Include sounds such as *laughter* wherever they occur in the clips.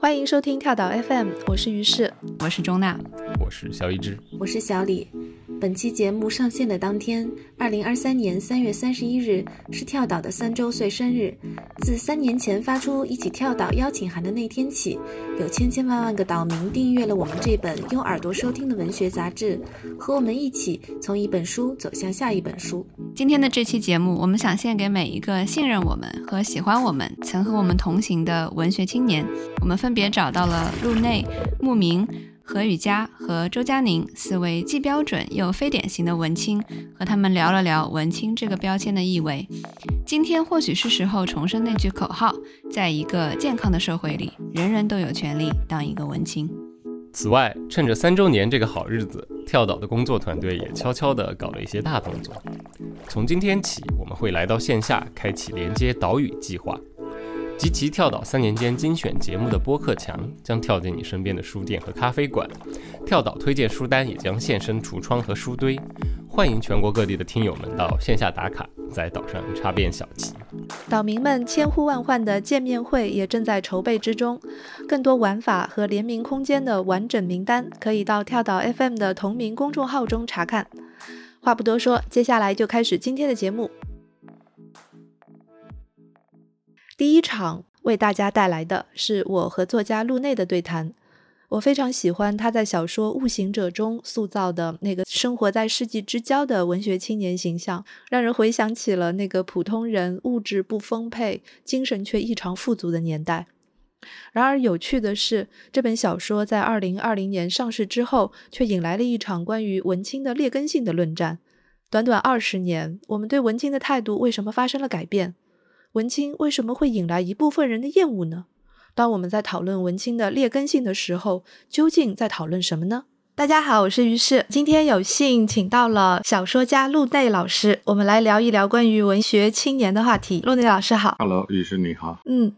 欢迎收听跳岛 FM，我是于适，我是钟娜，我是肖一之，我是小李。本期节目上线的当天，二零二三年三月三十一日是跳岛的三周岁生日。自三年前发出一起跳岛邀请函的那天起，有千千万万个岛民订阅了我们这本用耳朵收听的文学杂志，和我们一起从一本书走向下一本书。今天的这期节目，我们想献给每一个信任我们和喜欢我们、曾和我们同行的文学青年。我们分别找到了陆内、牧明。何雨佳和周佳宁四位既标准又非典型的文青，和他们聊了聊文青这个标签的意味。今天或许是时候重申那句口号：在一个健康的社会里，人人都有权利当一个文青。此外，趁着三周年这个好日子，跳岛的工作团队也悄悄地搞了一些大动作。从今天起，我们会来到线下，开启连接岛屿计划。集齐跳岛三年间精选节目的播客墙将跳进你身边的书店和咖啡馆，跳岛推荐书单也将现身橱窗和书堆。欢迎全国各地的听友们到线下打卡，在岛上插遍小旗。岛民们千呼万唤的见面会也正在筹备之中，更多玩法和联名空间的完整名单可以到跳岛 FM 的同名公众号中查看。话不多说，接下来就开始今天的节目。第一场为大家带来的是我和作家陆内的对谈。我非常喜欢他在小说《悟行者》中塑造的那个生活在世纪之交的文学青年形象，让人回想起了那个普通人物质不丰沛、精神却异常富足的年代。然而，有趣的是，这本小说在二零二零年上市之后，却引来了一场关于文青的劣根性的论战。短短二十年，我们对文青的态度为什么发生了改变？文青为什么会引来一部分人的厌恶呢？当我们在讨论文青的劣根性的时候，究竟在讨论什么呢？大家好，我是于适，今天有幸请到了小说家陆内老师，我们来聊一聊关于文学青年的话题。陆内老师好，Hello，于适你好。嗯，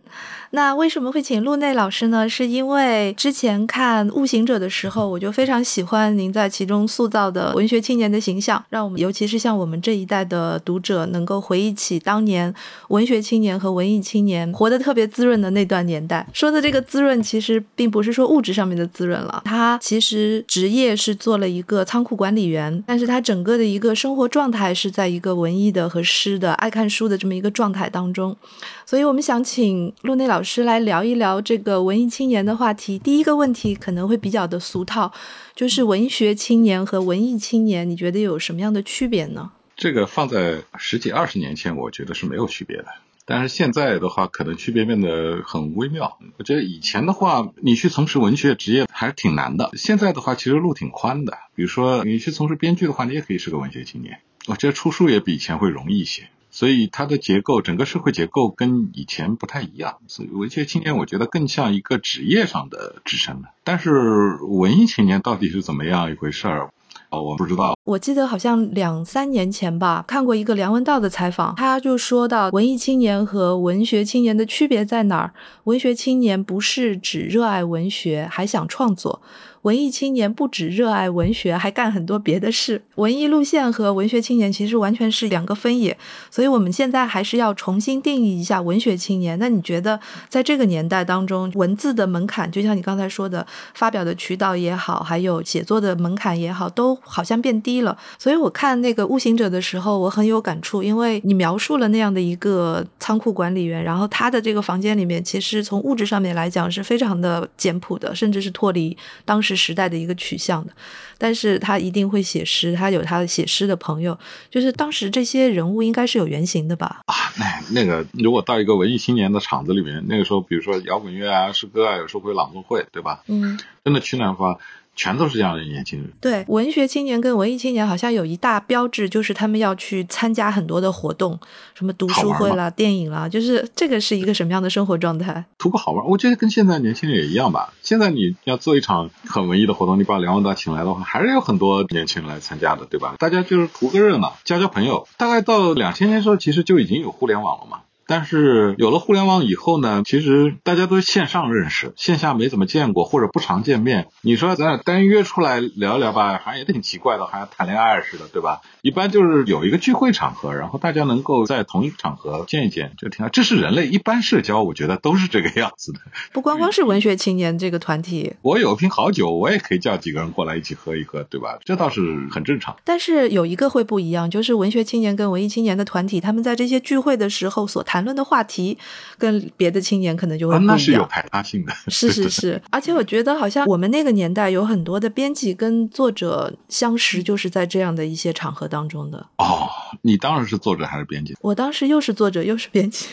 那为什么会请陆内老师呢？是因为之前看《悟行者》的时候，我就非常喜欢您在其中塑造的文学青年的形象，让我们尤其是像我们这一代的读者，能够回忆起当年文学青年和文艺青年活得特别滋润的那段年代。说的这个滋润，其实并不是说物质上面的滋润了，它其实只。职业是做了一个仓库管理员，但是他整个的一个生活状态是在一个文艺的和诗的、爱看书的这么一个状态当中，所以我们想请陆内老师来聊一聊这个文艺青年的话题。第一个问题可能会比较的俗套，就是文学青年和文艺青年，你觉得有什么样的区别呢？这个放在十几二十年前，我觉得是没有区别的。但是现在的话，可能区别变得很微妙。我觉得以前的话，你去从事文学职业还是挺难的。现在的话，其实路挺宽的。比如说，你去从事编剧的话，你也可以是个文学青年。我觉得出书也比以前会容易一些。所以它的结构，整个社会结构跟以前不太一样。所以文学青年，我觉得更像一个职业上的支撑。但是文艺青年到底是怎么样一回事儿？哦，我不知道。我记得好像两三年前吧，看过一个梁文道的采访，他就说到文艺青年和文学青年的区别在哪儿？文学青年不是只热爱文学，还想创作。文艺青年不只热爱文学，还干很多别的事。文艺路线和文学青年其实完全是两个分野，所以我们现在还是要重新定义一下文学青年。那你觉得在这个年代当中，文字的门槛，就像你刚才说的，发表的渠道也好，还有写作的门槛也好，都好像变低了。所以我看那个《悟行者》的时候，我很有感触，因为你描述了那样的一个仓库管理员，然后他的这个房间里面，其实从物质上面来讲是非常的简朴的，甚至是脱离当时。时代的一个取向的，但是他一定会写诗，他有他的写诗的朋友，就是当时这些人物应该是有原型的吧？啊，那那个如果到一个文艺青年的场子里面，那个时候，比如说摇滚乐啊、诗歌啊，有时候会朗诵会，对吧？嗯，真的去那话。全都是这样的年轻人。对，文学青年跟文艺青年好像有一大标志，就是他们要去参加很多的活动，什么读书会啦、电影啦，就是这个是一个什么样的生活状态？图个好玩，我觉得跟现在年轻人也一样吧。现在你要做一场很文艺的活动，你把梁文道请来的话，还是有很多年轻人来参加的，对吧？大家就是图个热闹，交交朋友。大概到两千年时候，其实就已经有互联网了嘛。但是有了互联网以后呢，其实大家都线上认识，线下没怎么见过或者不常见面。你说咱俩单约出来聊一聊吧，好像也挺奇怪的，好像谈恋爱似的，对吧？一般就是有一个聚会场合，然后大家能够在同一个场合见一见，就挺好。这是人类一般社交，我觉得都是这个样子的。不光光是文学青年这个团体，*laughs* 我有瓶好酒，我也可以叫几个人过来一起喝一喝，对吧？这倒是很正常。但是有一个会不一样，就是文学青年跟文艺青年的团体，他们在这些聚会的时候所谈论的话题，跟别的青年可能就会不一样。那是有排他性的。是是是，*laughs* 而且我觉得好像我们那个年代有很多的编辑跟作者相识，就是在这样的一些场合当中的。哦，你当时是作者还是编辑？我当时又是作者又是编辑，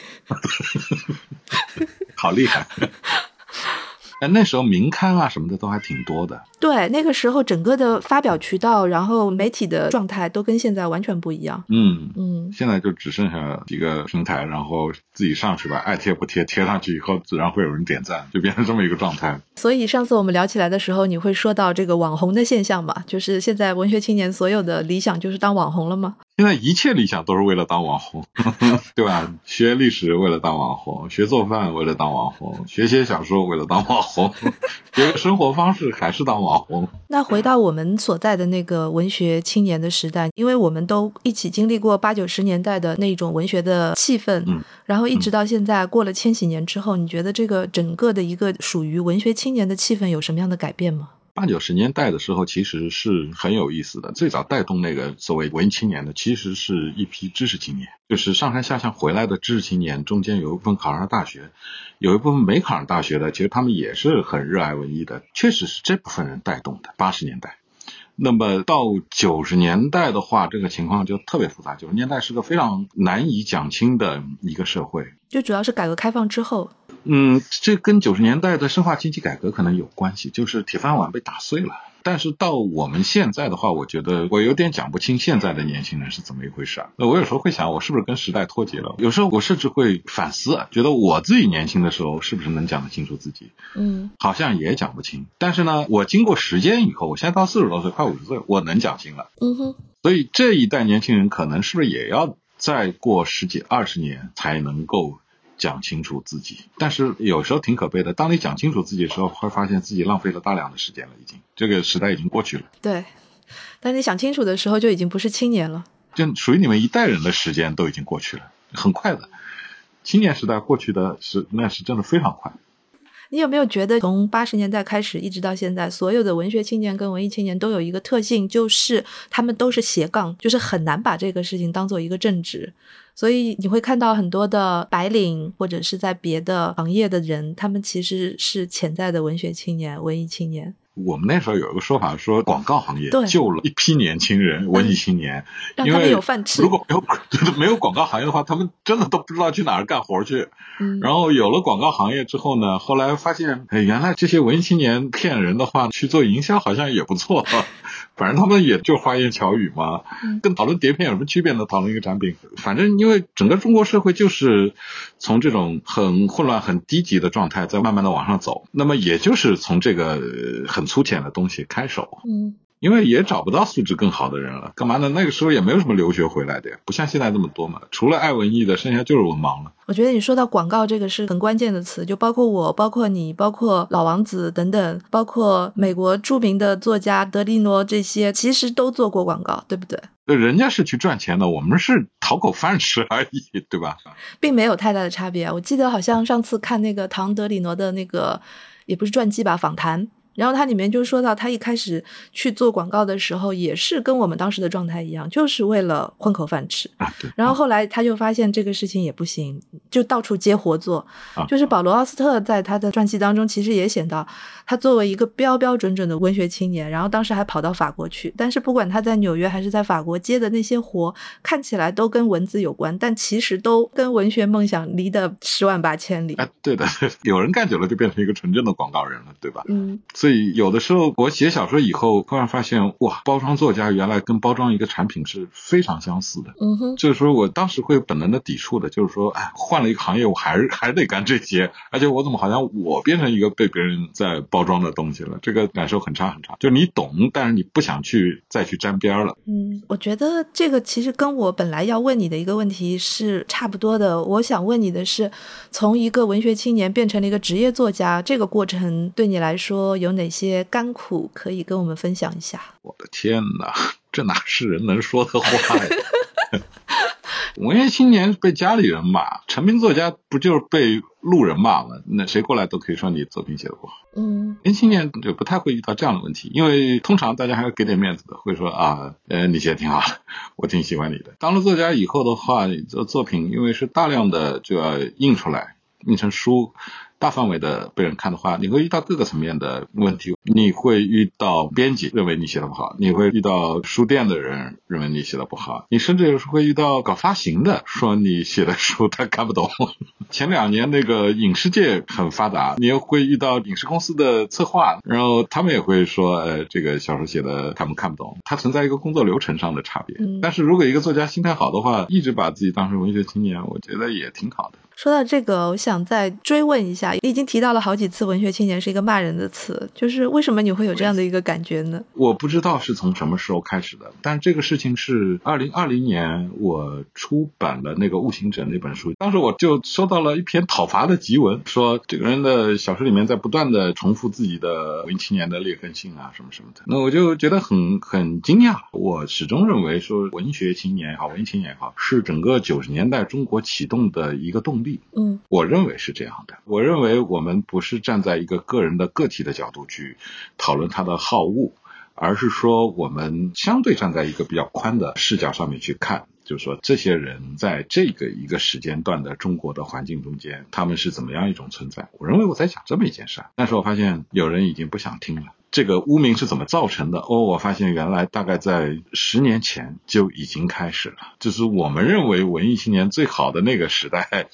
*laughs* 好厉害。哎，那时候名刊啊什么的都还挺多的。对，那个时候整个的发表渠道，然后媒体的状态都跟现在完全不一样。嗯嗯，现在就只剩下几个平台，然后自己上去吧，爱贴不贴，贴上去以后自然会有人点赞，就变成这么一个状态。所以上次我们聊起来的时候，你会说到这个网红的现象嘛？就是现在文学青年所有的理想就是当网红了吗？现在一切理想都是为了当网红，*laughs* 对吧？学历史为了当网红，学做饭为了当网红，学写小说为了当网红，学个生活方式还是当网红。那回到我们所在的那个文学青年的时代，因为我们都一起经历过八九十年代的那种文学的气氛，嗯，然后一直到现在过了千禧年之后，你觉得这个整个的一个属于文学青年的气氛有什么样的改变吗？八九十年代的时候，其实是很有意思的。最早带动那个所谓文艺青年的，其实是一批知识青年，就是上山下乡回来的知识青年。中间有一部分考上大学，有一部分没考上大学的，其实他们也是很热爱文艺的。确实是这部分人带动的。八十年代，那么到九十年代的话，这个情况就特别复杂。九十年代是个非常难以讲清的一个社会，就主要是改革开放之后。嗯，这跟九十年代的深化经济改革可能有关系，就是铁饭碗被打碎了。但是到我们现在的话，我觉得我有点讲不清现在的年轻人是怎么一回事啊。那我有时候会想，我是不是跟时代脱节了？有时候我甚至会反思，觉得我自己年轻的时候是不是能讲得清楚自己？嗯，好像也讲不清。但是呢，我经过时间以后，我现在到四十多岁，快五十岁，我能讲清了。嗯哼。所以这一代年轻人可能是不是也要再过十几二十年才能够？讲清楚自己，但是有时候挺可悲的。当你讲清楚自己的时候，会发现自己浪费了大量的时间了，已经这个时代已经过去了。对，当你想清楚的时候，就已经不是青年了。就属于你们一代人的时间都已经过去了，很快的。青年时代过去的是那是真的非常快。你有没有觉得，从八十年代开始一直到现在，所有的文学青年跟文艺青年都有一个特性，就是他们都是斜杠，就是很难把这个事情当做一个正职。所以你会看到很多的白领或者是在别的行业的人，他们其实是潜在的文学青年、文艺青年。我们那时候有一个说法，说广告行业救了一批年轻人，文艺青年，让他们因为有饭吃如果没有 *laughs* 没有广告行业的话，他们真的都不知道去哪儿干活去。嗯，然后有了广告行业之后呢，后来发现，哎，原来这些文艺青年骗人的话，去做营销好像也不错。反正他们也就花言巧语嘛，嗯跟讨论碟片有什么区别呢？讨论一个产品，反正因为整个中国社会就是从这种很混乱、很低级的状态在慢慢的往上走，那么也就是从这个呃很粗浅的东西开手。嗯，因为也找不到素质更好的人了，干嘛呢？那个时候也没有什么留学回来的呀，不像现在这么多嘛。除了爱文艺的，剩下就是文盲了。我觉得你说到广告这个是很关键的词，就包括我、包括你、包括老王子等等，包括美国著名的作家德利诺这些，其实都做过广告，对不对？对人家是去赚钱的，我们是讨口饭吃而已，对吧？并没有太大的差别。我记得好像上次看那个唐德里诺的那个，也不是传记吧，访谈。然后他里面就说到，他一开始去做广告的时候，也是跟我们当时的状态一样，就是为了混口饭吃。啊，然后后来他就发现这个事情也不行，就到处接活做。啊就是保罗·奥斯特在他的传记当中，其实也写到，他作为一个标标准准的文学青年，然后当时还跑到法国去。但是不管他在纽约还是在法国接的那些活，看起来都跟文字有关，但其实都跟文学梦想离得十万八千里。哎，对的，*laughs* 有人干久了就变成一个纯正的广告人了，对吧？嗯，所以有的时候我写小说以后，突然发现哇，包装作家原来跟包装一个产品是非常相似的。嗯哼，就是说我当时会本能的抵触的，就是说，哎，换了一个行业，我还是 *laughs* 还是得干这些，而且我怎么好像我变成一个被别人在包装的东西了？这个感受很差很差。就你懂，但是你不想去再去沾边了。嗯，我觉得这个其实跟我本来要问你的一个问题是差不多的。我想问你的是，从一个文学青年变成了一个职业作家，这个过程对你来说有哪些甘苦可以跟我们分享一下？我的天哪，这哪是人能说的话呀？文艺青年被家里人骂，成名作家不就是被路人骂吗？那谁过来都可以说你作品写的不好。嗯年轻年就不太会遇到这样的问题，因为通常大家还是给点面子的，会说啊，呃，你写的挺好的，*laughs* 我挺喜欢你的。当了作家以后的话，你的作品因为是大量的就要印出来，印成书。大范围的被人看的话，你会遇到各个层面的问题。你会遇到编辑认为你写的不好，你会遇到书店的人认为你写的不好，你甚至有时会遇到搞发行的说你写的书他看不懂。*laughs* 前两年那个影视界很发达，你又会遇到影视公司的策划，然后他们也会说，呃，这个小说写的他们看不懂，它存在一个工作流程上的差别。嗯但是如果一个作家心态好的话，一直把自己当成文学青年，我觉得也挺好的。说到这个，我想再追问一下，你已经提到了好几次“文学青年”是一个骂人的词，就是为什么你会有这样的一个感觉呢？我不知道是从什么时候开始的，但这个事情是二零二零年我出版了那个《悟行者》那本书，当时我就收到了一篇讨伐的檄文，说这个人的小说里面在不断的重复自己的文艺青年的劣根性啊什么什么的，那我就觉得很很惊讶。我始终认为说文学青年也好，文艺青年也好，是整个九十年代中国启动的一个动力。嗯我认为是这样的。我认为我们不是站在一个个人的个体的角度去讨论他的好恶，而是说我们相对站在一个比较宽的视角上面去看。就是说，这些人在这个一个时间段的中国的环境中间，他们是怎么样一种存在？我认为我在讲这么一件事儿，但是我发现有人已经不想听了。这个污名是怎么造成的？哦，我发现原来大概在十年前就已经开始了，就是我们认为文艺青年最好的那个时代，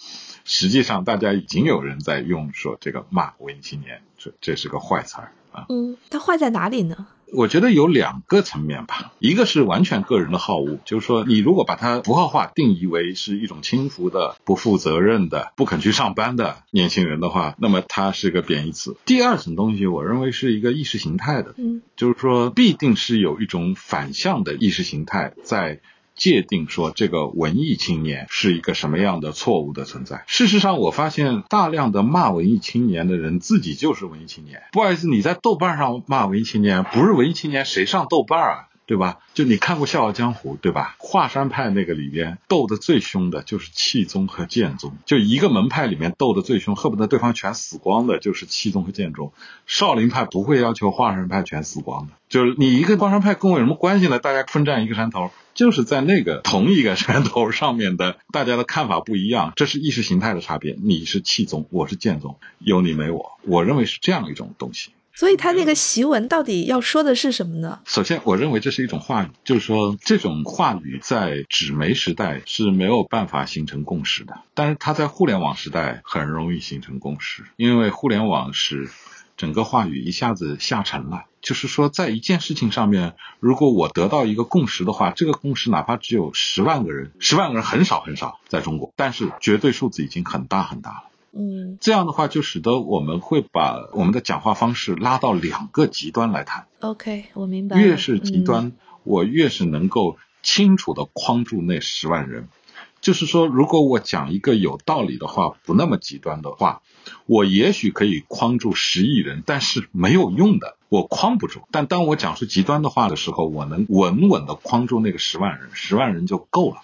实际上大家已经有人在用说这个骂文艺青年，这这是个坏词儿啊。嗯，它坏在哪里呢？我觉得有两个层面吧，一个是完全个人的好恶，就是说你如果把它符号化定义为是一种轻浮的、不负责任的、不肯去上班的年轻人的话，那么它是个贬义词。第二层东西，我认为是一个意识形态的，嗯就是说必定是有一种反向的意识形态在。界定说这个文艺青年是一个什么样的错误的存在。事实上，我发现大量的骂文艺青年的人自己就是文艺青年。不好意思，你在豆瓣上骂文艺青年，不是文艺青年谁上豆瓣啊？对吧？就你看过《笑傲江湖》对吧？华山派那个里边斗得最凶的就是气宗和剑宗，就一个门派里面斗得最凶，恨不得对方全死光的就是气宗和剑宗。少林派不会要求华山派全死光的，就是你一个华山派跟我有什么关系呢？大家分占一个山头，就是在那个同一个山头上面的，大家的看法不一样，这是意识形态的差别。你是气宗，我是剑宗，有你没我，我认为是这样一种东西。所以他那个檄文到底要说的是什么呢？首先，我认为这是一种话语，就是说这种话语在纸媒时代是没有办法形成共识的，但是它在互联网时代很容易形成共识，因为互联网使整个话语一下子下沉了。就是说，在一件事情上面，如果我得到一个共识的话，这个共识哪怕只有十万个人，十万个人很少很少，在中国，但是绝对数字已经很大很大了。嗯这样的话，就使得我们会把我们的讲话方式拉到两个极端来谈。，OK，我明白。越是极端，嗯我越是能够清楚的框住那十万人。就是说，如果我讲一个有道理的话，不那么极端的话，我也许可以框住十亿人，但是没有用的，我框不住。但当我讲出极端的话的时候，我能稳稳的框住那个十万人，十万人就够了。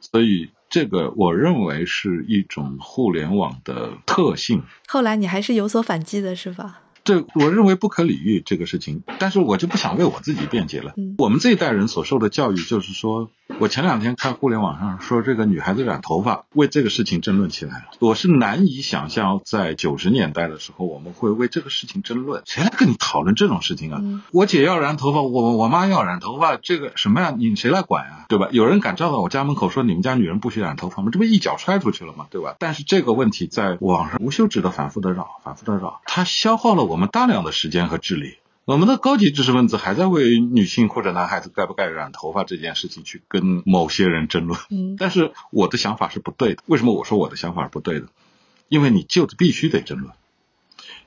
所以，这个我认为是一种互联网的特性。后来你还是有所反击的，是吧？这我认为不可理喻这个事情，但是我就不想为我自己辩解了。嗯我们这一代人所受的教育就是说，我前两天看互联网上说，这个女孩子染头发为这个事情争论起来了。我是难以想象，在九十年代的时候，我们会为这个事情争论。谁来跟你讨论这种事情啊？嗯我姐要染头发，我我妈要染头发，这个什么呀？你谁来管啊？对吧？有人敢站到我家门口说你们家女人不许染头发吗？这不一脚踹出去了吗？对吧？但是这个问题在网上无休止的反复的绕，反复的绕，它消耗了我们大量的时间和智力。我们的高级知识分子还在为女性或者男孩子该不该染头发这件事情去跟某些人争论。嗯但是我的想法是不对的。为什么我说我的想法是不对的？因为你就必须得争论，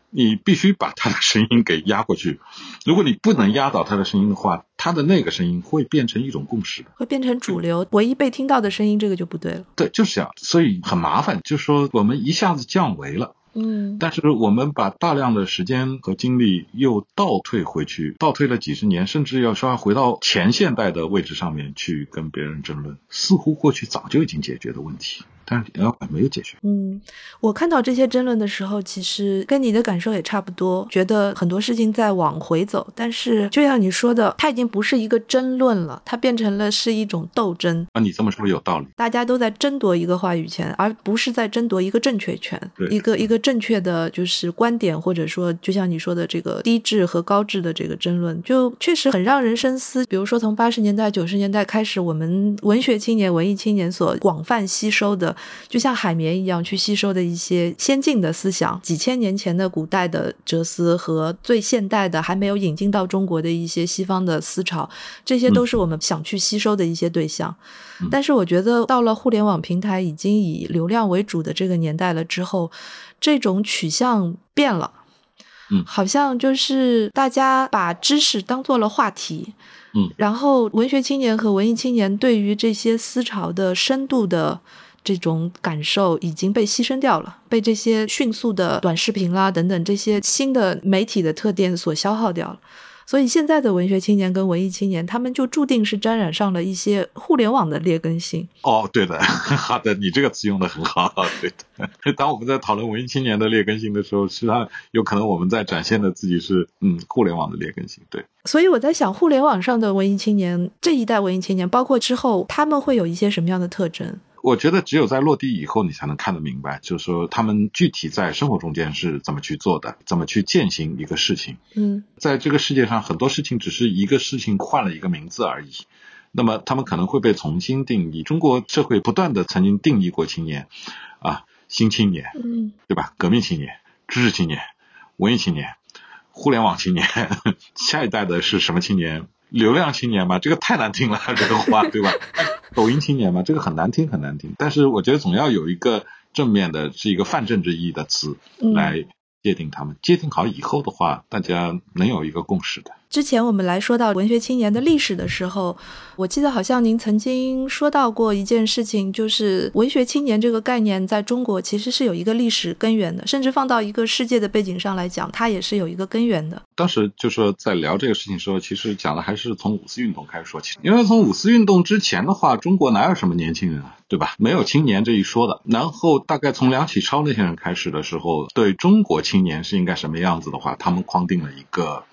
你必须把他的声音给压过去。如果你不能压倒他的声音的话，他的那个声音会变成一种共识的。会变成主流，唯一被听到的声音，这个就不对了。对，就是这样，所以很麻烦。就是说，我们一下子降维了。嗯。但是我们把大量的时间和精力又倒退回去，倒退了几十年，甚至要说回到前现代的位置上面去跟别人争论，似乎过去早就已经解决的问题，但是呃没有解决。嗯，我看到这些争论的时候，其实跟你的感受也差不多，觉得很多事情在往回走。但是就像你说的，它已经不是一个争论了，它变成了是一种斗争。啊，你这么说有道理。大家都在争夺一个话语权，而不是在争夺一个正确权，对一个一个正确的就是观点，或者说就像你说的这个低质和高质的这个争论，就确实很让人深思。比如说从八十年代、九十年代开始，我们文学青年、文艺青年所广泛吸收的，就像海绵一样去吸收的一些先进的思想，几千年前的古代的哲思和最现代的还没有引进到中国的一些西方的思潮，这些都是我们想去吸收的一些对象。但是我觉得到了互联网平台已经以流量为主的这个年代了之后，这种取向变了。嗯好像就是大家把知识当做了话题，嗯，然后文学青年和文艺青年对于这些思潮的深度的这种感受已经被牺牲掉了，被这些迅速的短视频啦等等这些新的媒体的特点所消耗掉了。所以现在的文学青年跟文艺青年，他们就注定是沾染上了一些互联网的劣根性。哦，对的，*laughs* 好的，你这个词用的很好，对的。当我们在讨论文艺青年的劣根性的时候，实际上有可能我们在展现的自己是嗯互联网的劣根性，对。所以我在想，互联网上的文艺青年，这一代文艺青年，包括之后，他们会有一些什么样的特征？我觉得只有在落地以后，你才能看得明白，就是说他们具体在生活中间是怎么去做的，怎么去践行一个事情。嗯在这个世界上，很多事情只是一个事情换了一个名字而已。那么他们可能会被重新定义。中国社会不断的曾经定义过青年，啊，新青年，嗯对吧？革命青年、知识青年、文艺青年、互联网青年，*laughs* 下一代的是什么青年？流量青年吧，这个太难听了，这个话，对吧？抖音青年嘛，这个很难听，很难听。但是我觉得总要有一个正面的，是一个泛政治意义的词嗯。来界定他们。界定好以后的话，大家能有一个共识的。之前我们来说到文学青年的历史的时候，我记得好像您曾经说到过一件事情，就是文学青年这个概念在中国其实是有一个历史根源的，甚至放到一个世界的背景上来讲，它也是有一个根源的。当时就说在聊这个事情的时候，其实讲的还是从五四运动开始说起，因为从五四运动之前的话，中国哪有什么年轻人啊，对吧？没有青年这一说的。然后大概从梁启超那些人开始的时候，对中国青年是应该什么样子的话，他们框定了一个。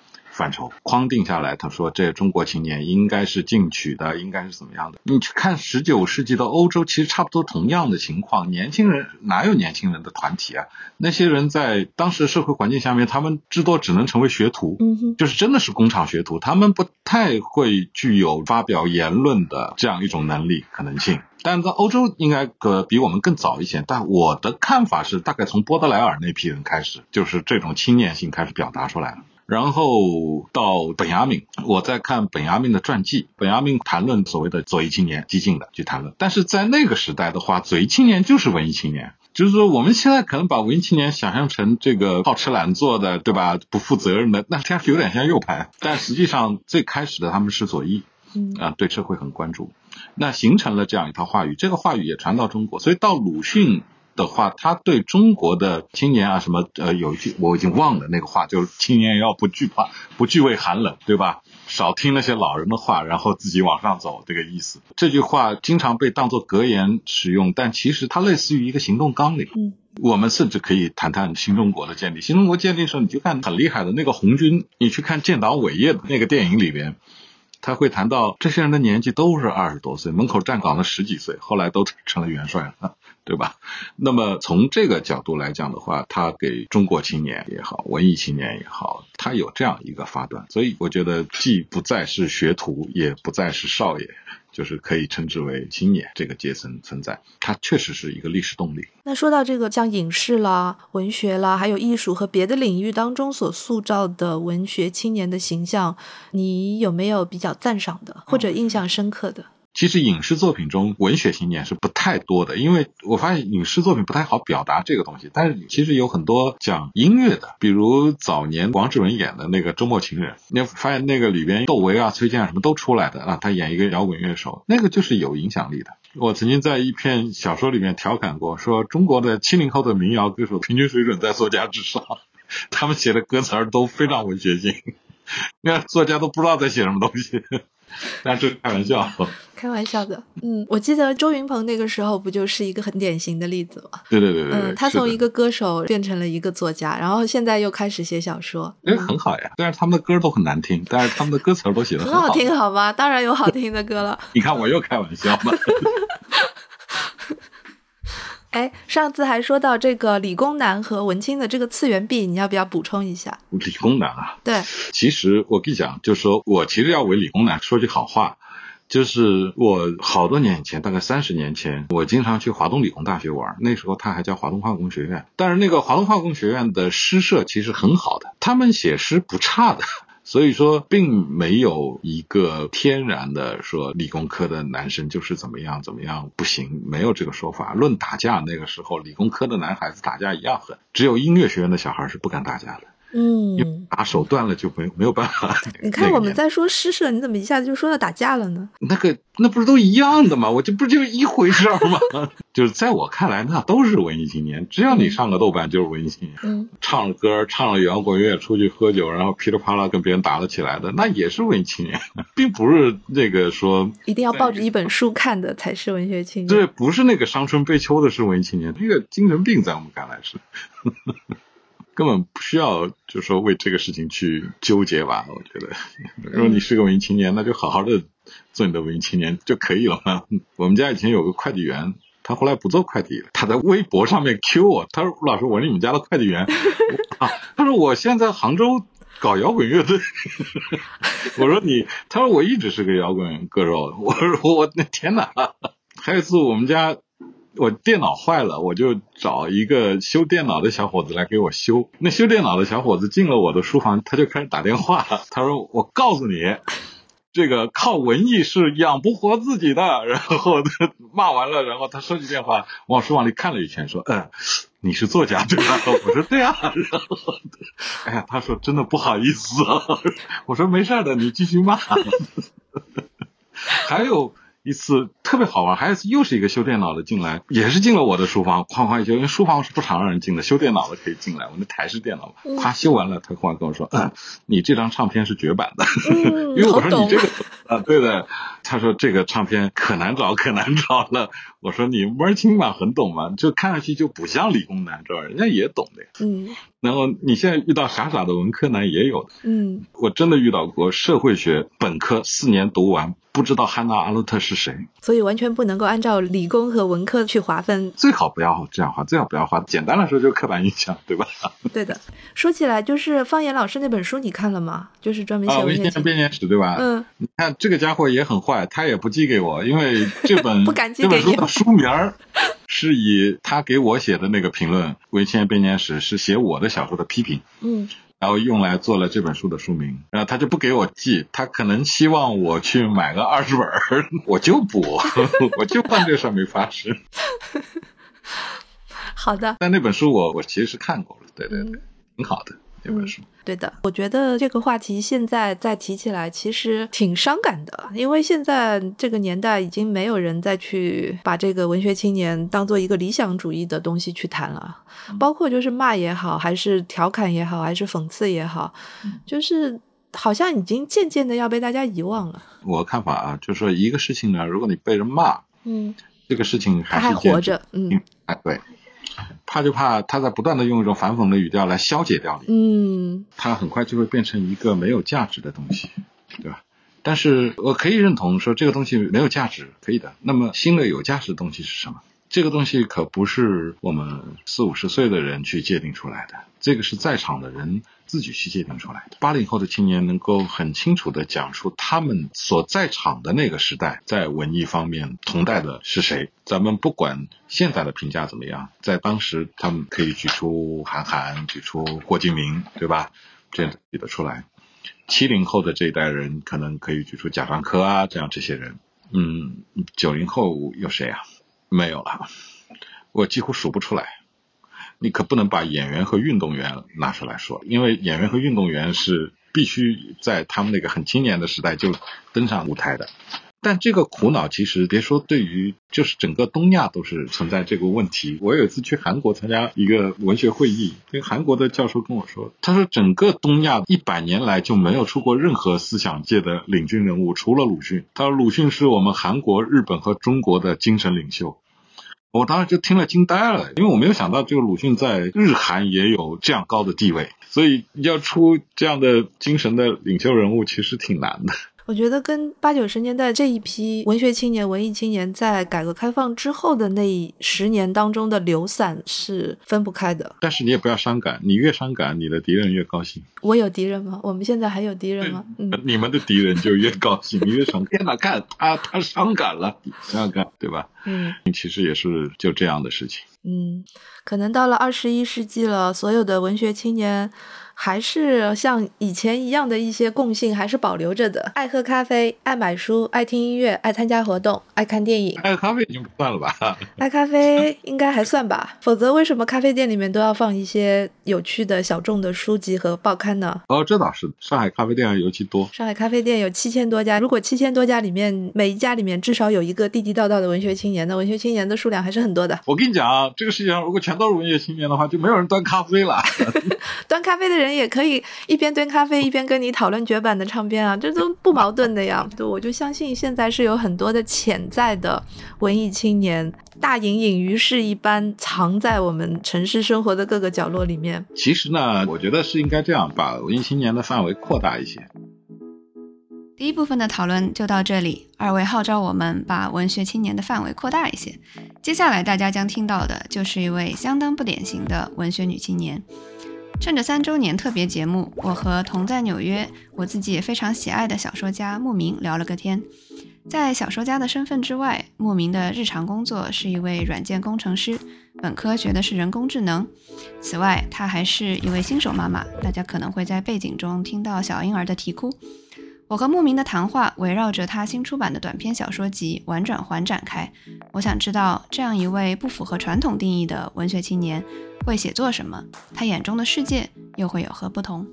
范畴框定下来，他说这中国青年应该是进取的，应该是怎么样的？你去看十九世纪的欧洲，其实差不多同样的情况，年轻人哪有年轻人的团体啊？那些人在当时社会环境下面，他们至多只能成为学徒，就是真的是工厂学徒，他们不太会具有发表言论的这样一种能力可能性。但在欧洲应该可比我们更早一些，但我的看法是，大概从波德莱尔那批人开始，就是这种青年性开始表达出来了。然后到本雅明，我在看本雅明的传记，本雅明谈论所谓的左翼青年，激进的去谈论。但是在那个时代的话，左翼青年就是文艺青年，就是说我们现在可能把文艺青年想象成这个好吃懒做的，对吧？不负责任的，那听上去有点像右派，但实际上最开始的他们是左翼，嗯啊，对社会很关注，那形成了这样一套话语，这个话语也传到中国，所以到鲁迅。的话，他对中国的青年啊，什么呃，有一句我已经忘了那个话，就是青年要不惧怕，不惧畏寒冷，对吧？少听那些老人的话，然后自己往上走，这个意思。这句话经常被当作格言使用，但其实它类似于一个行动纲领。嗯，我们甚至可以谈谈新中国的建立。新中国建立的时候，你就看很厉害的那个红军，你去看建党伟业的那个电影里边。他会谈到这些人的年纪都是二十多岁，门口站岗的十几岁，后来都成了元帅了，对吧？那么从这个角度来讲的话，他给中国青年也好，文艺青年也好，他有这样一个发端，所以我觉得既不再是学徒，也不再是少爷。就是可以称之为青年这个阶层存在，它确实是一个历史动力。那说到这个，像影视啦、文学啦，还有艺术和别的领域当中所塑造的文学青年的形象，你有没有比较赞赏的或者印象深刻的？其实影视作品中文学青年是不太多的，因为我发现影视作品不太好表达这个东西。但是其实有很多讲音乐的，比如早年王志文演的那个《周末情人》，你发现那个里边窦唯啊、崔健啊什么都出来的啊，他演一个摇滚乐手，那个就是有影响力的。我曾经在一篇小说里面调侃过，说中国的七零后的民谣歌手平均水准在作家之上，他们写的歌词儿都非常文学性，*laughs* 你看作家都不知道在写什么东西。但是开玩笑，*laughs* 开玩笑的。嗯，我记得周云鹏那个时候不就是一个很典型的例子吗？对对对对。嗯，他从一个歌手变成了一个作家，然后现在又开始写小说。哎，很好呀。虽然他们的歌都很难听，但是他们的歌词都写的很好听，好吗？当然有好听的歌了。你看，我又开玩笑了。*laughs* 哎，上次还说到这个理工男和文青的这个次元壁，你要不要补充一下？理工男啊，对，其实我跟你讲，就是说我其实要为理工男说句好话，就是我好多年以前，大概三十年前，我经常去华东理工大学玩，那时候它还叫华东化工学院，但是那个华东化工学院的诗社其实很好的，他们写诗不差的。所以说，并没有一个天然的说理工科的男生就是怎么样怎么样不行，没有这个说法。论打架，那个时候理工科的男孩子打架一样狠，只有音乐学院的小孩是不敢打架的。嗯，打手断了就没没有办法。你看我们在说诗社，你怎么一下子就说到打架了呢？那个那不是都一样的吗？我这不就一回事吗？就是在我看来，那都是文艺青年。只要你上个豆瓣，就是文艺青年。嗯，唱了歌，唱了摇滚乐，出去喝酒，然后噼里啪啦跟别人打了起来的，那也是文艺青年，并不是那个说一定要抱着一本书看的才是文学青年。对，不是那个伤春悲秋的是文艺青年，那个精神病在我们看来是。*laughs* 根本不需要，就是说为这个事情去纠结吧。我觉得，如果你是个文艺青年，那就好好的做你的文艺青年就可以了嘛。*laughs* 我们家以前有个快递员，他后来不做快递了，他在微博上面 Q 我，他说：“老师，我是你们家的快递员。”啊，他说：“我现在杭州搞摇滚乐队。*laughs* ”我说：“你？”他说：“我一直是个摇滚歌手。”我说：“我那天哪！”还有一次我们家。我电脑坏了，我就找一个修电脑的小伙子来给我修。那修电脑的小伙子进了我的书房，他就开始打电话。他说：“我告诉你，这个靠文艺是养不活自己的。”然后他骂完了，然后他说起电话，往书房里看了一圈，说：“嗯，你是作家对吧？” *laughs* 我说：“对啊。”然后，哎呀，他说：“真的不好意思。”我说：“没事的，你继续骂。*laughs* ”还有。一次特别好玩，还有一次又是一个修电脑的进来，也是进了我的书房，哐哐一修，因为书房是不常让人进的，修电脑的可以进来，我那台式电脑嘛，他修完了，他忽然跟我说，嗯，你这张唱片是绝版的，*laughs* 因为我说你这个啊，对的，他说这个唱片可难找，可难找了，我说你门儿清嘛，很懂嘛，就看上去就不像理工男，知道吧人家也懂的，嗯，然后你现在遇到傻傻的文科男也有的，嗯，我真的遇到过社会学本科四年读完。不知道汉娜·阿勒特是谁，所以完全不能够按照理工和文科去划分。最好不要这样划，最好不要划。简单来说就是刻板印象，对吧？*laughs* 对的。说起来，就是方言老师那本书，你看了吗？就是专门写文学编年史，对吧？嗯。你看这个家伙也很坏，他也不寄给我，因为这本 *laughs* 不敢寄给你。书名儿是以他给我写的那个评论《文青编年史》是写我的小说的批评。嗯。然后用来做了这本书的书名，然后他就不给我寄，他可能希望我去买个二十本，*laughs* 我就不，*laughs* 我就办这事儿没发生。好的，但那本书我我其实是看过了，对对对，挺好的。那本书，对的，我觉得这个话题现在再提起来，其实挺伤感的，因为现在这个年代已经没有人再去把这个文学青年当做一个理想主义的东西去谈了，包括就是骂也好，还是调侃也好，还是讽刺也好，就是好像已经渐渐的要被大家遗忘了。我看法啊，就是说一个事情呢，如果你被人骂，嗯，这个事情还还活着，嗯，哎，对。怕就怕他在不断的用一种反讽的语调来消解掉你，嗯，他很快就会变成一个没有价值的东西，对吧？但是我可以认同说这个东西没有价值，可以的。那么新的有价值的东西是什么？这个东西可不是我们四五十岁的人去界定出来的，这个是在场的人自己去界定出来的。八零后的青年能够很清楚地讲出他们所在场的那个时代在文艺方面同代的是谁。咱们不管现在的评价怎么样，在当时他们可以举出韩寒，举出郭敬明，对吧？这样举得出来。七零后的这一代人可能可以举出贾樟柯啊，这样这些人。嗯，九零后有谁啊？没有了，我几乎数不出来。你可不能把演员和运动员拿出来说，因为演员和运动员是必须在他们那个很青年的时代就登上舞台的。但这个苦恼其实别说对于，就是整个东亚都是存在这个问题。我有一次去韩国参加一个文学会议，那个韩国的教授跟我说，他说整个东亚一百年来就没有出过任何思想界的领军人物，除了鲁迅。他说鲁迅是我们韩国、日本和中国的精神领袖。我当时就听了惊呆了，因为我没有想到这个鲁迅在日韩也有这样高的地位，所以要出这样的精神的领袖人物其实挺难的。我觉得跟八九十年代这一批文学青年、文艺青年在改革开放之后的那十年当中的流散是分不开的。但是你也不要伤感，你越伤感，你的敌人越高兴。我有敌人吗？我们现在还有敌人吗？嗯，你们的敌人就越高兴，你越伤。天哪，看他他伤感了，想想看，对吧？嗯，其实也是就这样的事情。嗯，可能到了二十一世纪了，所有的文学青年。还是像以前一样的一些共性还是保留着的，爱喝咖啡，爱买书，爱听音乐，爱参加活动，爱看电影。爱喝咖啡已经不算了吧？*laughs* 爱咖啡应该还算吧，否则为什么咖啡店里面都要放一些有趣的小众的书籍和报刊呢？哦，这倒是，上海咖啡店尤其多。上海咖啡店有七千多家，如果七千多家里面每一家里面至少有一个地地道道的文学青年，那文学青年的数量还是很多的。我跟你讲啊，这个世界上如果全都是文学青年的话，就没有人端咖啡了。*laughs* 端咖啡的人。也可以一边端咖啡一边跟你讨论绝版的唱片啊，这都 *laughs* 不矛盾的呀。对，我就相信现在是有很多的潜在的文艺青年，大隐隐于市一般藏在我们城市生活的各个角落里面。其实呢，我觉得是应该这样，把文艺青年的范围扩大一些。第一部分的讨论就到这里，二位号召我们把文学青年的范围扩大一些。接下来大家将听到的就是一位相当不典型的文学女青年。趁着三周年特别节目，我和同在纽约、我自己也非常喜爱的小说家莫名聊了个天。在小说家的身份之外，莫名的日常工作是一位软件工程师，本科学的是人工智能。此外，她还是一位新手妈妈，大家可能会在背景中听到小婴儿的啼哭。我和牧民的谈话围绕着他新出版的短篇小说集《婉转环》展开。我想知道，这样一位不符合传统定义的文学青年会写作什么？他眼中的世界又会有何不同？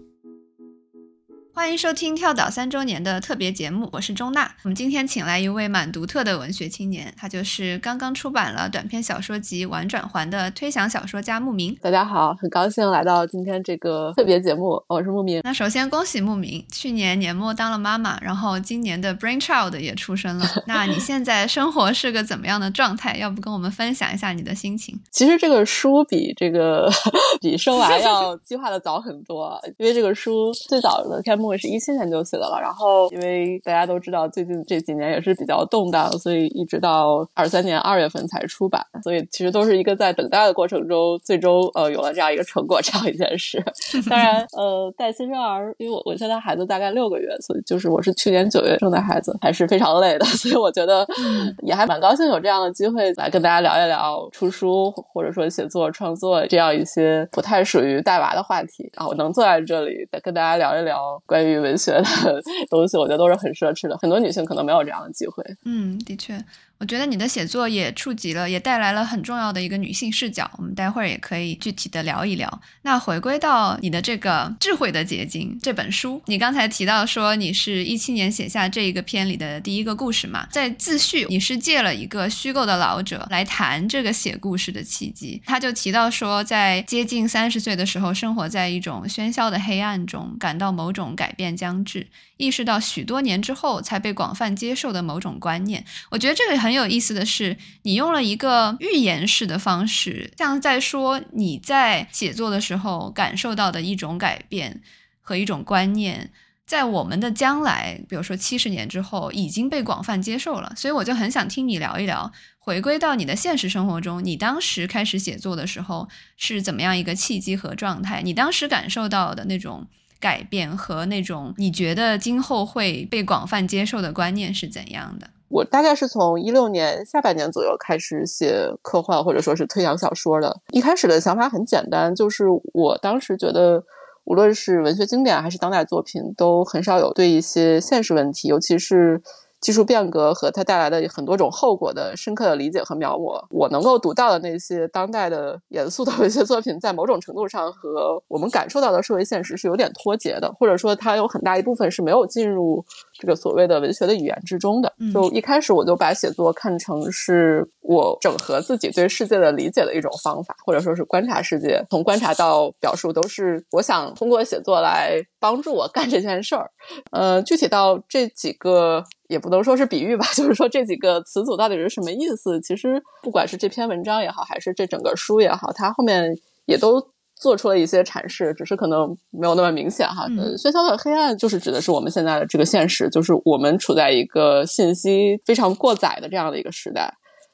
欢迎收听跳岛三周年的特别节目，我是钟娜。我们今天请来一位蛮独特的文学青年，他就是刚刚出版了短篇小说集《玩转环》的推想小说家慕名。大家好，很高兴来到今天这个特别节目，我是慕名。那首先恭喜慕名，去年年末当了妈妈，然后今年的 Brain Child 也出生了。*laughs* 那你现在生活是个怎么样的状态？要不跟我们分享一下你的心情？其实这个书比这个 *laughs* 比生娃要计划的早很多，因为这个书最早的开幕。我是一七年就写的了，然后因为大家都知道最近这几年也是比较动荡，所以一直到二三年二月份才出版，所以其实都是一个在等待的过程中，最终呃有了这样一个成果 *laughs* 这样一件事。当然，呃，带新生儿，因为我我现在孩子大概六个月，所以就是我是去年九月生的孩子，还是非常累的，所以我觉得也还蛮高兴有这样的机会来跟大家聊一聊出书或者说写作创作这样一些不太属于带娃的话题，啊，我能坐在这里再跟大家聊一聊关。关于文学的东西，我觉得都是很奢侈的，很多女性可能没有这样的机会。嗯，的确。我觉得你的写作也触及了，也带来了很重要的一个女性视角。我们待会儿也可以具体的聊一聊。那回归到你的这个智慧的结晶这本书，你刚才提到说你是一七年写下这一个篇里的第一个故事嘛？在自序，你是借了一个虚构的老者来谈这个写故事的契机。他就提到说，在接近三十岁的时候，生活在一种喧嚣的黑暗中，感到某种改变将至，意识到许多年之后才被广泛接受的某种观念。我觉得这个很。很有意思的是，你用了一个寓言式的方式，像在说你在写作的时候感受到的一种改变和一种观念。在我们的将来，比如说七十年之后，已经被广泛接受了。所以我就很想听你聊一聊，回归到你的现实生活中，你当时开始写作的时候是怎么样一个契机和状态？你当时感受到的那种改变和那种你觉得今后会被广泛接受的观念是怎样的？我大概是从一六年下半年左右开始写科幻或者说是推想小说的。一开始的想法很简单，就是我当时觉得。无论是文学经典还是当代作品，都很少有对一些现实问题，尤其是。技术变革和它带来的很多种后果的深刻的理解和描摹，我能够读到的那些当代的严肃的 *laughs* 文学作品，在某种程度上和我们感受到的社会现实是有点脱节的，或者说它有很大一部分是没有进入这个所谓的文学的语言之中的。就一开始我就把写作看成是我整合自己对世界的理解的一种方法，或者说是观察世界，从观察到表述都是我想通过写作来帮助我干这件事儿。呃，具体到这几个。也不能说是比喻吧，*laughs* 就是说这几个词组到底是什么意思？其实不管是这篇文章也好，还是这整个书也好，它后面也都做出了一些阐释，只是可能没有那么明显哈。喧嚣的黑暗就是指的是我们现在的这个现实，就是我们处在一个信息非常过载的这样的一个时代，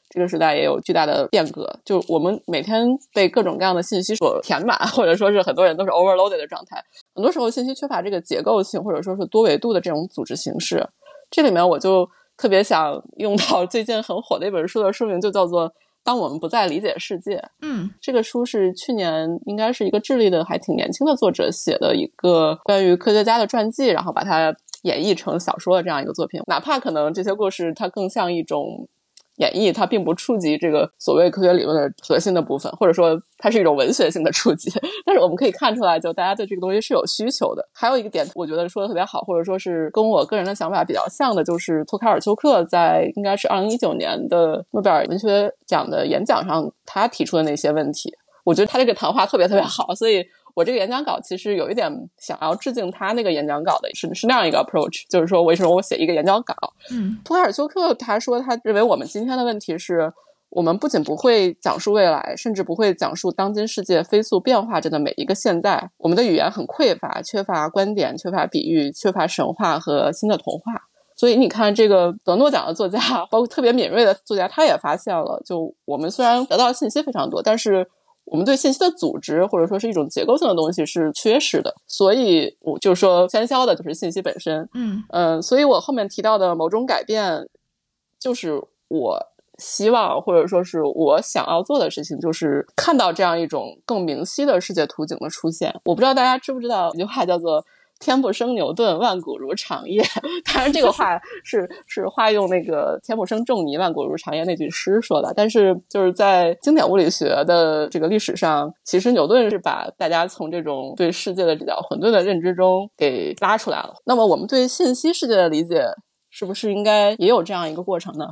这个时代也有巨大的变革，就我们每天被各种各样的信息所填满，或者说是很多人都是 overloaded 的状态，很多时候信息缺乏这个结构性，或者说是多维度的这种组织形式。这里面我就特别想用到最近很火的一本书的书名，就叫做《当我们不再理解世界》。嗯，这个书是去年应该是一个智利的还挺年轻的作者写的一个关于科学家的传记，然后把它演绎成小说的这样一个作品。哪怕可能这些故事它更像一种。演绎它并不触及这个所谓科学理论的核心的部分，或者说它是一种文学性的触及。*laughs* 但是我们可以看出来，就大家对这个东西是有需求的。还有一个点，我觉得说的特别好，或者说是跟我个人的想法比较像的，就是托卡尔丘克在应该是二零一九年的诺贝尔文学奖的演讲上，他提出的那些问题。我觉得他这个谈话特别特别好，所以。我这个演讲稿其实有一点想要致敬他那个演讲稿的，是是那样一个 approach，就是说为什么我写一个演讲稿？嗯，托卡尔丘克他说他认为我们今天的问题是我们不仅不会讲述未来，甚至不会讲述当今世界飞速变化着的每一个现在。我们的语言很匮乏，缺乏观点，缺乏比喻，缺乏神话和新的童话。所以你看，这个得诺奖的作家，包括特别敏锐的作家，他也发现了，就我们虽然得到信息非常多，但是。我们对信息的组织或者说是一种结构性的东西是缺失的，所以我就说喧嚣的就是信息本身。嗯嗯，所以我后面提到的某种改变，就是我希望或者说是我想要做的事情，就是看到这样一种更明晰的世界图景的出现。我不知道大家知不知道一句话叫做。天不生牛顿，万古如长夜。*laughs* 当然，这个话是是化用那个“天不生仲尼，万古如长夜”那句诗说的。但是，就是在经典物理学的这个历史上，其实牛顿是把大家从这种对世界的比较混沌的认知中给拉出来了。那么，我们对信息世界的理解，是不是应该也有这样一个过程呢？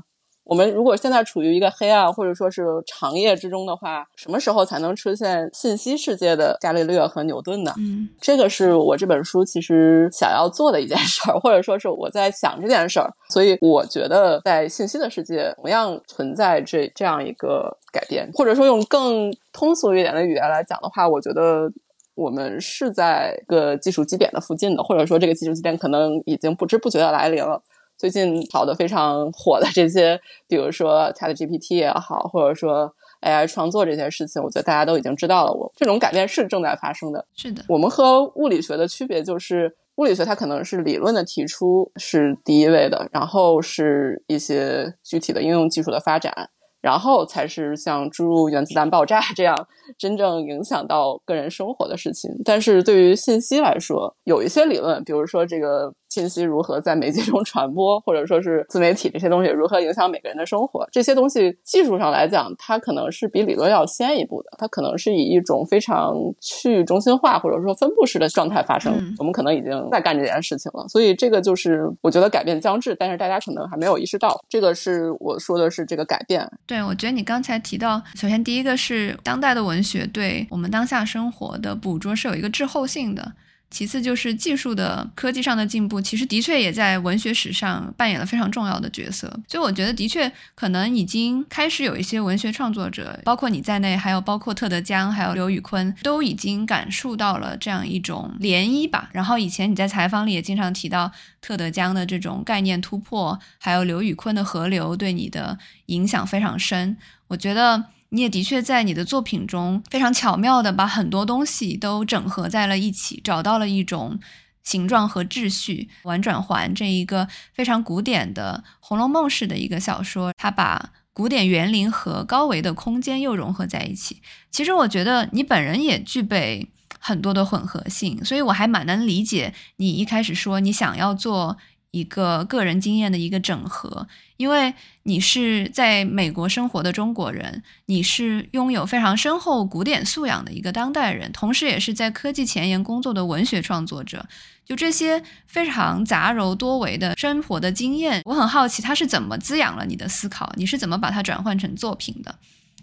我们如果现在处于一个黑暗或者说是长夜之中的话，什么时候才能出现信息世界的伽利略和牛顿呢？嗯，这个是我这本书其实想要做的一件事儿，或者说是我在想这件事儿。所以我觉得在信息的世界同样存在这这样一个改变，或者说用更通俗一点的语言来讲的话，我觉得我们是在个技术基点的附近的，或者说这个技术基点可能已经不知不觉的来临了。最近炒得非常火的这些，比如说 ChatGPT 也好，或者说 AI 创作这些事情，我觉得大家都已经知道了。我这种改变是正在发生的。是的，我们和物理学的区别就是，物理学它可能是理论的提出是第一位的，然后是一些具体的应用技术的发展，然后才是像注入原子弹爆炸这样真正影响到个人生活的事情。但是对于信息来说，有一些理论，比如说这个。信息如何在媒介中传播，或者说是自媒体这些东西如何影响每个人的生活？这些东西技术上来讲，它可能是比理论要先一步的。它可能是以一种非常去中心化或者说分布式的状态发生。我们可能已经在干这件事情了。所以这个就是我觉得改变将至，但是大家可能还没有意识到，这个是我说的是这个改变。对，我觉得你刚才提到，首先第一个是当代的文学对我们当下生活的捕捉是有一个滞后性的。其次就是技术的科技上的进步，其实的确也在文学史上扮演了非常重要的角色。所以我觉得，的确可能已经开始有一些文学创作者，包括你在内，还有包括特德·江，还有刘宇昆，都已经感受到了这样一种涟漪吧。然后以前你在采访里也经常提到特德·江的这种概念突破，还有刘宇昆的河流对你的影响非常深。我觉得。你也的确在你的作品中非常巧妙地把很多东西都整合在了一起，找到了一种形状和秩序。玩转环这一个非常古典的《红楼梦》式的一个小说，它把古典园林和高维的空间又融合在一起。其实我觉得你本人也具备很多的混合性，所以我还蛮能理解你一开始说你想要做。一个个人经验的一个整合，因为你是在美国生活的中国人，你是拥有非常深厚古典素养的一个当代人，同时也是在科技前沿工作的文学创作者。就这些非常杂糅多维的生活的经验，我很好奇，它是怎么滋养了你的思考？你是怎么把它转换成作品的？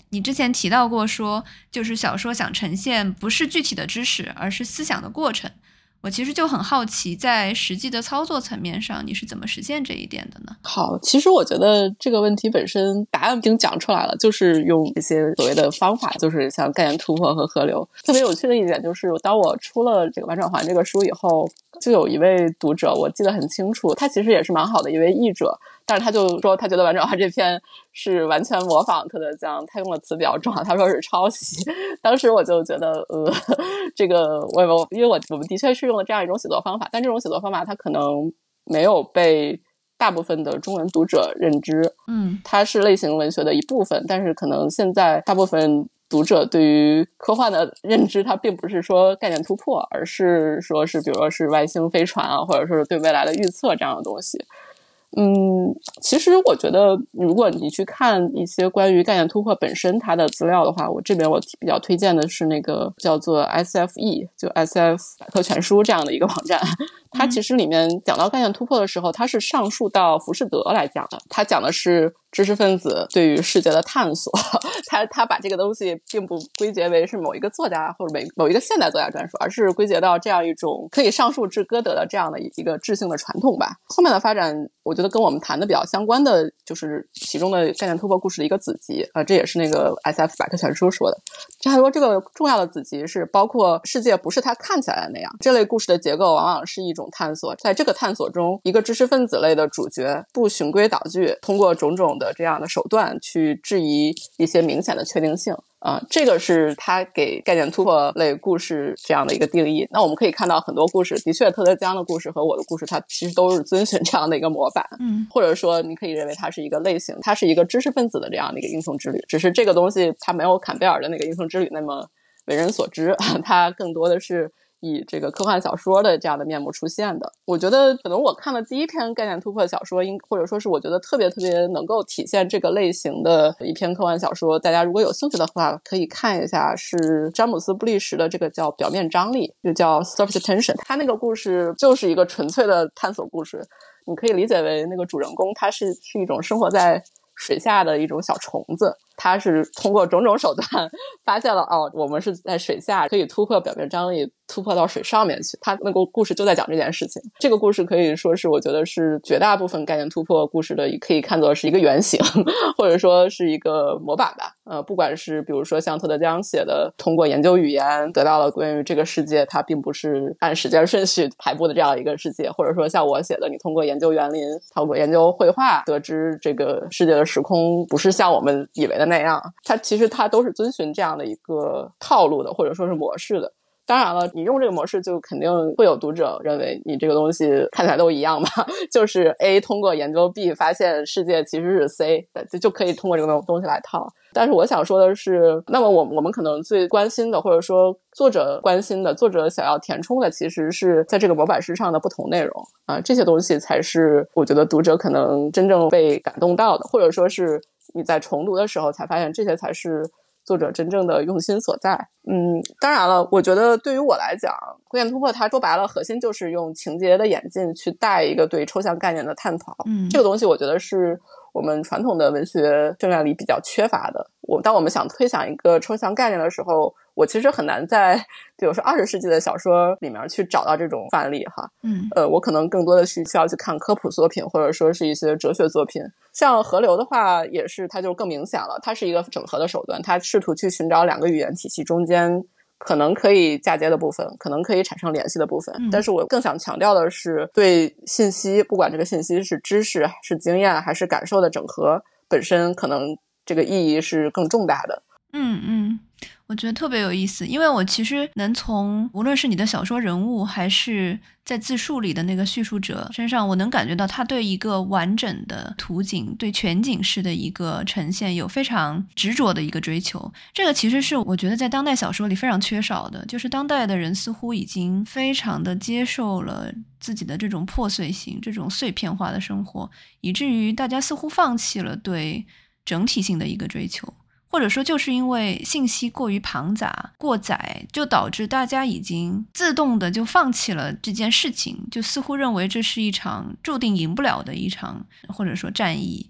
你之前提到过说，就是小说想呈现不是具体的知识，而是思想的过程。我其实就很好奇，在实际的操作层面上，你是怎么实现这一点的呢？好，其实我觉得这个问题本身答案已经讲出来了，就是用一些所谓的方法，就是像概念突破和河流。特别有趣的一点就是，当我出了这个《玩转环》这个书以后，就有一位读者，我记得很清楚，他其实也是蛮好的一位译者。但是他就说，他觉得完整他这篇是完全模仿特德·江，他用的词比较重，他说是抄袭。当时我就觉得，呃，这个我我因为我我们的确是用了这样一种写作方法，但这种写作方法它可能没有被大部分的中文读者认知。嗯，它是类型文学的一部分，但是可能现在大部分读者对于科幻的认知，它并不是说概念突破，而是说是比如说是外星飞船啊，或者说是对未来的预测这样的东西。嗯，其实我觉得，如果你去看一些关于概念突破本身它的资料的话，我这边我比较推荐的是那个叫做 SFE，就 SF 百科全书这样的一个网站。它其实里面讲到概念突破的时候，它是上述到浮士德来讲的。它讲的是知识分子对于世界的探索。他他把这个东西并不归结为是某一个作家或者某某一个现代作家专属，而是归结到这样一种可以上述至歌德的这样的一个智性的传统吧。后面的发展，我觉得跟我们谈的比较相关的就是其中的概念突破故事的一个子集啊，这也是那个 S F 百科全书说的。他说这个重要的子集是包括世界不是他看起来的那样。这类故事的结构往往是一。种探索，在这个探索中，一个知识分子类的主角不循规蹈矩，通过种种的这样的手段去质疑一些明显的确定性啊，这个是他给概念突破类故事这样的一个定义。那我们可以看到很多故事，的确，特德·江的故事和我的故事，它其实都是遵循这样的一个模板，*laughs* 嗯，或者说你可以认为它是一个类型，它是一个知识分子的这样的一个英雄之旅，只是这个东西它没有坎贝尔的那个英雄之旅那么为人所知，它更多的是。以这个科幻小说的这样的面目出现的，我觉得可能我看的第一篇概念突破小说，应或者说是我觉得特别特别能够体现这个类型的一篇科幻小说，大家如果有兴趣的话，可以看一下，是詹姆斯布利什的这个叫《表面张力》，就叫 Surface Tension。他那个故事就是一个纯粹的探索故事，你可以理解为那个主人公他是是一种生活在水下的一种小虫子。他是通过种种手段 *laughs* 发现了哦，我们是在水下可以突破表面张力，突破到水上面去。他那个故事就在讲这件事情。这个故事可以说是我觉得是绝大部分概念突破故事的，可以看作是一个原型，*laughs* 或者说是一个模板吧。呃，不管是比如说像特德·江写的，通过研究语言得到了关于这个世界它并不是按时间顺序排布的这样一个世界，或者说像我写的，你通过研究园林，通过研究绘画，得知这个世界的时空不是像我们以为的。那样，它其实它都是遵循这样的一个套路的，或者说是模式的。当然了，你用这个模式，就肯定会有读者认为你这个东西看起来都一样嘛，*laughs* 就是 A 通过研究 B 发现世界其实是 C，就就可以通过这个东东西来套。但是我想说的是，那么我我们可能最关心的，或者说作者关心的，作者想要填充的，其实是在这个模板式上的不同内容啊，这些东西才是我觉得读者可能真正被感动到的，或者说是。你在重读的时候才发现，这些才是作者真正的用心所在。嗯，当然了，我觉得对于我来讲，《古典突破》它说白了，核心就是用情节的演进去带一个对抽象概念的探讨。嗯，这个东西我觉得是我们传统的文学训练里比较缺乏的。我当我们想推想一个抽象概念的时候，我其实很难在比如说二十世纪的小说里面去找到这种范例哈。嗯呃，我可能更多的是需要去看科普作品，或者说是一些哲学作品。像河流的话，也是它就更明显了，它是一个整合的手段，它试图去寻找两个语言体系中间可能可以嫁接的部分，可能可以产生联系的部分。嗯但是我更想强调的是，对信息，不管这个信息是知识、是经验还是感受的整合，本身可能这个意义是更重大的。嗯嗯，我觉得特别有意思，因为我其实能从无论是你的小说人物，还是在自述里的那个叙述者身上，我能感觉到他对一个完整的图景、对全景式的一个呈现有非常执着的一个追求。这个其实是我觉得在当代小说里非常缺少的，就是当代的人似乎已经非常的接受了自己的这种破碎性、这种碎片化的生活，以至于大家似乎放弃了对整体性的一个追求。或者说，就是因为信息过于庞杂、过载，就导致大家已经自动的就放弃了这件事情，就似乎认为这是一场注定赢不了的一场，或者说战役。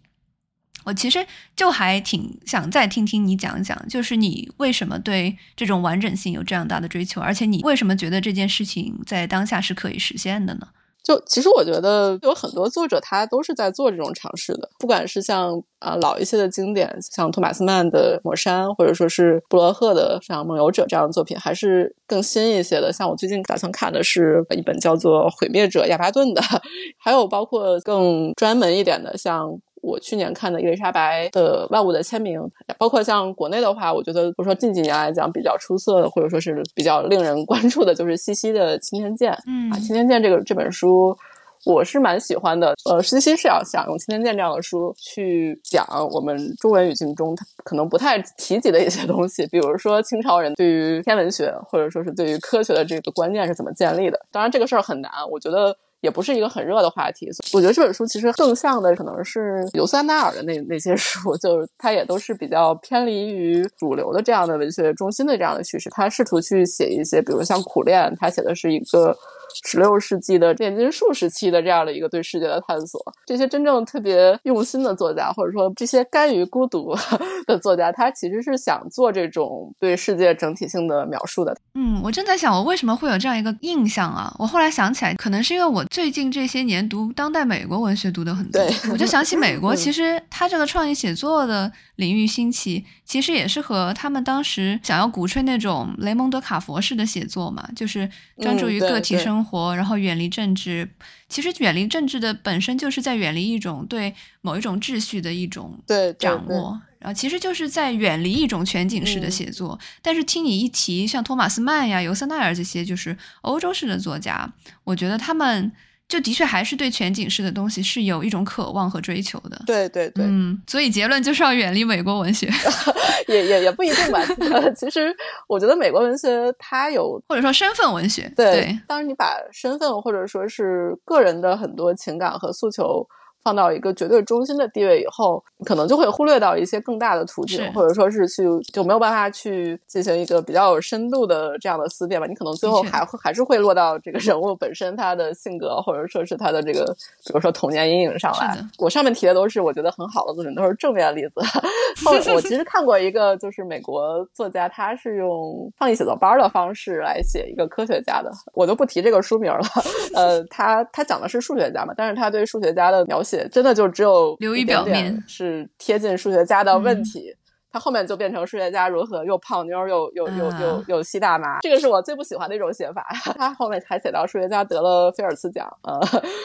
我其实就还挺想再听听你讲讲，就是你为什么对这种完整性有这样大的追求，而且你为什么觉得这件事情在当下是可以实现的呢？就其实我觉得有很多作者他都是在做这种尝试的，不管是像啊、老一些的经典，像托马斯曼的《抹山》，或者说是布罗赫的像《梦游者》这样的作品，还是更新一些的。像我最近打算看的是一本叫做《毁灭者亚巴顿》的，*laughs* 还有包括更专门一点的，像。我去年看的伊丽莎白的《万物的签名》，包括像国内的话，我觉得，比如说近几年来讲比较出色的，或者说是比较令人关注的，就是西西的《青天剑》。嗯啊，《青天剑》这个这本书，我是蛮喜欢的。呃，西西是要想用《青天剑》这样的书去讲我们中文语境中它可能不太提及的一些东西，比如说清朝人对于天文学或者说是对于科学的这个观念是怎么建立的。当然，这个事儿很难，我觉得。也不是一个很热的话题，我觉得这本书其实更像的可能是尤塞纳尔的那那些书，*laughs* 就是它也都是比较偏离于主流的这样的文学中心的这样的叙事。他试图去写一些，比如像《苦恋》，他写的是一个十六世纪的炼金术时期的这样的一个对世界的探索。这些真正特别用心的作家，或者说这些甘于孤独 *laughs* 的作家，他其实是想做这种对世界整体性的描述的。嗯，我正在想，我为什么会有这样一个印象啊？我后来想起来，可能是因为我最近这些年读当代美国文学读的很多，对我就想起美 *laughs* 国，嗯其实他这个创意写作的领域兴起，其实也是和他们当时想要鼓吹那种雷蒙德·卡佛式的写作嘛，就是专注于个体对生活，然后远离政治。其实远离政治的本身就是在远离一种对某一种秩序的一种掌握。然后其实就是在远离一种全景式的嗯写作，但是听你一提，像托马斯曼呀、尤瑟奈尔这些就是欧洲式的作家，我觉得他们就的确还是对全景式的东西是有一种渴望和追求的。对对对，嗯，所以结论就是要远离美国文学，*laughs* 也也也不一定吧。*laughs* 其实我觉得美国文学它有或者说身份文学。对，对当你把身份或者说是个人的很多情感和诉求放到一个绝对中心的地位以后，可能就会忽略到一些更大的途径，或者说是去就没有办法去进行一个比较有深度的这样的思辨吧。你可能最后还会还是会落到这个人物本身他的性格，或者说是他的这个，比如说童年阴影上来。我上面提的都是我觉得很好的作品，都是正面例子。*laughs* 后我其实看过一个，就是美国作家，他是用创意写作班的方式来写一个科学家的，我就不提这个书名了。*laughs* 呃，他他讲的是数学家嘛，但是他对数学家的描写真的就只有表面是贴近数学家的问嗯题。他后面就变成数学家如何又泡妞又又又又啊又吸大麻，这个是我最不喜欢的一种写法。*laughs* 他后面还写到数学家得了菲尔兹奖。呃，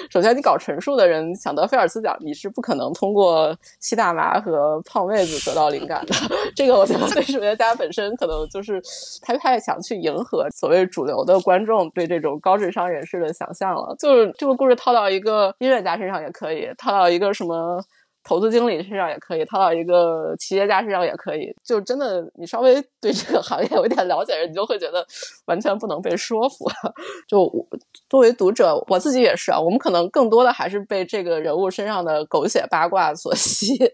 首先你搞陈述的人想得菲尔兹奖，你是不可能通过吸大麻和泡妹子得到灵感的。*laughs* 这个我觉得对数学家本身可能就是他太想去迎合所谓主流的观众对这种高智商人士的想象了。就是这个故事套到一个音乐家身上也可以，套到一个什么。投资经理身上也可以，套到一个企业家身上也可以。就真的，你稍微对这个行业有一点了解的人，你就会觉得完全不能被说服。*laughs* 就我作为读者，我自己也是啊。我们可能更多的还是被这个人物身上的狗血八卦所吸引。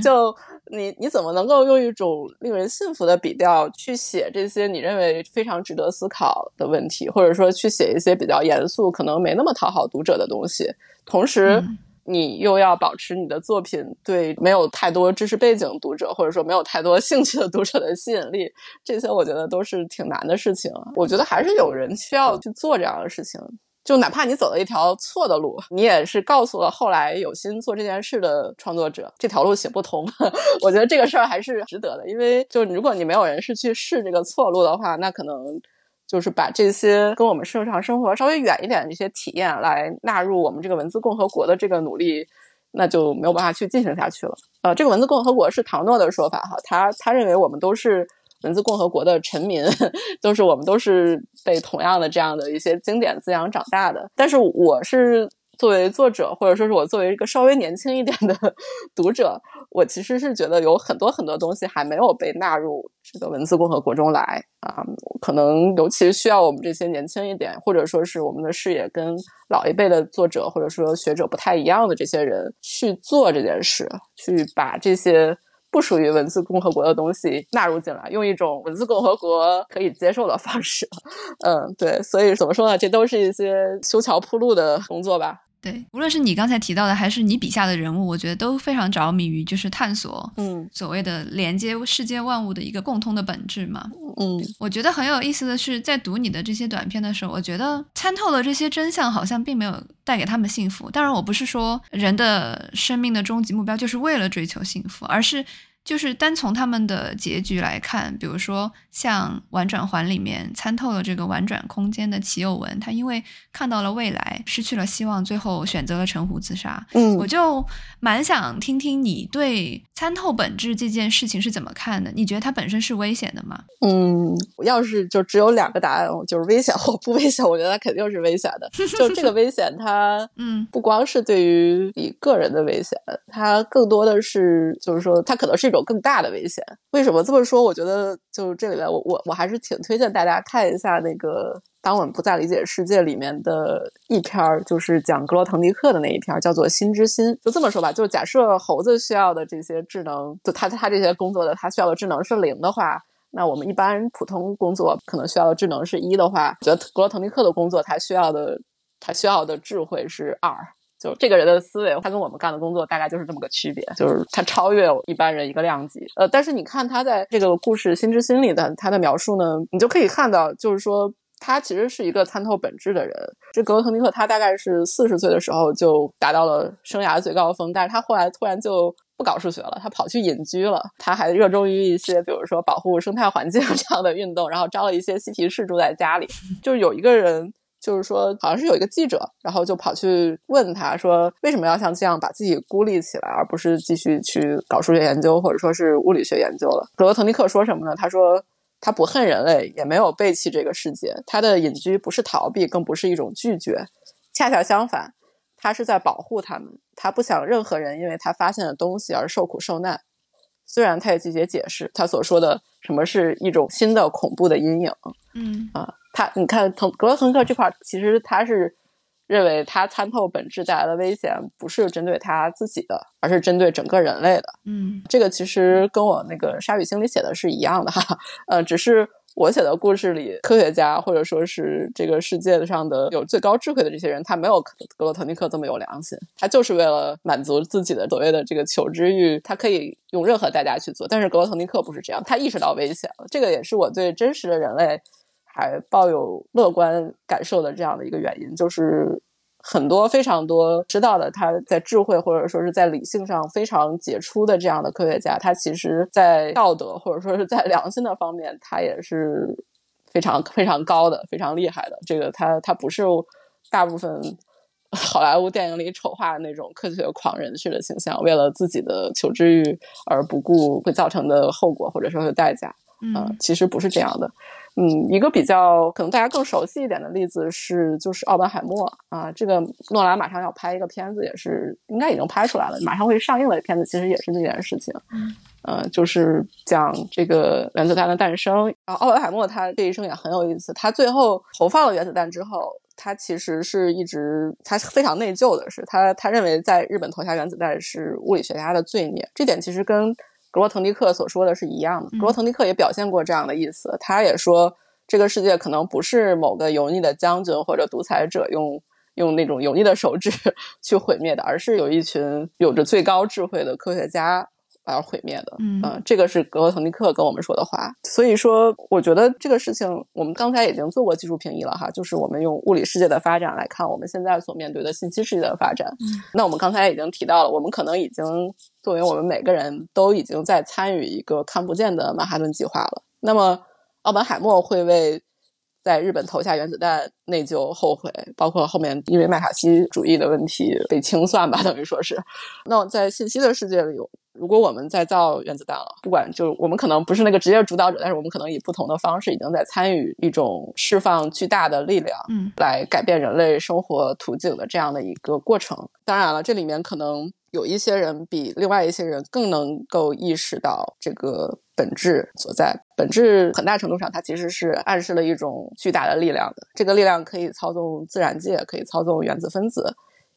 就你你怎么能够用一种令人信服的笔调去写这些你认为非常值得思考的问题，或者说去写一些比较严肃、可能没那么讨好读者的东西，同时。嗯你又要保持你的作品对没有太多知识背景读者，或者说没有太多兴趣的读者的吸引力，*laughs* 这些我觉得都是挺难的事情。我觉得还是有人需要去做这样的事情。就哪怕你走了一条错的路，你也是告诉了后来有心做这件事的创作者，这条路行不通。*laughs* 我觉得这个事儿还是值得的，因为就如果你没有人是去试这个错路的话，那可能就是把这些跟我们日常生活稍微远一点的一些体验来纳入我们这个文字共和国的这个努力，那就没有办法去进行下去了。呃，这个文字共和国是唐诺的说法哈，他他认为我们都是。文字共和国的臣民，*laughs* 都是我们都是被同样的这样的一些经典滋养长大的。但是我是作为作者，或者说是我作为一个稍微年轻一点的 *laughs* 读者，我其实是觉得有很多很多东西还没有被纳入这个文字共和国中来啊。可能尤其需要我们这些年轻一点，或者说是我们的视野跟老一辈的作者或者说学者不太一样的这些人去做这件事，去把这些。不属于文字共和国的东西纳入进来，用一种文字共和国可以接受的方式，*laughs* 嗯，对，所以怎么说呢？这都是一些修桥铺路的工作吧。对，无论是你刚才提到的，还是你笔下的人物，我觉得都非常着迷于就是探索，嗯，所谓的连接世界万物的一个共通的本质嘛。嗯，我觉得很有意思的是，在读你的这些短片的时候，我觉得参透了这些真相，好像并没有带给他们幸福。当然，我不是说人的生命的终极目标就是为了追求幸福，而是。就是单从他们的结局来看，比如说像《婉转环》里面参透了这个婉转空间的齐有文，他因为看到了未来，失去了希望，最后选择了沉湖自杀。嗯，我就蛮想听听你对参透本质这件事情是怎么看的？你觉得它本身是危险的吗？嗯，要是就只有两个答案，就是危险或不危险，我觉得它肯定是危险的。就这个危险，它 *laughs* 嗯，不光是对于你个人的危险，它更多的是就是说，它可能是一种。有更大的危险？为什么这么说？我觉得就是这里面，我我我还是挺推荐大家看一下那个《当我们不再理解世界》里面的一篇，就是讲格罗滕尼克的那一篇，叫做《心之心》。就这么说吧，就假设猴子需要的这些智能，就他他这些工作的他需要的智能是零的话，那我们一般普通工作可能需要的智能是一的话，觉得格罗滕尼克的工作他需要的他需要的智慧是二。就这个人的思维，他跟我们干的工作大概就是这么个区别，就是他超越一般人一个量级。呃，但是你看他在这个故事《心之心》里的他的描述呢，你就可以看到，就是说他其实是一个参透本质的人。这格罗滕尼克他大概是四十岁的时候就达到了生涯最高峰，但是他后来突然就不搞数学了，他跑去隐居了。他还热衷于一些比如说保护生态环境 *laughs* 这样的运动，然后招了一些嬉皮士住在家里。就是有一个人。就是说，好像是有一个记者，然后就跑去问他说：“为什么要像这样把自己孤立起来，而不是继续去搞数学研究，或者说是物理学研究了？”格罗滕尼克说什么呢？他说：“他不恨人类，也没有背弃这个世界。他的隐居不是逃避，更不是一种拒绝，恰恰相反，他是在保护他们。他不想任何人因为他发现的东西而受苦受难。虽然他也拒绝解释他所说的什么是一种新的恐怖的阴影。”嗯啊。他，你看，滕格罗滕克这块，其实他是认为他参透本质带来的危险，不是针对他自己的，而是针对整个人类的。嗯，这个其实跟我那个《鲨鱼心》里写的是一样的哈。呃，只是我写的故事里，科学家或者说是这个世界上的有最高智慧的这些人，他没有格罗滕尼克这么有良心，他就是为了满足自己的所谓的这个求知欲，他可以用任何代价去做。但是格罗滕尼克不是这样，他意识到危险了。这个也是我对真实的人类。还抱有乐观感受的这样的一个原因，就是很多非常多知道的他在智慧或者说是在理性上非常杰出的这样的科学家，他其实在道德或者说是在良心的方面，他也是非常非常高的、非常厉害的。这个他他不是大部分好莱坞电影里丑化的那种科学狂人式的形象，为了自己的求知欲而不顾会造成的后果或者说是代价。嗯，其实不是这样的。嗯，一个比较可能大家更熟悉一点的例子是，就是奥本海默啊，这个诺兰马上要拍一个片子，也是应该已经拍出来了，马上会上映的片子，其实也是这件事情。嗯，呃，就是讲这个原子弹的诞生。然后奥本海默他这一生也很有意思，他最后投放了原子弹之后，他其实是一直他非常内疚的是，他他认为在日本投下原子弹是物理学家的罪孽，这点其实跟。格罗滕尼克所说的是一样的。格罗滕尼克也表现过这样的意思，他也说，这个世界可能不是某个油腻的将军或者独裁者用用那种油腻的手指 *laughs* 去毁灭的，而是有一群有着最高智慧的科学家。而毁灭的，嗯呃这个是格罗滕尼克跟我们说的话。所以说，我觉得这个事情，我们刚才已经做过技术评议了哈，就是我们用物理世界的发展来看我们现在所面对的信息世界的发展。嗯那我们刚才已经提到了，我们可能已经作为我们每个人都已经在参与一个看不见的曼哈顿计划了。那么，奥本海默会为在日本投下原子弹内疚后悔，包括后面因为麦卡锡主义的问题被清算吧，等于说是。那在信息的世界里，如果我们在造原子弹了，不管就我们可能不是那个直接主导者，但是我们可能以不同的方式已经在参与一种释放巨大的力量，嗯，来改变人类生活途径的这样的一个过程。当然了，这里面可能有一些人比另外一些人更能够意识到这个本质所在。本质很大程度上，它其实是暗示了一种巨大的力量的。这个力量可以操纵自然界，可以操纵原子分子，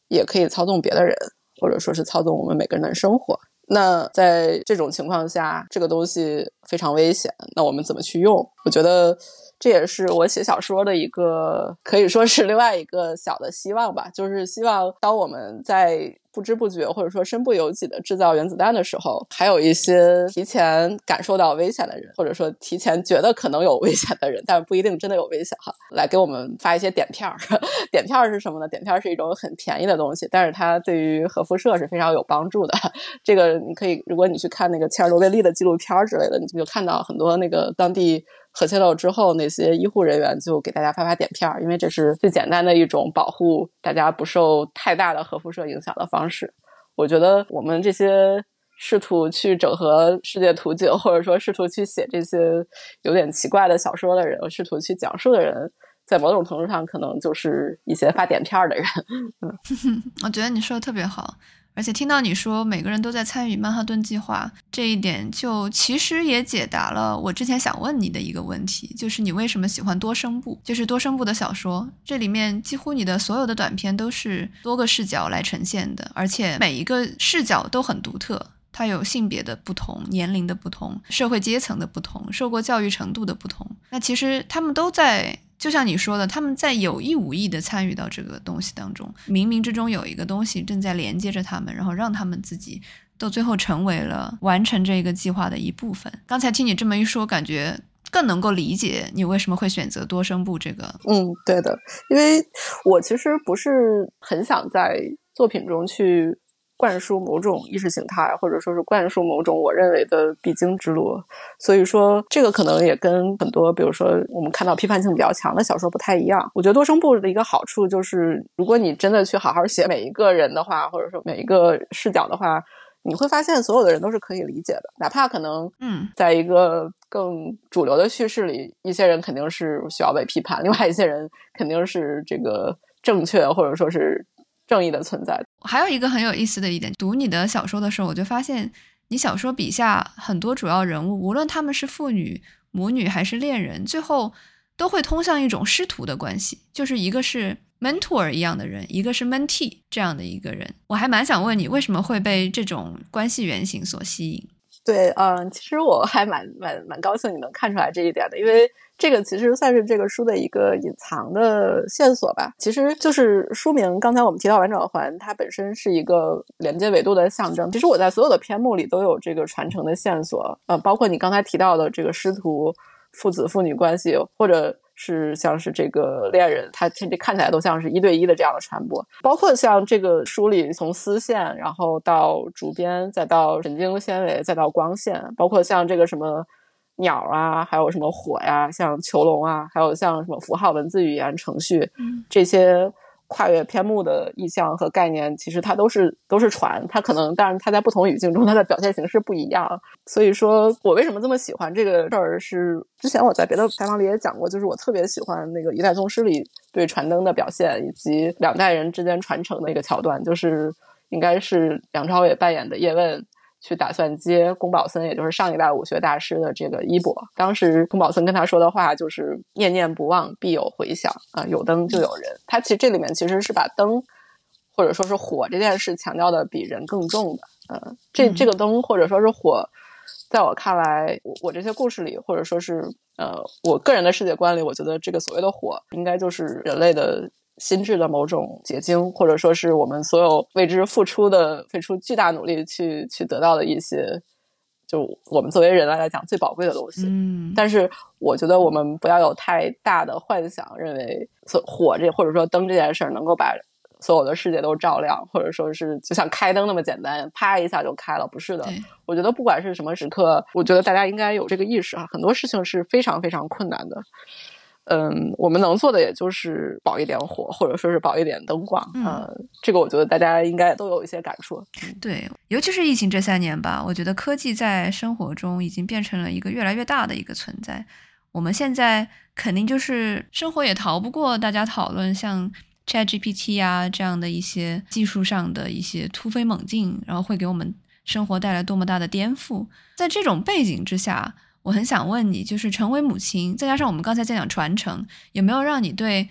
也可以操纵别的人，或者说是操纵我们每个人的生活。那在这种情况下，这个东西非常危险。那我们怎么去用？我觉得这也是我写小说的一个，可以说是另外一个小的希望吧。就是希望当我们在不知不觉或者说身不由己的制造原子弹的时候，还有一些提前感受到危险的人，或者说提前觉得可能有危险的人，但是不一定真的有危险哈，来给我们发一些点片儿。*laughs* 点片儿是什么呢？点片儿是一种很便宜的东西，但是它对于核辐射是非常有帮助的。*laughs* 这个你可以，如果你去看那个切尔诺贝利的纪录片儿之类的，你就看到很多那个当地核泄漏之后，那些医护人员就给大家发发碘片儿，因为这是最简单的一种保护大家不受太大的核辐射影响的方式。我觉得我们这些试图去整合世界图景，或者说试图去写这些有点奇怪的小说的人，试图去讲述的人，在某种程度上可能就是一些发碘片儿的人。*laughs* 嗯 *laughs* 我觉得你说的特别好，而且听到你说每个人都在参与曼哈顿计划这一点，就其实也解答了我之前想问你的一个问题，就是你为什么喜欢多声部，就是多声部的小说。这里面几乎你的所有的短片都是多个视角来呈现的，而且每一个视角都很独特。它有性别的不同、年龄的不同、社会阶层的不同、受过教育程度的不同。那其实他们都在，就像你说的，他们在有意无意的参与到这个东西当中，冥冥之中有一个东西正在连接着他们，然后让他们自己到最后成为了完成这个计划的一部分。刚才听你这么一说，感觉更能够理解你为什么会选择多声部这个。嗯，对的，因为我其实不是很想在作品中去。灌输某种意识形态，或者说是灌输某种我认为的必经之路，所以说这个可能也跟很多，比如说我们看到批判性比较强的小说不太一样。我觉得多声部的一个好处就是，如果你真的去好好写每一个人的话，或者说每一个视角的话，你会发现所有的人都是可以理解的，哪怕可能嗯，在一个更主流的叙事里，一些人肯定是需要被批判，另外一些人肯定是这个正确或者说是正义的存在。还有一个很有意思的一点，读你的小说的时候，我就发现你小说笔下很多主要人物，无论他们是父女、母女还是恋人，最后都会通向一种师徒的关系，就是一个是 mentor 一样的人，一个是 mentee 这样的一个人。我还蛮想问你，为什么会被这种关系原型所吸引？对，嗯，其实我还蛮蛮蛮高兴你能看出来这一点的，因为这个其实算是这个书的一个隐藏的线索吧。其实就是书名，刚才我们提到完整环，它本身是一个连接维度的象征。其实我在所有的篇目里都有这个传承的线索，呃，包括你刚才提到的这个师徒、父子、父女关系，或者。是像是这个恋人，他这看起来都像是一对一的这样的传播，包括像这个书里从丝线，然后到竹编，再到神经纤维，再到光线，包括像这个什么鸟啊，还有什么火呀，像囚笼啊，还有像什么符号文字语言程序，嗯，这些跨越篇目的意象和概念，其实它都是都是船，它可能，但是它在不同语境中，它的表现形式不一样。所以说我为什么这么喜欢这个事儿，是之前我在别的采访里也讲过，就是我特别喜欢那个《一代宗师》里对船灯的表现，以及两代人之间传承的一个桥段，就是应该是梁朝伟扮演的叶问。去打算接宫保森，也就是上一代武学大师的这个衣钵。当时宫保森跟他说的话就是“念念不忘，必有回响”啊，有灯就有人。他其实这里面其实是把灯或者说是火这件事强调的比人更重的。呃，这这个灯或者说是火，在我看来，我我这些故事里，或者说是呃我个人的世界观里，我觉得这个所谓的火，应该就是人类的心智的某种结晶，或者说是我们所有为之付出的、付出巨大努力去去得到的一些，就我们作为人类来讲最宝贵的东西。嗯，但是我觉得我们不要有太大的幻想，认为火这或者说灯这件事儿能够把所有的世界都照亮，或者说是就像开灯那么简单，啪一下就开了。不是的，我觉得不管是什么时刻，我觉得大家应该有这个意识啊，很多事情是非常非常困难的。嗯，我们能做的也就是保一点火，或者说是保一点灯光。嗯，这个我觉得大家应该都有一些感触。对，尤其是疫情这三年吧，我觉得科技在生活中已经变成了一个越来越大的一个存在。我们现在肯定就是生活也逃不过大家讨论像 ChatGPT 啊这样的一些技术上的一些突飞猛进，然后会给我们生活带来多么大的颠覆。在这种背景之下。我很想问你，就是成为母亲，再加上我们刚才在讲传承，有没有让你对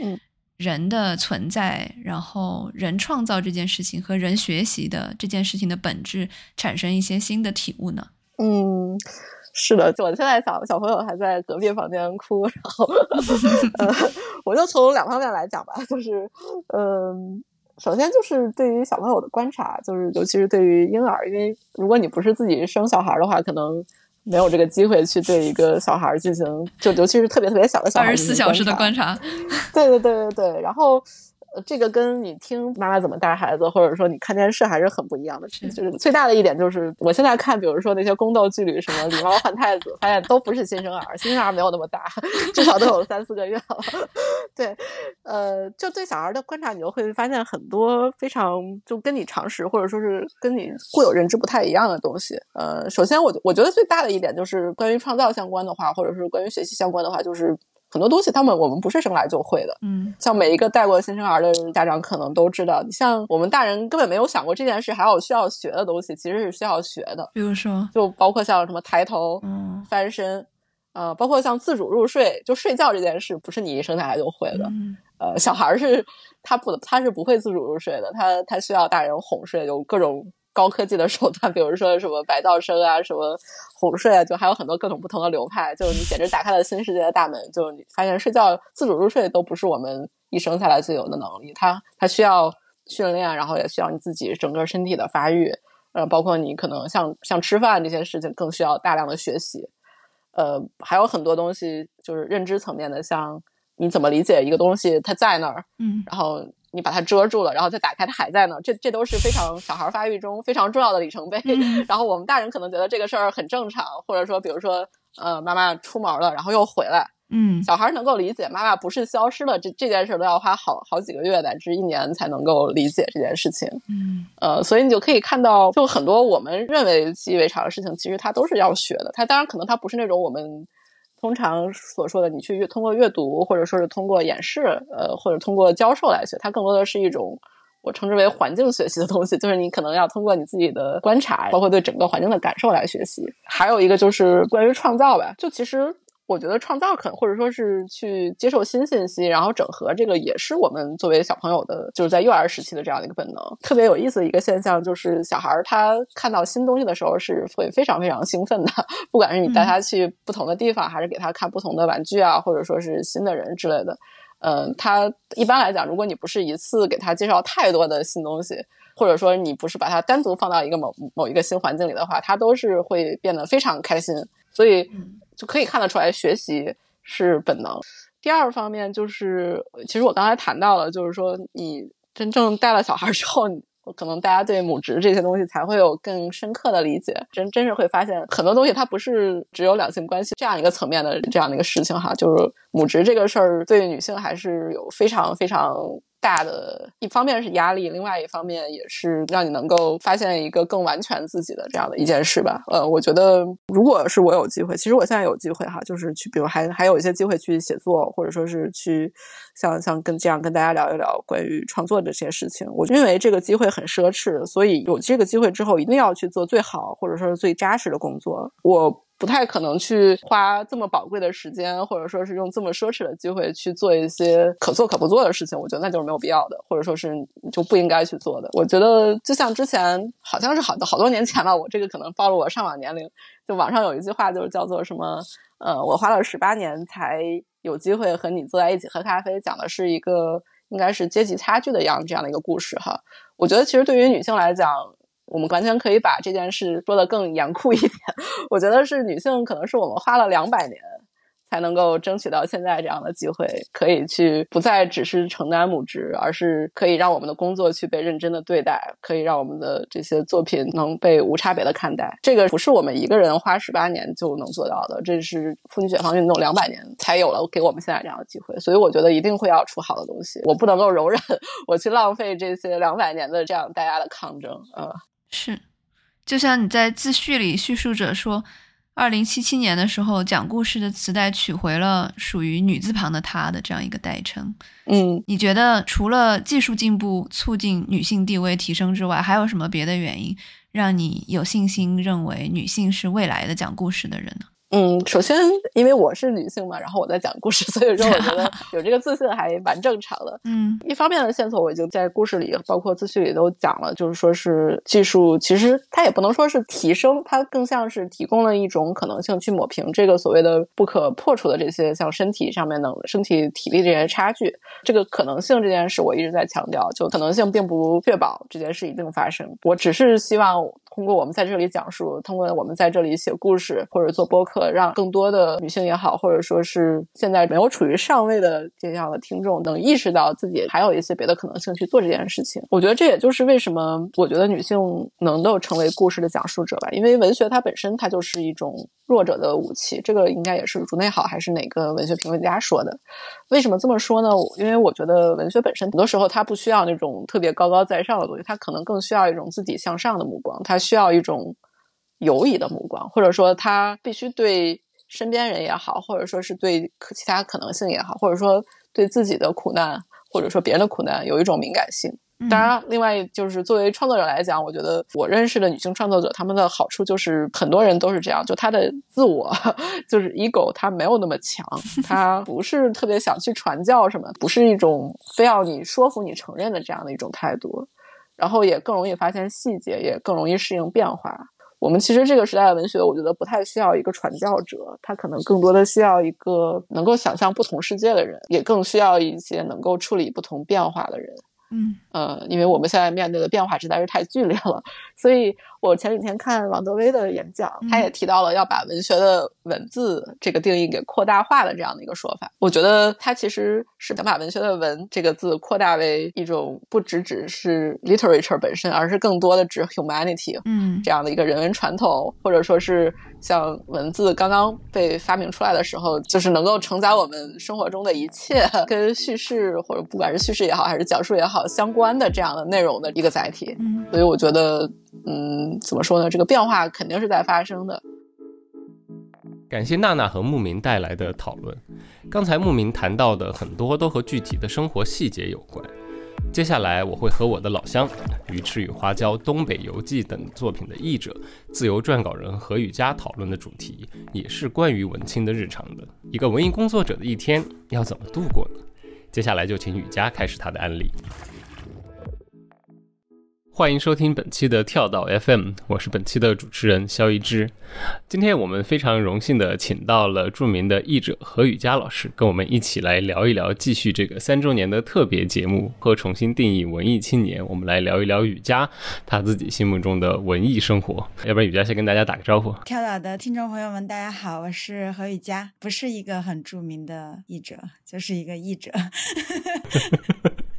人的存在，然后人创造这件事情和人学习的这件事情的本质产生一些新的体悟呢？嗯，是的，我现在小小朋友还在隔壁房间哭，然后 *laughs* 呃，我就从两方面来讲吧，就是嗯，首先就是对于小朋友的观察，就是尤其是对于婴儿，因为如果你不是自己生小孩的话，可能。没有这个机会去对一个小孩进行，就尤其是特别特别小的小孩，二十四小时的观察。*laughs* 对对对对对，然后。这个跟你听妈妈怎么带孩子，或者说你看电视还是很不一样的。就是最大的一点就是，我现在看，比如说那些宫斗剧里，什么狸猫换太子，发现都不是新生儿，新生儿没有那么大，*laughs* 至少都有三四个月了。*laughs* 对，呃，就对小孩的观察，你就会发现很多非常就跟你常识或者说是跟你固有认知不太一样的东西。呃，首先我我觉得最大的一点就是关于创造相关的话，或者是关于学习相关的话，就是。很多东西，他们我们不是生来就会的。嗯，像每一个带过新生儿的家长可能都知道，你像我们大人根本没有想过这件事还有需要学的东西，其实是需要学的。比如说，就包括像什么抬头、嗯，翻身，呃，包括像自主入睡，就睡觉这件事，不是你一生下来就会的。嗯呃，小孩是他不，他是不会自主入睡的，他他需要大人哄睡，有各种。高科技的手段，比如说什么白噪声啊，什么哄睡啊，就还有很多各种不同的流派。就是你简直打开了新世界的大门。就你发现睡觉自主入睡都不是我们一生下来就有的能力，它它需要训练，然后也需要你自己整个身体的发育。呃，包括你可能像像吃饭这些事情，更需要大量的学习。呃，还有很多东西就是认知层面的，像你怎么理解一个东西它在那儿，嗯，然后。你把它遮住了，然后再打开，它还在呢。这这都是非常小孩发育中非常重要的里程碑。*laughs* 然后我们大人可能觉得这个事儿很正常，或者说，比如说，呃，妈妈出门了，然后又回来，嗯，小孩能够理解妈妈不是消失了，这这件事都要花好好几个月乃至一年才能够理解这件事情。嗯，呃，所以你就可以看到，就很多我们认为习以为常的事情，其实它都是要学的。它当然可能它不是那种我们。通常所说的，你去阅通过阅读，或者说是通过演示，呃，或者通过教授来学，它更多的是一种我称之为环境学习的东西，就是你可能要通过你自己的观察，包括对整个环境的感受来学习。还有一个就是关于创造吧，就其实。我觉得创造可或者说是去接受新信息，然后整合这个也是我们作为小朋友的，就是在幼儿时期的这样的一个本能。特别有意思的一个现象就是，小孩他看到新东西的时候是会非常非常兴奋的，不管是你带他去不同的地方，还是给他看不同的玩具啊，或者说是新的人之类的。嗯，他一般来讲，如果你不是一次给他介绍太多的新东西，或者说你不是把他单独放到一个某某一个新环境里的话，他都是会变得非常开心。所以。就可以看得出来，学习是本能。第二方面就是，其实我刚才谈到了，就是说你真正带了小孩之后，可能大家对母职这些东西才会有更深刻的理解。真真是会发现很多东西，它不是只有两性关系这样一个层面的这样的一个事情哈。就是母职这个事儿，对女性还是有非常非常。大的一方面是压力，另外一方面也是让你能够发现一个更完全自己的这样的一件事吧。呃，我觉得如果是我有机会，其实我现在有机会哈，就是去，比如还还有一些机会去写作，或者说是去像像跟这样跟大家聊一聊关于创作的这些事情。我认为这个机会很奢侈，所以有这个机会之后，一定要去做最好或者说是最扎实的工作。我。不太可能去花这么宝贵的时间，或者说是用这么奢侈的机会去做一些可做可不做的事情，我觉得那就是没有必要的，或者说是就不应该去做的。我觉得就像之前好像是好好多年前了，我这个可能暴露我上网年龄。就网上有一句话，就是叫做什么？呃，我花了十八年才有机会和你坐在一起喝咖啡，讲的是一个。应该是阶级差距的样这样的一个故事哈。我觉得其实对于女性来讲，我们完全可以把这件事说的更严酷一点。*laughs* 我觉得是女性可能是我们花了两百年。才能够争取到现在这样的机会，可以去不再只是承担母职，而是可以让我们的工作去被认真的对待，可以让我们的这些作品能被无差别的看待。这个不是我们一个人花十八年就能做到的，这是妇女解放运动两百年才有了给我们现在这样的机会。所以我觉得一定会要出好的东西，我不能够容忍我去浪费这些两百年的这样大家的抗争。呃，是，就像你在自序里叙述着说。二零七七年的时候，讲故事的磁带取回了属于女字旁的“她”的这样一个代称。嗯，你觉得除了技术进步促进女性地位提升之外，还有什么别的原因让你有信心认为女性是未来的讲故事的人呢？嗯，首先，因为我是女性嘛，然后我在讲故事，*laughs* 所以说我觉得 *laughs* 有这个自信还蛮正常的。*laughs* 嗯，一方面的线索我已经在故事里，包括自序里都讲了，就是说是技术，其实它也不能说是提升，它更像是提供了一种可能性去抹平这个所谓的不可破除的这些像身体上面的身体体力这些差距。这个可能性这件事，我一直在强调，就可能性并不确保这件事一定发生。我只是希望。通过我们在这里讲述，通过我们在这里写故事或者做播客，让更多的女性也好，或者说是现在没有处于上位的这样的听众，能意识到自己还有一些别的可能性去做这件事情。我觉得这也就是为什么我觉得女性能够成为故事的讲述者吧，因为文学它本身它就是一种。弱者的武器，这个应该也是竹内好还是哪个文学评论家说的？为什么这么说呢？因为我觉得文学本身很多时候它不需要那种特别高高在上的东西，它可能更需要一种自己向上的目光，它需要一种游移的目光，或者说它必须对身边人也好，或者说是对其他可能性也好，或者说对自己的苦难或者说别人的苦难有一种敏感性。当然，另外就是作为创作者来讲，我觉得我认识的女性创作者，她们的好处就是很多人都是这样，就她的自我 *laughs* 就是 ego，她没有那么强，她不是特别想去传教什么，不是一种非要你说服你承认的这样的一种态度，然后也更容易发现细节，也更容易适应变化。我们其实这个时代的文学，我觉得不太需要一个传教者，他可能更多的需要一个能够想象不同世界的人，也更需要一些能够处理不同变化的人。嗯，呃，因为我们现在面对的变化实在是太剧烈了，所以我前几天看王德威的演讲，他也提到了要把文学的文字这个定义给扩大化的这样的一个说法。我觉得他其实是想把文学的“文”这个字扩大为一种不只只是 literature 本身，而是更多的指 humanity，嗯，这样的一个人文传统，或者说是。像文字刚刚被发明出来的时候，就是能够承载我们生活中的一切，*laughs* 跟叙事或者不管是叙事也好，还是讲述也好相关的这样的内容的一个载体。嗯，所以我觉得，嗯，怎么说呢？这个变化肯定是在发生的。感谢娜娜和牧民带来的讨论。刚才牧民谈到的很多都和具体的生活细节有关。接下来我会和我的老乡《鱼翅与花椒》《东北游记》等作品的译者、自由撰稿人何雨佳讨论的主题，也是关于文青的日常的。一个文艺工作者的一天要怎么度过呢？接下来就请雨佳开始他的案例。欢迎收听本期的跳岛 FM，我是本期的主持人肖一之。今天我们非常荣幸的请到了著名的译者何雨佳老师，跟我们一起来聊一聊，继续这个三周年的特别节目和重新定义文艺青年。我们来聊一聊雨佳他自己心目中的文艺生活。要不然雨佳先跟大家打个招呼。跳岛的听众朋友们，大家好，我是何雨佳，不是一个很著名的译者，就是一个译者。*laughs*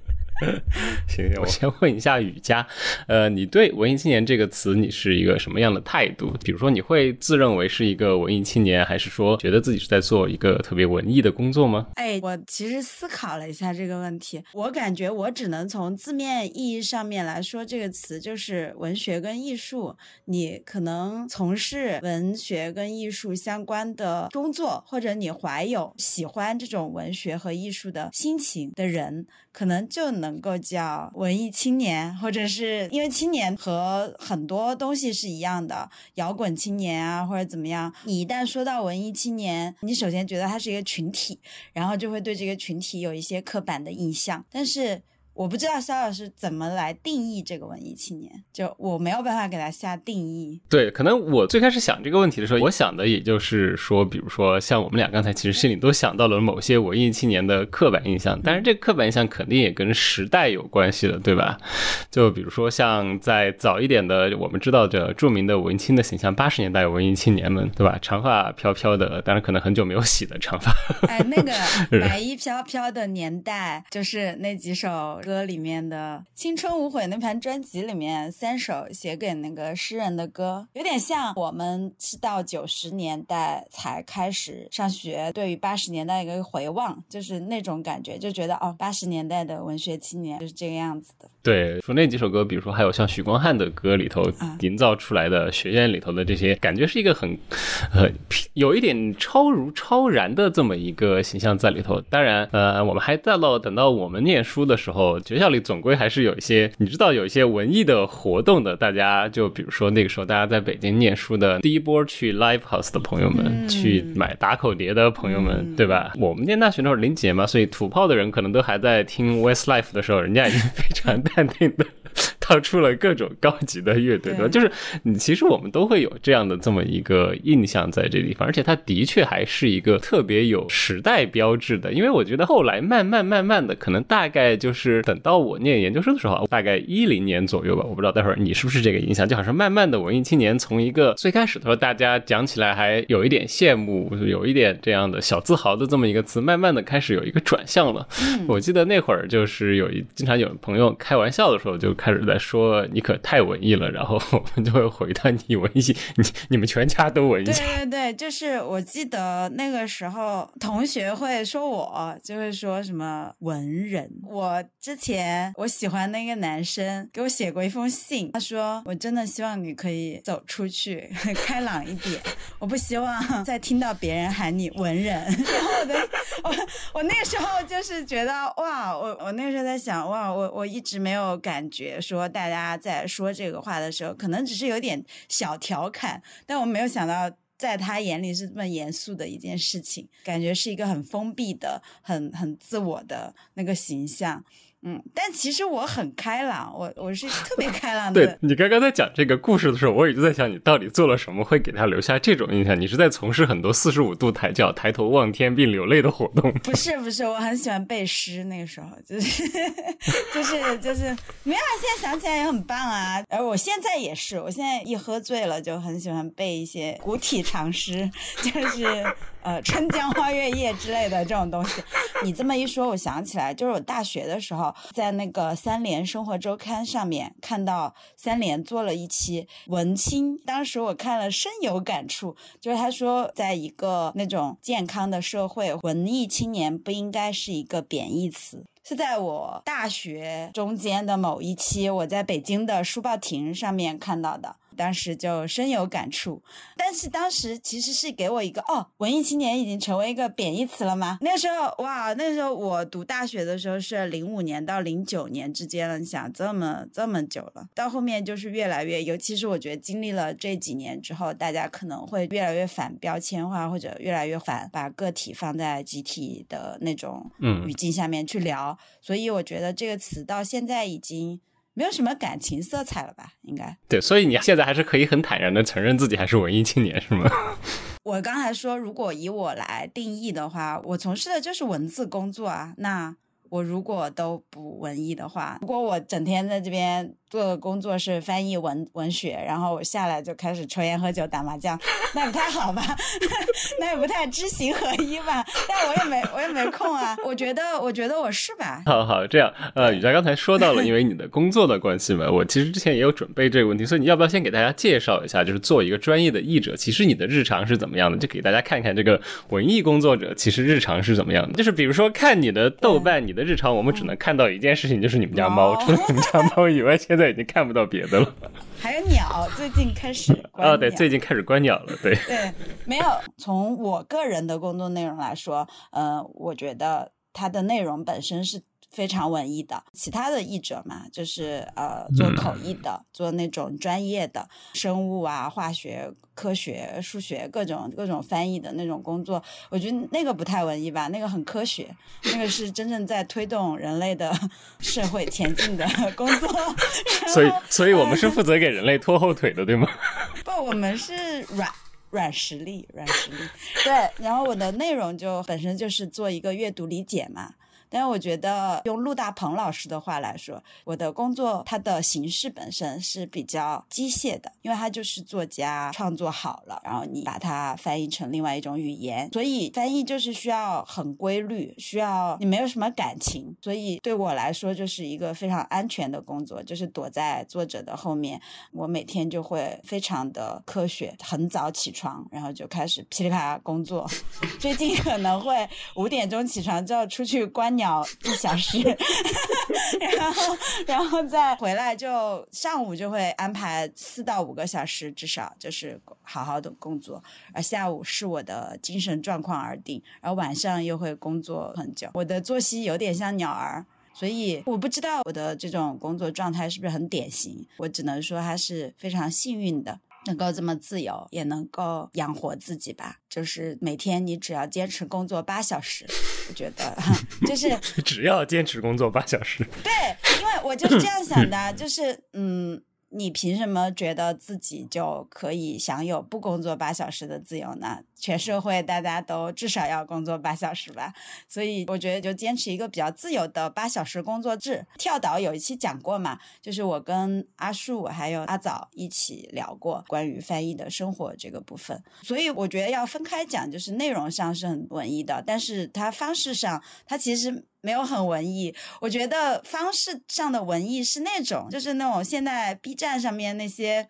行 *laughs* 行，*laughs* 我先问一下雨佳，呃，你对“文艺青年”这个词，你是一个什么样的态度？比如说，你会自认为是一个文艺青年，还是说觉得自己是在做一个特别文艺的工作吗？哎，我其实思考了一下这个问题，我感觉我只能从字面意义上面来说，这个词就是文学跟艺术。你可能从事文学跟艺术相关的工作，或者你怀有喜欢这种文学和艺术的心情的人。可能就能能够叫文艺青年，或者是因为青年和很多东西是一样的，摇滚青年啊，或者怎么样。你一旦说到文艺青年，你首先觉得他是一个群体，然后就会对这个群体有一些刻板的印象。但是我不知道肖老师怎么来定义这个文艺青年，就我没有办法给他下定义。对，可能我最开始想这个问题的时候，我想的也就是说，比如说像我们俩刚才其实心里都想到了某些文艺青年的刻板印象，但是这个刻板印象肯定也跟时代有关系的，对吧？就比如说像在早一点的，我们知道的著名的文青的形象，八十年代文艺青年们，对吧？长发飘飘的，当然可能很久没有洗的长发。哎，那个 *laughs* 白衣飘飘的年代，就是那几首。歌里面的《青春无悔》那盘专辑里面三首写给那个诗人的歌，有点像我们是到九十年代才开始上学，对于八十年代一个回望，就是那种感觉，就觉得哦，八十年代的文学青年就是这个样子的。对，说那几首歌，比如说还有像许光汉的歌里头营造出来的学院里头的这些感觉，是一个很，呃，有一点超如超然的这么一个形象在里头。当然，呃，我们还到了等到我们念书的时候，学校里总归还是有一些你知道有一些文艺的活动的。大家就比如说那个时候大家在北京念书的第一波去 live house 的朋友们，去买打口碟的朋友们，对吧？我们念大学那时候零几年嘛，所以土炮的人可能都还在听 Westlife 的时候，人家已经 *laughs* 非常。淡定的。*laughs* 套出了各种高级的乐队，对吧？就是你其实我们都会有这样的这么一个印象在这地方，而且它的确还是一个特别有时代标志的。因为我觉得后来慢慢慢慢的，可能大概就是等到我念研究生的时候，大概一零年左右吧，我不知道待会儿你是不是这个印象，就好像慢慢的文艺青年从一个最开始的时候大家讲起来还有一点羡慕，有一点这样的小自豪的这么一个词，慢慢的开始有一个转向了。我记得那会儿就是有一经常有朋友开玩笑的时候就开始在。说你可太文艺了，然后我们就会回他你文艺，你你们全家都文艺。对对对，就是我记得那个时候同学会说我就会说什么文人。我之前我喜欢那个男生给我写过一封信，他说我真的希望你可以走出去，*laughs* 开朗一点，我不希望再听到别人喊你文人。*laughs* 然后我的我我那个时候就是觉得哇，我我那个时候在想哇，我我一直没有感觉说。大家在说这个话的时候，可能只是有点小调侃，但我没有想到，在他眼里是这么严肃的一件事情，感觉是一个很封闭的、很很自我的那个形象。嗯，但其实我很开朗，我我是特别开朗的。对你刚刚在讲这个故事的时候，我一直在想，你到底做了什么会给他留下这种印象？你是在从事很多四十五度抬脚、抬头望天并流泪的活动？不是不是，我很喜欢背诗，那个时候就是 *laughs* 就是就是，没有，现在想起来也很棒啊。而我现在也是，我现在一喝醉了就很喜欢背一些古体长诗，就是 *laughs* 呃《春江花月夜》之类的这种东西。你这么一说，我想起来，就是我大学的时候。在那个三联生活周刊上面看到三联做了一期文青，当时我看了深有感触。就是他说，在一个那种健康的社会，文艺青年不应该是一个贬义词。是在我大学中间的某一期，我在北京的书报亭上面看到的。当时就深有感触，但是当时其实是给我一个哦，文艺青年已经成为一个贬义词了吗？那时候哇，那时候我读大学的时候是零五年到零九年之间了，你想这么这么久了，到后面就是越来越，尤其是我觉得经历了这几年之后，大家可能会越来越反标签化，或者越来越反把个体放在集体的那种语境下面去聊，所以我觉得这个词到现在已经。没有什么感情色彩了吧？应该对，所以你现在还是可以很坦然的承认自己还是文艺青年，是吗？*laughs* 我刚才说，如果以我来定义的话，我从事的就是文字工作啊。那我如果都不文艺的话，如果我整天在这边。做的工作是翻译文文学，然后我下来就开始抽烟喝酒打麻将，那不太好吧？*laughs* 那也不太知行合一吧？但我也没我也没空啊。我觉得我觉得我是吧？好好这样，呃，雨佳刚才说到了，因为你的工作的关系嘛，我其实之前也有准备这个问题，所以你要不要先给大家介绍一下，就是做一个专业的译者，其实你的日常是怎么样的？就给大家看看这个文艺工作者其实日常是怎么样的。就是比如说看你的豆瓣，你的日常，我们只能看到一件事情，就是你们家猫。除了你们家猫以外，现在。已经看不到别的了，*laughs* 还有鸟，最近开始 *laughs* 啊，对，最近开始观鸟了，对对，没有。从我个人的工作内容来说，呃，我觉得它的内容本身是非常文艺的，其他的译者嘛，就是呃做口译的，做那种专业的生物啊、化学、科学、数学各种各种翻译的那种工作，我觉得那个不太文艺吧，那个很科学，那个是真正在推动人类的 *laughs* 社会前进的 *laughs* 工作。所以，所以我们 *laughs* 是负责给人类拖后腿的，对吗？不，我们是软。软实力，软实力，对。然后我的内容就本身就是做一个阅读理解嘛。但是我觉得用陆大鹏老师的话来说，我的工作它的形式本身是比较机械的，因为他就是作家创作好了，然后你把它翻译成另外一种语言，所以翻译就是需要很规律，需要你没有什么感情，所以对我来说就是一个非常安全的工作，就是躲在作者的后面，我每天就会非常的科学，很早起床，然后就开始噼里啪啦工作，*laughs* 最近可能会五点钟起床就要出去观鸟。鸟一小时，*laughs* 然后，然后再回来，就上午就会安排四到五个小时，至少就是好好的工作。而下午是我的精神状况而定，然后晚上又会工作很久。我的作息有点像鸟儿，所以我不知道我的这种工作状态是不是很典型。我只能说还是非常幸运的。能够这么自由，也能够养活自己吧。就是每天你只要坚持工作八小时，我觉得 *laughs* 就是只要坚持工作八小时。对，因为我就是这样想的，就是嗯。你凭什么觉得自己就可以享有不工作八小时的自由呢？全社会大家都至少要工作八小时吧，所以我觉得就坚持一个比较自由的八小时工作制。跳岛有一期讲过嘛，就是我跟阿树还有阿枣一起聊过关于翻译的生活这个部分，所以我觉得要分开讲，就是内容上是很文艺的，但是它方式上它其实。没有很文艺，我觉得方式上的文艺是那种，就是那种现在 B 站上面那些。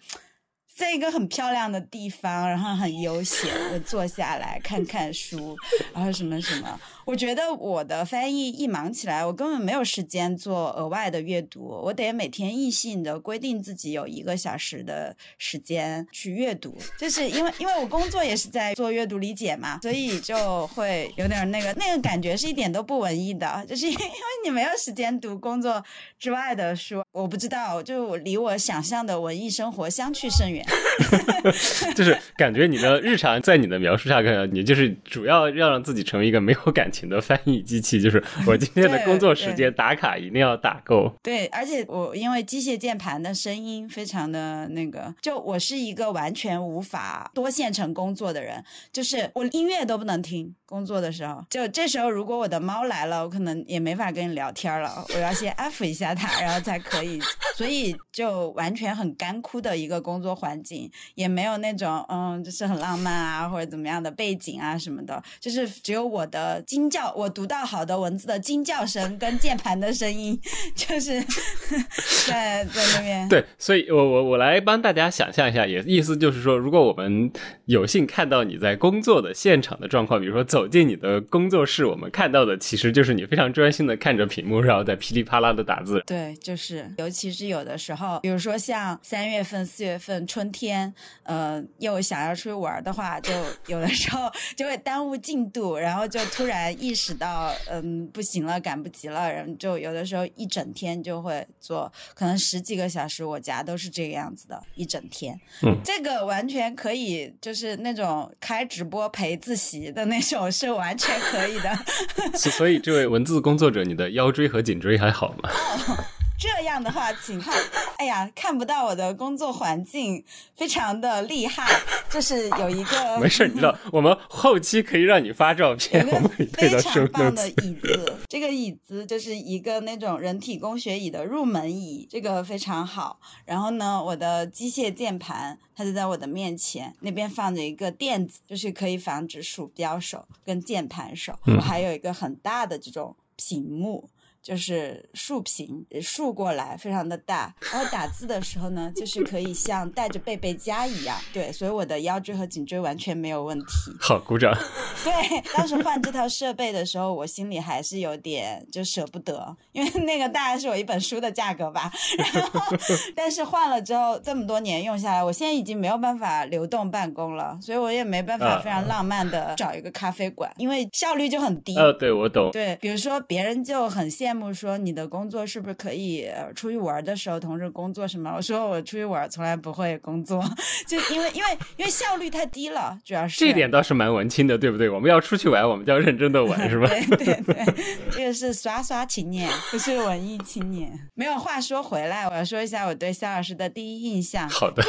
在一个很漂亮的地方，然后很悠闲的坐下来看 *laughs* 看书，然后什么什么。我觉得我的翻译一忙起来，我根本没有时间做额外的阅读，我得每天硬性的规定自己有一个小时的时间去阅读。就是因为因为我工作也是在做阅读理解嘛，所以就会有点那个那个感觉是一点都不文艺的，就是因为你没有时间读工作之外的书。我不知道，就我离我想象的文艺生活相去甚远。*laughs* *laughs* 就是感觉你的日常在你的描述下看，你就是主要要让自己成为一个没有感情的翻译机器。就是我今天的工作时间打卡一定要打够。对，而且我因为机械键盘的声音非常的那个，就我是一个完全无法多线程工作的人，就是我音乐都不能听。工作的时候，就这时候如果我的猫来了，我可能也没法跟你聊天了。*laughs* 我要先安抚一下它，然后才可以。*laughs* 所以就完全很干枯的一个工作环境。也没有那种嗯，就是很浪漫啊，或者怎么样的背景啊什么的，就是只有我的惊叫，我读到好的文字的惊叫声跟键盘的声音，*laughs* 就是在在那边。对，所以我我我来帮大家想象一下，也意思就是说，如果我们有幸看到你在工作的现场的状况，比如说走进你的工作室，我们看到的其实就是你非常专心的看着屏幕，然后在噼里啪啦的打字。对，就是，尤其是有的时候，比如说像三月份、四月份春天。呃，又想要出去玩的话，就 *laughs* 有的时候就会耽误进度，然后就突然意识到，嗯，不行了，赶不及了，然后就有的时候一整天就会做，可能十几个小时，我家都是这个样子的，一整天。嗯，这个完全可以，就是那种开直播陪自习的那种，是完全可以的。*laughs* 所以，这位文字工作者，你的腰椎和颈椎还好吗？*laughs* 这样的话，请看，*laughs* 哎呀，看不到我的工作环境，非常的厉害。就是有一个 *laughs* 没事，你知道，我们后期可以让你发照片，我们非常棒的椅子。这个椅子就是一个那种人体工学椅的入门椅，这个非常好。然后呢，我的机械键盘它就在我的面前，那边放着一个垫子，就是可以防止鼠标手跟键盘手。我还有一个很大的这种屏幕。就是竖屏竖过来，非常的大。然后打字的时候呢，就是可以像带着背背佳一样。对，所以我的腰椎和颈椎完全没有问题。好，鼓掌。对，当时换这套设备的时候，我心里还是有点就舍不得，因为那个大概是我一本书的价格吧。然后，但是换了之后，这么多年用下来，我现在已经没有办法流动办公了，所以我也没办法非常浪漫的找一个咖啡馆，因为效率就很低。呃，对我懂。对，比如说别人就很羡。羡慕说你的工作是不是可以呃出去玩的时候同时工作什么？我说我出去玩从来不会工作，*laughs* 就因为因为因为效率太低了，主要是这点倒是蛮文青的，对不对？我们要出去玩，我们就要认真的玩，是吧？*laughs* 对对对，这个是刷刷青年，不是文艺青年。没有话说回来，我要说一下我对肖老师的第一印象。好的，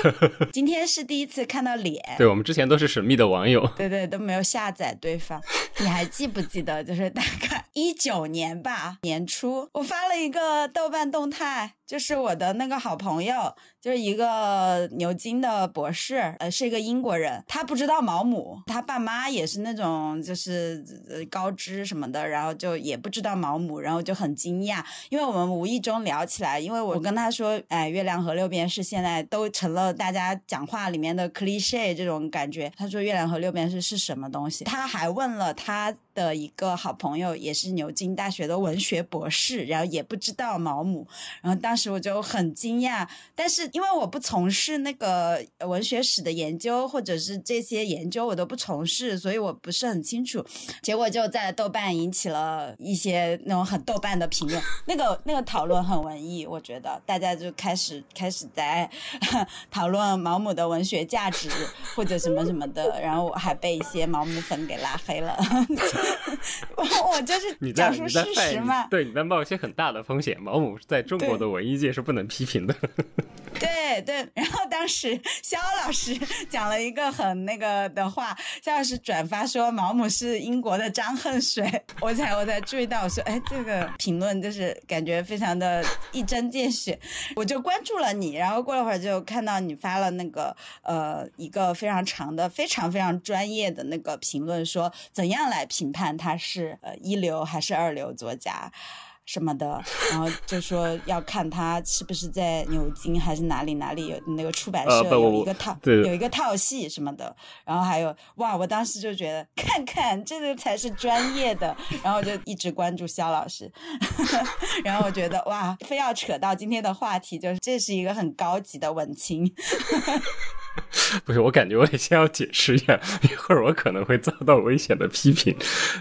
今天是第一次看到脸。对我们之前都是神秘的网友。对对，都没有下载对方。你还记不记得？就是大概一九年吧，年初，我发了一个豆瓣动态。就是我的那个好朋友，就是一个牛津的博士，呃，是一个英国人。他不知道毛姆，他爸妈也是那种就是高知什么的，然后就也不知道毛姆，然后就很惊讶，因为我们无意中聊起来，因为我跟他说，哎，月亮和六便士现在都成了大家讲话里面的 cliche 这种感觉。他说月亮和六便士是什么东西？他还问了他的一个好朋友，也是牛津大学的文学博士，然后也不知道毛姆，然后当。当时我就很惊讶，但是因为我不从事那个文学史的研究，或者是这些研究我都不从事，所以我不是很清楚。结果就在豆瓣引起了一些那种很豆瓣的评论，那个那个讨论很文艺，我觉得大家就开始开始在 *laughs* 讨论毛姆的文学价值或者什么什么的，然后我还被一些毛姆粉给拉黑了。*laughs* 我就是讲述事实嘛，对，你在冒一些很大的风险。毛姆在中国的文。理解是不能批评的，*laughs* 对对。然后当时肖老师讲了一个很那个的话，肖老师转发说毛姆是英国的张恨水，*laughs* 我才我才注意到，说哎，这个评论就是感觉非常的一针见血，我就关注了你，然后过了会儿就看到你发了那个呃一个非常长的、非常非常专业的那个评论，说怎样来评判他是呃一流还是二流作家。什么的，然后就说要看他是不是在牛津还是哪里哪里有那个出版社有一个套有一个套系什么的，然后还有哇，我当时就觉得看看这个才是专业的，然后就一直关注肖老师，*laughs* 然后我觉得哇，非要扯到今天的话题，就是这是一个很高级的文青。*laughs* 不是，我感觉我得先要解释一下，*laughs* 一会儿我可能会遭到危险的批评。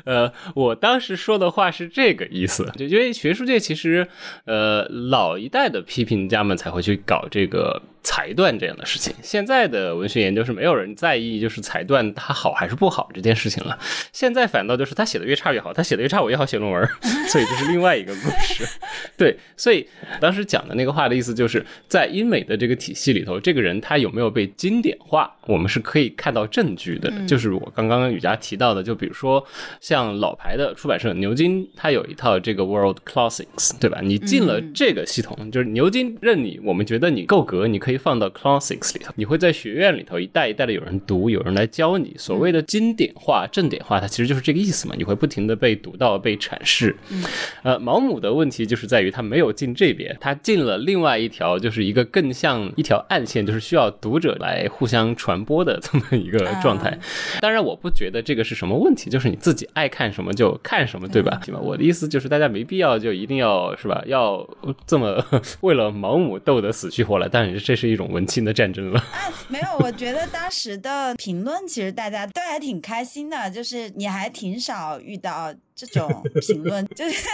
呃，我当时说的话是这个意思，就因为学术界其实，呃，老一代的批评家们才会去搞这个。裁断这样的事情，现在的文学研究是没有人在意，就是裁断它好还是不好这件事情了。现在反倒就是他写的越差越好，他写的越差我越好写论文，所以这是另外一个故事。*laughs* 对，所以当时讲的那个话的意思就是在英美的这个体系里头，这个人他有没有被经典化，我们是可以看到证据的。就是我刚刚雨佳提到的，就比如说像老牌的出版社牛津，它有一套这个 World Classics，对吧？你进了这个系统，就是牛津认你，我们觉得你够格，你可以。可以放到 classics 里头，你会在学院里头一代一代的有人读，有人来教你。所谓的经典化、正典化，它其实就是这个意思嘛。你会不停的被读到、被阐释。呃，毛姆的问题就是在于他没有进这边，他进了另外一条，就是一个更像一条暗线，就是需要读者来互相传播的这么一个状态。当然，我不觉得这个是什么问题，就是你自己爱看什么就看什么，对吧？对吧？我的意思就是大家没必要就一定要是吧？要这么 *laughs* 为了毛姆斗得死去活来，但是这是。一种文青的战争了啊！*laughs* 没有，我觉得当时的评论其实大家都还挺开心的，就是你还挺少遇到这种评论，就 *laughs* 是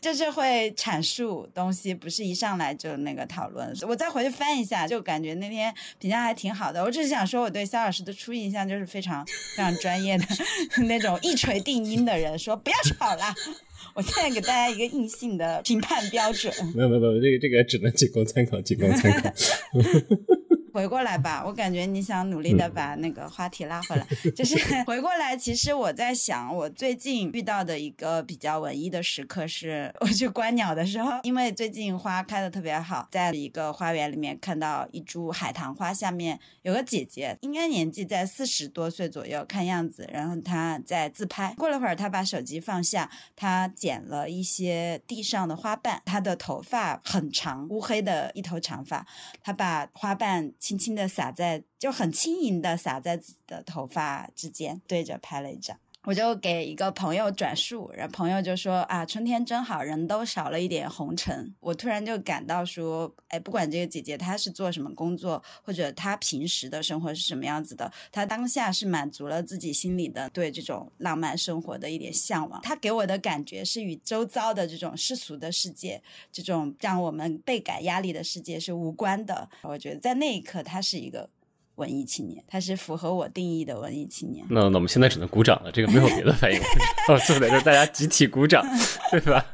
就是会阐述东西，不是一上来就那个讨论。我再回去翻一下，就感觉那天评价还挺好的。我只是想说，我对肖老师的初印象就是非常非常专业的 *laughs* 那种一锤定音的人，说不要吵了。我现在给大家一个硬性的评判标准。*laughs* 没有没有没有，这个这个只能仅供参考，仅供参考。*laughs* 回过来吧，我感觉你想努力的把那个话题拉回来，就是 *laughs* 回过来。其实我在想，我最近遇到的一个比较文艺的时刻是，我去观鸟的时候，因为最近花开的特别好，在一个花园里面看到一株海棠花下面有个姐姐，应该年纪在四十多岁左右，看样子，然后她在自拍。过了会儿，她把手机放下，她捡了一些地上的花瓣，她的头发很长，乌黑的一头长发，她把花瓣。轻轻的洒在，就很轻盈的洒在自己的头发之间，对着拍了一张。我就给一个朋友转述，然后朋友就说啊，春天真好，人都少了一点红尘。我突然就感到说，哎，不管这个姐姐她是做什么工作，或者她平时的生活是什么样子的，她当下是满足了自己心里的对这种浪漫生活的一点向往。她给我的感觉是与周遭的这种世俗的世界，这种让我们倍感压力的世界是无关的。我觉得在那一刻，她是一个。文艺青年，他是符合我定义的文艺青年。那那我们现在只能鼓掌了，这个没有别的反应。*laughs* *laughs* 哦，坐在这，大家集体鼓掌，*laughs* 对吧？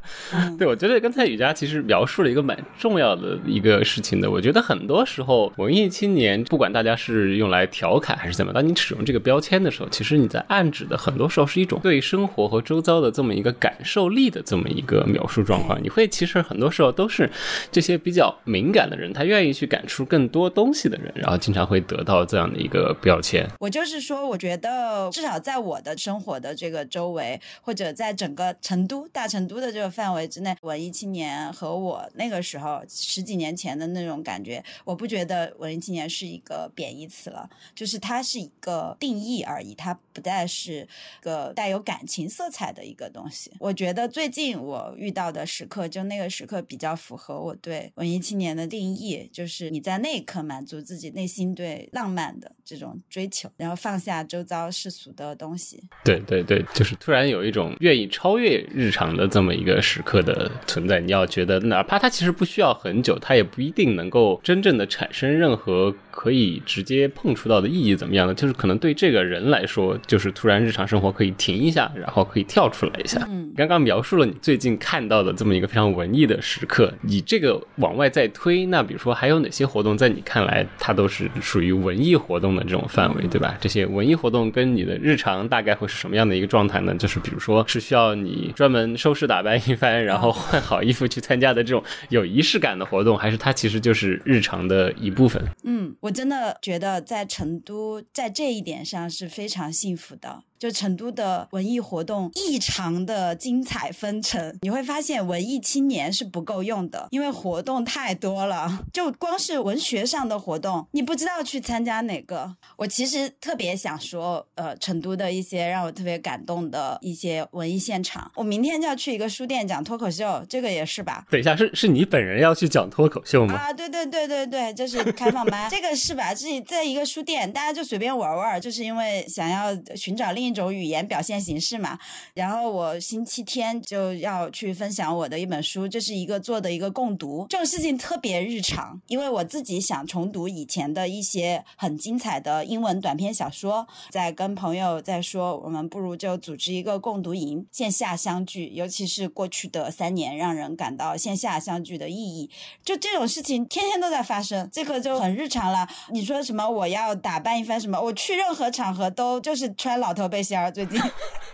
对，我觉得刚才雨佳其实描述了一个蛮重要的一个事情的。我觉得很多时候，文艺青年，不管大家是用来调侃还是怎么，当你使用这个标签的时候，其实你在暗指的很多时候是一种对生活和周遭的这么一个感受力的这么一个描述状况。你会其实很多时候都是这些比较敏感的人，他愿意去感触更多东西的人，然后经常会得到。到这样的一个标签，我就是说，我觉得至少在我的生活的这个周围，或者在整个成都大成都的这个范围之内，文艺青年和我那个时候十几年前的那种感觉，我不觉得文艺青年是一个贬义词了，就是它是一个定义而已，它不再是个带有感情色彩的一个东西。我觉得最近我遇到的时刻，就那个时刻比较符合我对文艺青年的定义，就是你在那一刻满足自己内心对。浪漫的这种追求，然后放下周遭世俗的东西。对对对，就是突然有一种愿意超越日常的这么一个时刻的存在。你要觉得，哪怕它其实不需要很久，它也不一定能够真正的产生任何可以直接碰触到的意义。怎么样的？就是可能对这个人来说，就是突然日常生活可以停一下，然后可以跳出来一下。嗯，刚刚描述了你最近看到的这么一个非常文艺的时刻，你这个往外再推，那比如说还有哪些活动在你看来，它都是属于文。文艺活动的这种范围，对吧？这些文艺活动跟你的日常大概会是什么样的一个状态呢？就是比如说是需要你专门收拾打扮一番，然后换好衣服去参加的这种有仪式感的活动，还是它其实就是日常的一部分？嗯，我真的觉得在成都，在这一点上是非常幸福的。就成都的文艺活动异常的精彩纷呈，你会发现文艺青年是不够用的，因为活动太多了。就光是文学上的活动，你不知道去参加哪个。我其实特别想说，呃，成都的一些让我特别感动的一些文艺现场。我明天就要去一个书店讲脱口秀，这个也是吧？等一下，是是你本人要去讲脱口秀吗？啊，对对对对对，这是开放班，*laughs* 这个是吧？是在一个书店，大家就随便玩玩，就是因为想要寻找另一。种语言表现形式嘛，然后我星期天就要去分享我的一本书，这是一个做的一个共读，这种事情特别日常，因为我自己想重读以前的一些很精彩的英文短篇小说，在跟朋友在说，我们不如就组织一个共读营，线下相聚，尤其是过去的三年，让人感到线下相聚的意义，就这种事情天天都在发生，这个就很日常了。你说什么我要打扮一番什么，我去任何场合都就是穿老头背。背心儿最近，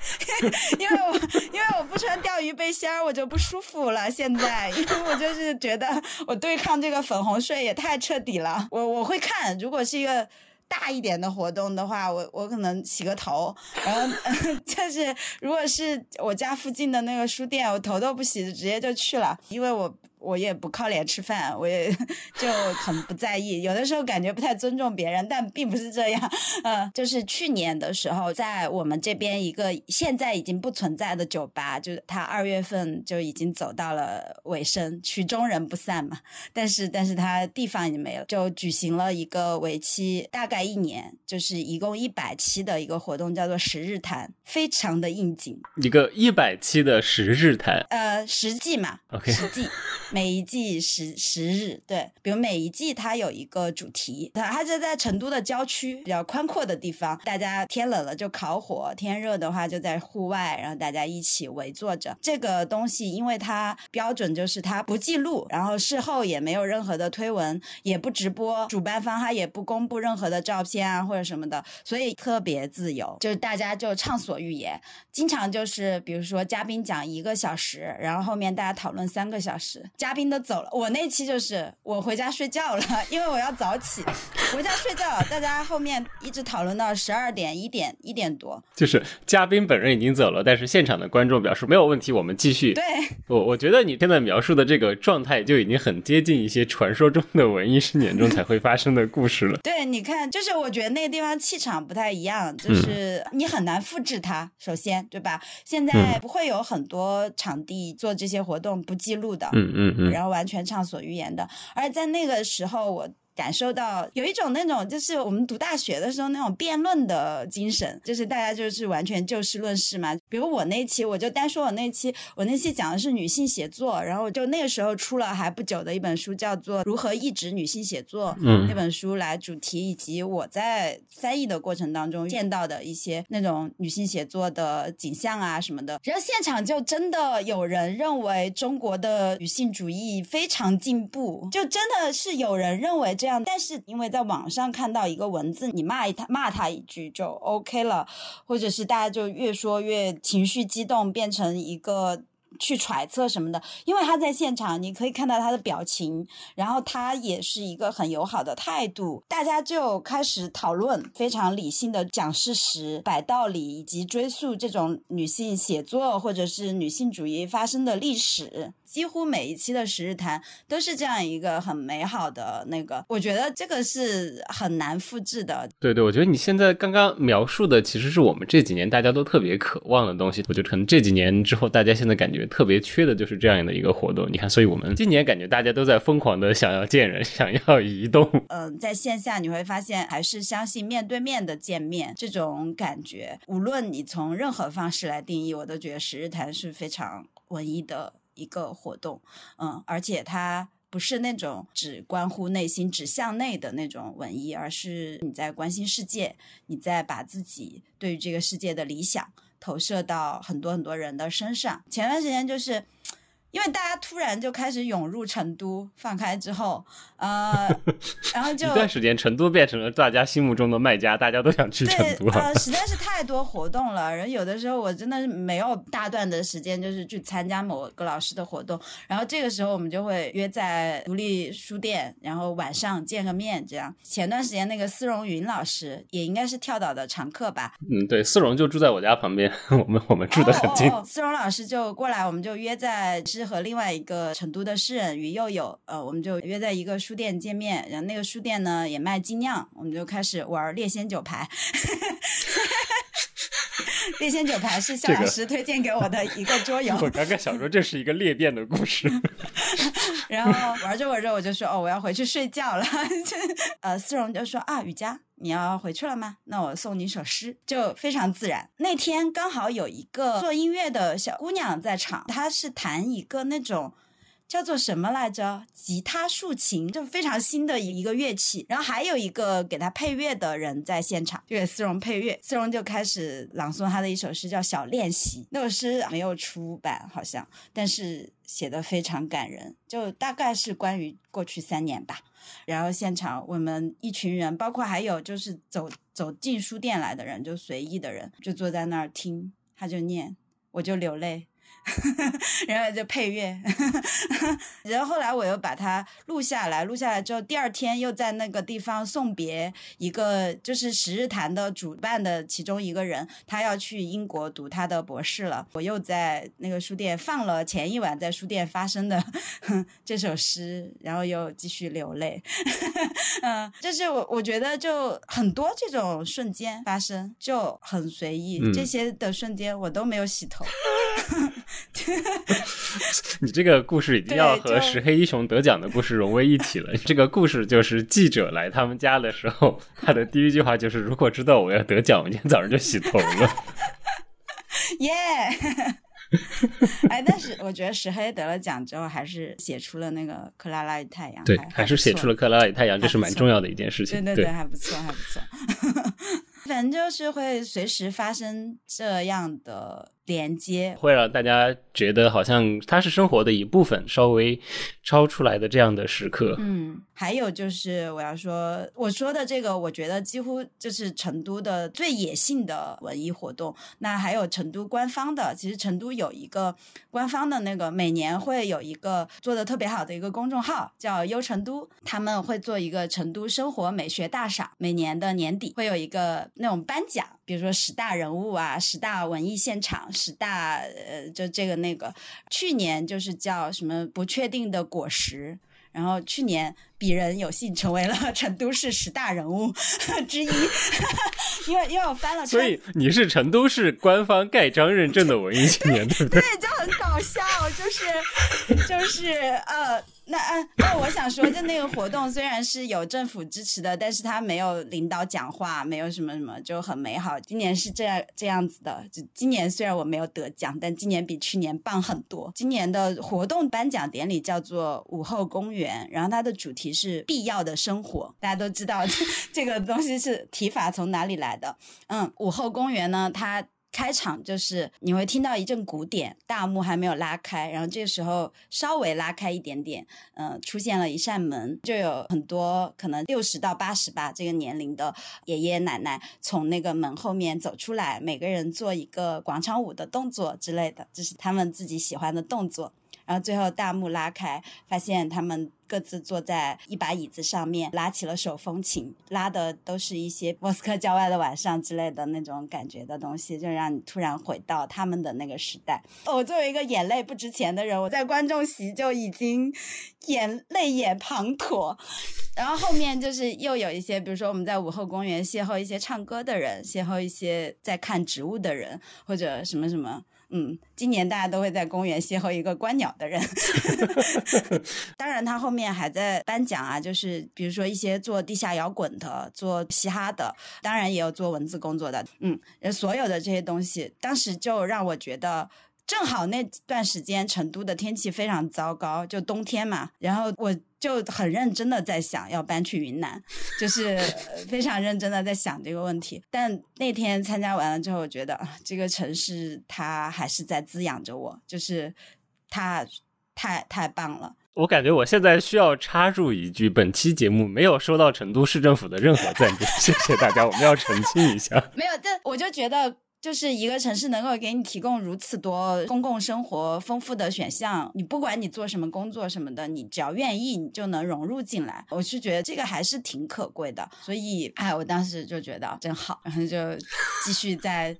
*laughs* 因为我因为我不穿钓鱼背心儿我就不舒服了。现在，因为我就是觉得我对抗这个粉红睡也太彻底了。我我会看，如果是一个大一点的活动的话，我我可能洗个头，然后 *laughs* 就是如果是我家附近的那个书店，我头都不洗，直接就去了，因为我。我也不靠脸吃饭，我也就很不在意。有的时候感觉不太尊重别人，但并不是这样。嗯，就是去年的时候，在我们这边一个现在已经不存在的酒吧，就是它二月份就已经走到了尾声，曲终人不散嘛。但是，但是它地方已经没了，就举行了一个为期大概一年，就是一共一百期的一个活动，叫做十日谈，非常的应景。一个一百期的十日谈，呃，实际嘛，OK，十季。每一季十十日，对，比如每一季它有一个主题，它它就在成都的郊区比较宽阔的地方，大家天冷了就烤火，天热的话就在户外，然后大家一起围坐着。这个东西因为它标准就是它不记录，然后事后也没有任何的推文，也不直播，主办方他也不公布任何的照片啊或者什么的，所以特别自由，就是大家就畅所欲言，经常就是比如说嘉宾讲一个小时，然后后面大家讨论三个小时。嘉嘉宾都走了，我那期就是我回家睡觉了，*laughs* 因为我要早起，回家睡觉。大家后面一直讨论到十二点、一点、一点多，就是嘉宾本人已经走了，但是现场的观众表示没有问题，我们继续。对，我我觉得你现在描述的这个状态就已经很接近一些传说中的文艺青年中才会发生的故事了。对，你看，就是我觉得那个地方气场不太一样，就是你很难复制它。首先，对吧？现在不会有很多场地做这些活动不记录的，嗯嗯嗯，然后完全畅所欲言的。而在那个时候，我。感受到有一种那种，就是我们读大学的时候那种辩论的精神，就是大家就是完全就事论事嘛。比如我那期，我就单说我那期，我那期讲的是女性写作，然后就那个时候出了还不久的一本书，叫做《如何抑制女性写作》。嗯，那本书来主题以及我在翻译的过程当中见到的一些那种女性写作的景象啊什么的。然后现场就真的有人认为中国的女性主义非常进步，就真的是有人认为这。这样，但是因为在网上看到一个文字，你骂他骂他一句就 OK 了，或者是大家就越说越情绪激动，变成一个去揣测什么的。因为他在现场，你可以看到他的表情，然后他也是一个很友好的态度，大家就开始讨论，非常理性的讲事实、摆道理，以及追溯这种女性写作或者是女性主义发生的历史。几乎每一期的十日谈都是这样一个很美好的那个，我觉得这个是很难复制的。对对，我觉得你现在刚刚描述的其实是我们这几年大家都特别渴望的东西。我觉得可能这几年之后，大家现在感觉特别缺的就是这样的一个活动。你看，所以我们今年感觉大家都在疯狂的想要见人，想要移动。嗯，在线下你会发现，还是相信面对面的见面这种感觉。无论你从任何方式来定义，我都觉得十日谈是非常文艺的。一个活动，嗯，而且它不是那种只关乎内心、只向内的那种文艺，而是你在关心世界，你在把自己对于这个世界的理想投射到很多很多人的身上。前段时间就是。因为大家突然就开始涌入成都，放开之后，呃，*laughs* 然后就一段时间，成都变成了大家心目中的卖家，大家都想去成都。呃，实在是太多活动了，人有的时候我真的是没有大段的时间，就是去参加某个老师的活动。然后这个时候我们就会约在独立书店，然后晚上见个面，这样。前段时间那个司荣云老师也应该是跳岛的常客吧？嗯，对，司荣就住在我家旁边，*laughs* 我们我们住的很近。司荣老师就过来，我们就约在是。和另外一个成都的诗人于佑佑，呃，我们就约在一个书店见面，然后那个书店呢也卖精酿，我们就开始玩烈仙酒牌。*laughs* 猎仙酒牌是肖老师推荐给我的一个桌游。*laughs* 我刚刚想说这是一个裂变的故事。*laughs* 然后玩着玩着我就说哦我要回去睡觉了。*laughs* 呃，思荣就说啊雨佳你要回去了吗？那我送你一首诗，就非常自然。那天刚好有一个做音乐的小姑娘在场，她是弹一个那种。叫做什么来着？吉他竖琴，就非常新的一个乐器。然后还有一个给他配乐的人在现场，就给思荣配乐。思荣就开始朗诵他的一首诗，叫《小练习》。那首诗没有出版，好像，但是写的非常感人，就大概是关于过去三年吧。然后现场我们一群人，包括还有就是走走进书店来的人，就随意的人，就坐在那儿听，他就念，我就流泪。*laughs* 然后就配乐，*laughs* 然后后来我又把它录下来，录下来之后，第二天又在那个地方送别一个就是十日谈的主办的其中一个人，他要去英国读他的博士了。我又在那个书店放了前一晚在书店发生的 *laughs* 这首诗，然后又继续流泪。嗯，就是我我觉得就很多这种瞬间发生就很随意，这些的瞬间我都没有洗头。*laughs* 你这个故事已经要和石黑一雄得奖的故事融为一体了。*laughs* 这个故事就是记者来他们家的时候，他的第一句话就是：“如果知道我要得奖，我今天早上就洗头了。”耶！哎，但是我觉得石黑得了奖之后，还是写出了那个《克拉拉与太阳》。对，还是写出了《克拉拉与太阳》，这是蛮重要的一件事情。对对对，还不错，还不错。*laughs* 反正就是会随时发生这样的连接，会让大家觉得好像它是生活的一部分，稍微超出来的这样的时刻。嗯，还有就是我要说，我说的这个，我觉得几乎就是成都的最野性的文艺活动。那还有成都官方的，其实成都有一个官方的那个，每年会有一个做的特别好的一个公众号，叫优成都，他们会做一个成都生活美学大赏，每年的年底会有一个那种颁奖，比如说十大人物啊，十大文艺现场。十大呃，就这个那个，去年就是叫什么不确定的果实，然后去年鄙人有幸成为了 *laughs* 成都市十大人物 *laughs* 之一，*laughs* 因为因为我翻了，所以你是成都市官方盖章认证的文艺青年，对不对？对，就很搞笑，就是就是呃。那啊，那我想说，就那个活动虽然是有政府支持的，但是他没有领导讲话，没有什么什么，就很美好。今年是这样这样子的，就今年虽然我没有得奖，但今年比去年棒很多。今年的活动颁奖典礼叫做午后公园，然后它的主题是必要的生活。大家都知道 *laughs* 这个东西是提法从哪里来的？嗯，午后公园呢，它。开场就是你会听到一阵鼓点，大幕还没有拉开，然后这个时候稍微拉开一点点，嗯，出现了一扇门，就有很多可能六十到八十吧这个年龄的爷爷奶奶从那个门后面走出来，每个人做一个广场舞的动作之类的，这是他们自己喜欢的动作。然后最后大幕拉开，发现他们各自坐在一把椅子上面，拉起了手风琴，拉的都是一些莫斯科郊外的晚上之类的那种感觉的东西，就让你突然回到他们的那个时代。我作为一个眼泪不值钱的人，我在观众席就已经眼泪眼滂沱。然后后面就是又有一些，比如说我们在午后公园邂逅一些唱歌的人，邂逅一些在看植物的人，或者什么什么。嗯，今年大家都会在公园邂逅一个观鸟的人。*laughs* 当然，他后面还在颁奖啊，就是比如说一些做地下摇滚的、做嘻哈的，当然也有做文字工作的。嗯，所有的这些东西，当时就让我觉得。正好那段时间成都的天气非常糟糕，就冬天嘛，然后我就很认真的在想要搬去云南，就是 *laughs* 非常认真的在想这个问题。但那天参加完了之后，我觉得这个城市它还是在滋养着我，就是它太太棒了。我感觉我现在需要插入一句：本期节目没有收到成都市政府的任何赞助，谢谢大家，我们要澄清一下。*laughs* 没有，但我就觉得。就是一个城市能够给你提供如此多公共生活丰富的选项，你不管你做什么工作什么的，你只要愿意，你就能融入进来。我是觉得这个还是挺可贵的，所以哎，我当时就觉得真好，然后就继续在。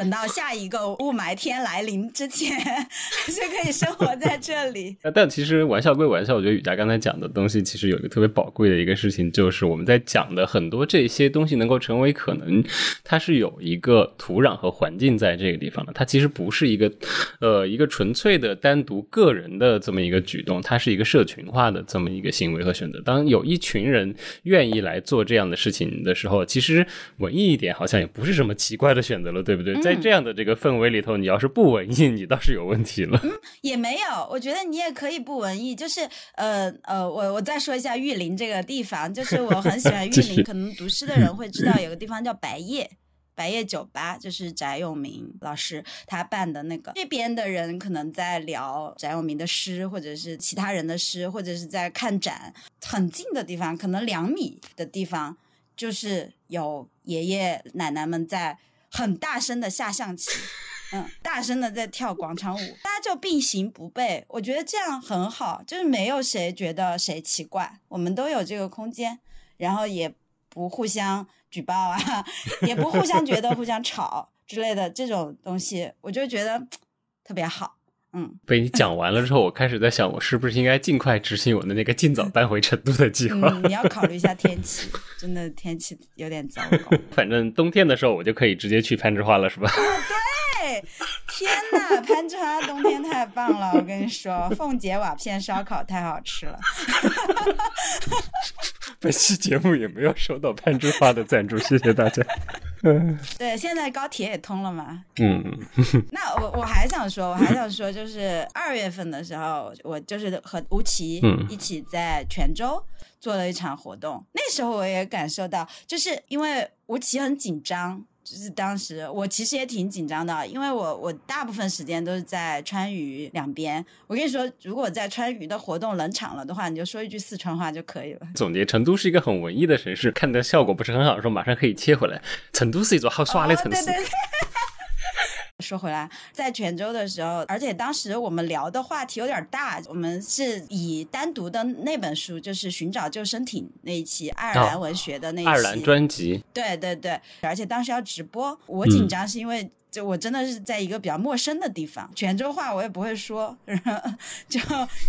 等到下一个雾霾天来临之前，*laughs* 就可以生活在这里。*laughs* 但其实玩笑归玩笑，我觉得雨佳刚才讲的东西，其实有一个特别宝贵的一个事情，就是我们在讲的很多这些东西能够成为可能，它是有一个土壤和环境在这个地方的。它其实不是一个，呃，一个纯粹的单独个人的这么一个举动，它是一个社群化的这么一个行为和选择。当有一群人愿意来做这样的事情的时候，其实文艺一点好像也不是什么奇怪的选择了，对不对？在这样的这个氛围里头，你要是不文艺，你倒是有问题了。嗯，也没有，我觉得你也可以不文艺。就是呃呃，我我再说一下玉林这个地方，就是我很喜欢玉林。可能读诗的人会知道，有个地方叫白夜，白夜酒吧，就是翟永明老师他办的那个。这边的人可能在聊翟永明的诗，或者是其他人的诗，或者是在看展。很近的地方，可能两米的地方，就是有爷爷奶奶们在。很大声的下象棋，嗯，大声的在跳广场舞，大家就并行不悖。我觉得这样很好，就是没有谁觉得谁奇怪，我们都有这个空间，然后也不互相举报啊，*laughs* 也不互相觉得互相吵之类的这种东西，我就觉得特别好。嗯，被你讲完了之后，我开始在想，我是不是应该尽快执行我的那个尽早搬回成都的计划？嗯，你要考虑一下天气，真的天气有点糟糕。反正冬天的时候，我就可以直接去攀枝花了，是吧？对，天哪，攀枝花冬天太棒了！我跟你说，凤姐瓦片烧烤太好吃了。*laughs* 本期节目也没有收到攀枝花的赞助，谢谢大家。*laughs* 对，现在高铁也通了嘛？嗯。*laughs* 那我我还想说，我还想说，就是二月份的时候，我就是和吴奇一起在泉州做了一场活动。那时候我也感受到，就是因为吴奇很紧张。就是当时我其实也挺紧张的，因为我我大部分时间都是在川渝两边。我跟你说，如果在川渝的活动冷场了的话，你就说一句四川话就可以了。总结：成都是一个很文艺的城市，看的效果不是很好的时候，马上可以切回来。成都是一座好耍的城市。哦对对对说回来，在泉州的时候，而且当时我们聊的话题有点大，我们是以单独的那本书，就是《寻找救生艇》那一期爱尔兰文学的那一期，爱尔兰专辑，对对对，而且当时要直播，我紧张是因为。就我真的是在一个比较陌生的地方，泉州话我也不会说，*laughs* 然后就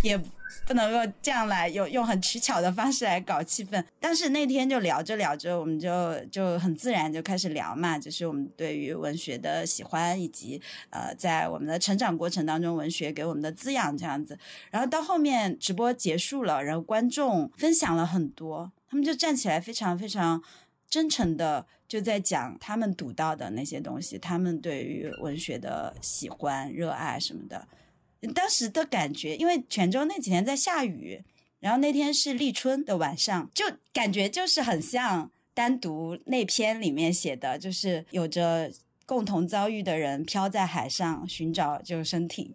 也不能够这样来用用很取巧的方式来搞气氛。但是那天就聊着聊着，我们就就很自然就开始聊嘛，就是我们对于文学的喜欢，以及呃在我们的成长过程当中，文学给我们的滋养这样子。然后到后面直播结束了，然后观众分享了很多，他们就站起来非常非常真诚的。就在讲他们读到的那些东西，他们对于文学的喜欢、热爱什么的。当时的感觉，因为泉州那几天在下雨，然后那天是立春的晚上，就感觉就是很像单独那篇里面写的，就是有着共同遭遇的人漂在海上寻找救生艇。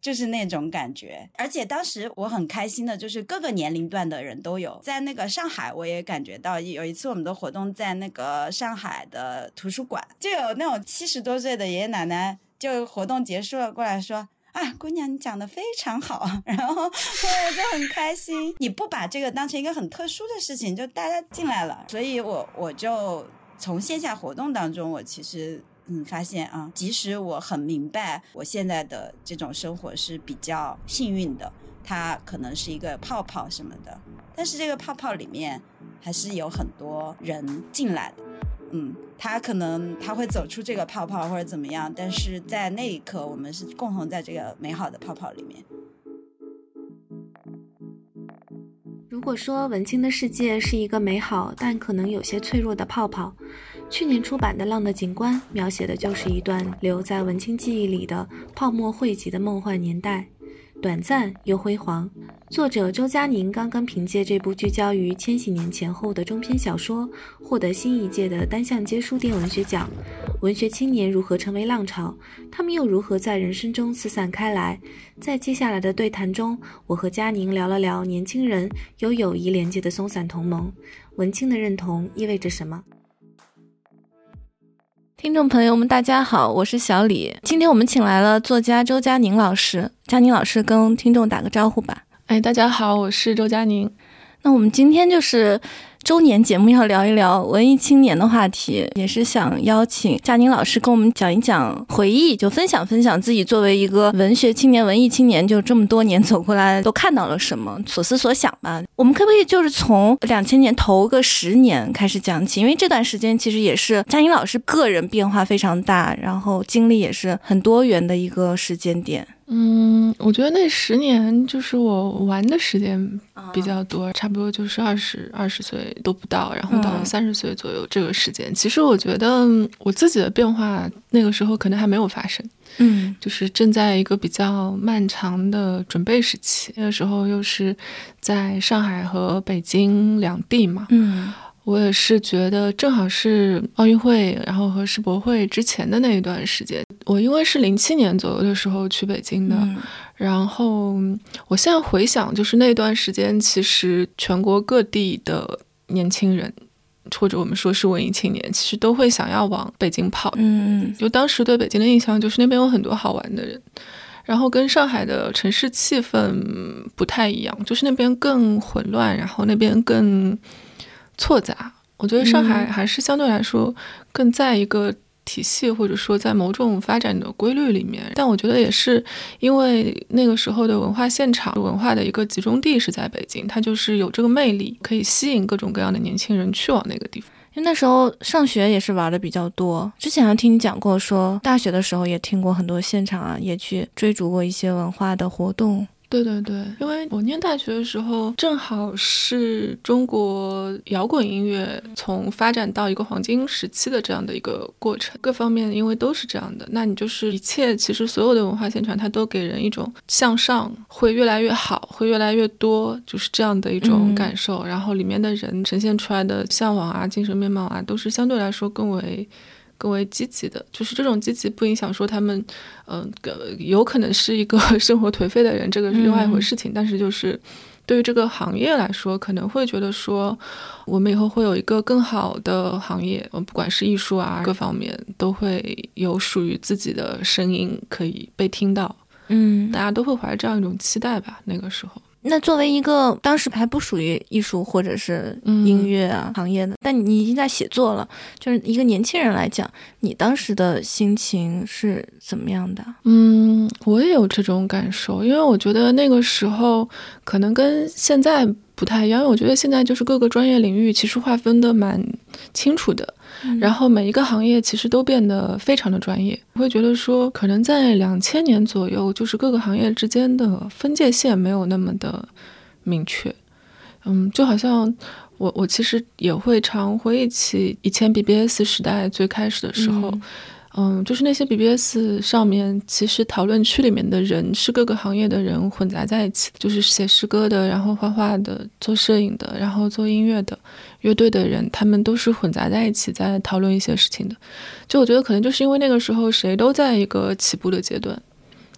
就是那种感觉，而且当时我很开心的，就是各个年龄段的人都有。在那个上海，我也感觉到有一次我们的活动在那个上海的图书馆，就有那种七十多岁的爷爷奶奶，就活动结束了过来说：“啊，姑娘，你讲的非常好。” *laughs* 然后我就很开心。你不把这个当成一个很特殊的事情，就大家进来了，所以我我就从线下活动当中，我其实。嗯，发现啊，即使我很明白我现在的这种生活是比较幸运的，它可能是一个泡泡什么的，但是这个泡泡里面还是有很多人进来的。嗯，他可能他会走出这个泡泡或者怎么样，但是在那一刻，我们是共同在这个美好的泡泡里面。如果说文青的世界是一个美好但可能有些脆弱的泡泡。去年出版的《浪的景观》描写的就是一段留在文青记忆里的泡沫汇集的梦幻年代，短暂又辉煌。作者周佳宁刚刚凭借这部聚焦于千禧年前后的中篇小说，获得新一届的单向街书店文学奖。文学青年如何成为浪潮？他们又如何在人生中四散开来？在接下来的对谈中，我和佳宁聊了聊年轻人有友谊连接的松散同盟。文青的认同意味着什么？听众朋友们，大家好，我是小李。今天我们请来了作家周佳宁老师，佳宁老师跟听众打个招呼吧。哎，大家好，我是周佳宁。那我们今天就是。周年节目要聊一聊文艺青年的话题，也是想邀请佳宁老师跟我们讲一讲回忆，就分享分享自己作为一个文学青年、文艺青年，就这么多年走过来都看到了什么，所思所想吧。我们可不可以就是从两千年头个十年开始讲起？因为这段时间其实也是佳宁老师个人变化非常大，然后经历也是很多元的一个时间点。嗯，我觉得那十年就是我玩的时间比较多，差不多就是二十二十岁都不到，然后到三十岁左右这个时间。其实我觉得我自己的变化那个时候可能还没有发生，嗯，就是正在一个比较漫长的准备时期。那个时候又是在上海和北京两地嘛，嗯。我也是觉得正好是奥运会，然后和世博会之前的那一段时间。我因为是零七年左右的时候去北京的，然后我现在回想，就是那段时间，其实全国各地的年轻人，或者我们说是文艺青年，其实都会想要往北京跑。嗯，就当时对北京的印象就是那边有很多好玩的人，然后跟上海的城市气氛不太一样，就是那边更混乱，然后那边更。错杂，我觉得上海还是相对来说更在一个体系，或者说在某种发展的规律里面。但我觉得也是因为那个时候的文化现场、文化的一个集中地是在北京，它就是有这个魅力，可以吸引各种各样的年轻人去往那个地方。因为那时候上学也是玩的比较多，之前还听你讲过，说大学的时候也听过很多现场啊，也去追逐过一些文化的活动。对对对，因为我念大学的时候，正好是中国摇滚音乐从发展到一个黄金时期的这样的一个过程，各方面因为都是这样的，那你就是一切其实所有的文化宣传，它都给人一种向上会越来越好，会越来越多，就是这样的一种感受。然后里面的人呈现出来的向往啊、精神面貌啊，都是相对来说更为。更为积极的，就是这种积极不影响说他们，嗯，有可能是一个 *laughs* 生活颓废的人，这个是另外一回事情。但是就是对于这个行业来说，可能会觉得说，我们以后会有一个更好的行业，不管是艺术啊，各方面都会有属于自己的声音可以被听到。嗯，大家都会怀着这样一种期待吧，那个时候。那作为一个当时还不属于艺术或者是音乐啊行业的，但你已经在写作了，就是一个年轻人来讲，你当时的心情是怎么样的？嗯，我也有这种感受，因为我觉得那个时候可能跟现在不太一样，因为我觉得现在就是各个专业领域其实划分的蛮清楚的。然后每一个行业其实都变得非常的专业，我会觉得说，可能在两千年左右，就是各个行业之间的分界线没有那么的明确。嗯，就好像我我其实也会常回忆起以前 BBS 时代最开始的时候。嗯，就是那些 BBS 上面，其实讨论区里面的人是各个行业的人混杂在一起，就是写诗歌的，然后画画的，做摄影的，然后做音乐的，乐队的人，他们都是混杂在一起在讨论一些事情的。就我觉得可能就是因为那个时候谁都在一个起步的阶段，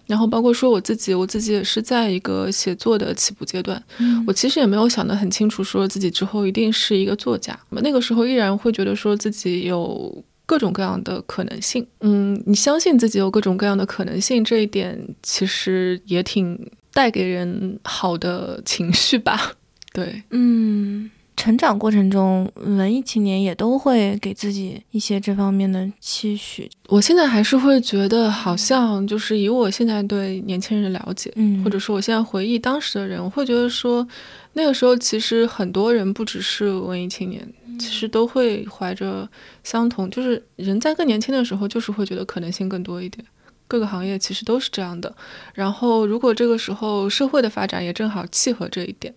然后包括说我自己，我自己也是在一个写作的起步阶段。嗯，我其实也没有想得很清楚，说自己之后一定是一个作家。那个时候依然会觉得说自己有。各种各样的可能性，嗯，你相信自己有各种各样的可能性，这一点其实也挺带给人好的情绪吧？对，嗯，成长过程中，文艺青年也都会给自己一些这方面的期许。我现在还是会觉得，好像就是以我现在对年轻人的了解，嗯，或者说我现在回忆当时的人，我会觉得说，那个时候其实很多人不只是文艺青年。其实都会怀着相同，就是人在更年轻的时候，就是会觉得可能性更多一点。各个行业其实都是这样的。然后，如果这个时候社会的发展也正好契合这一点，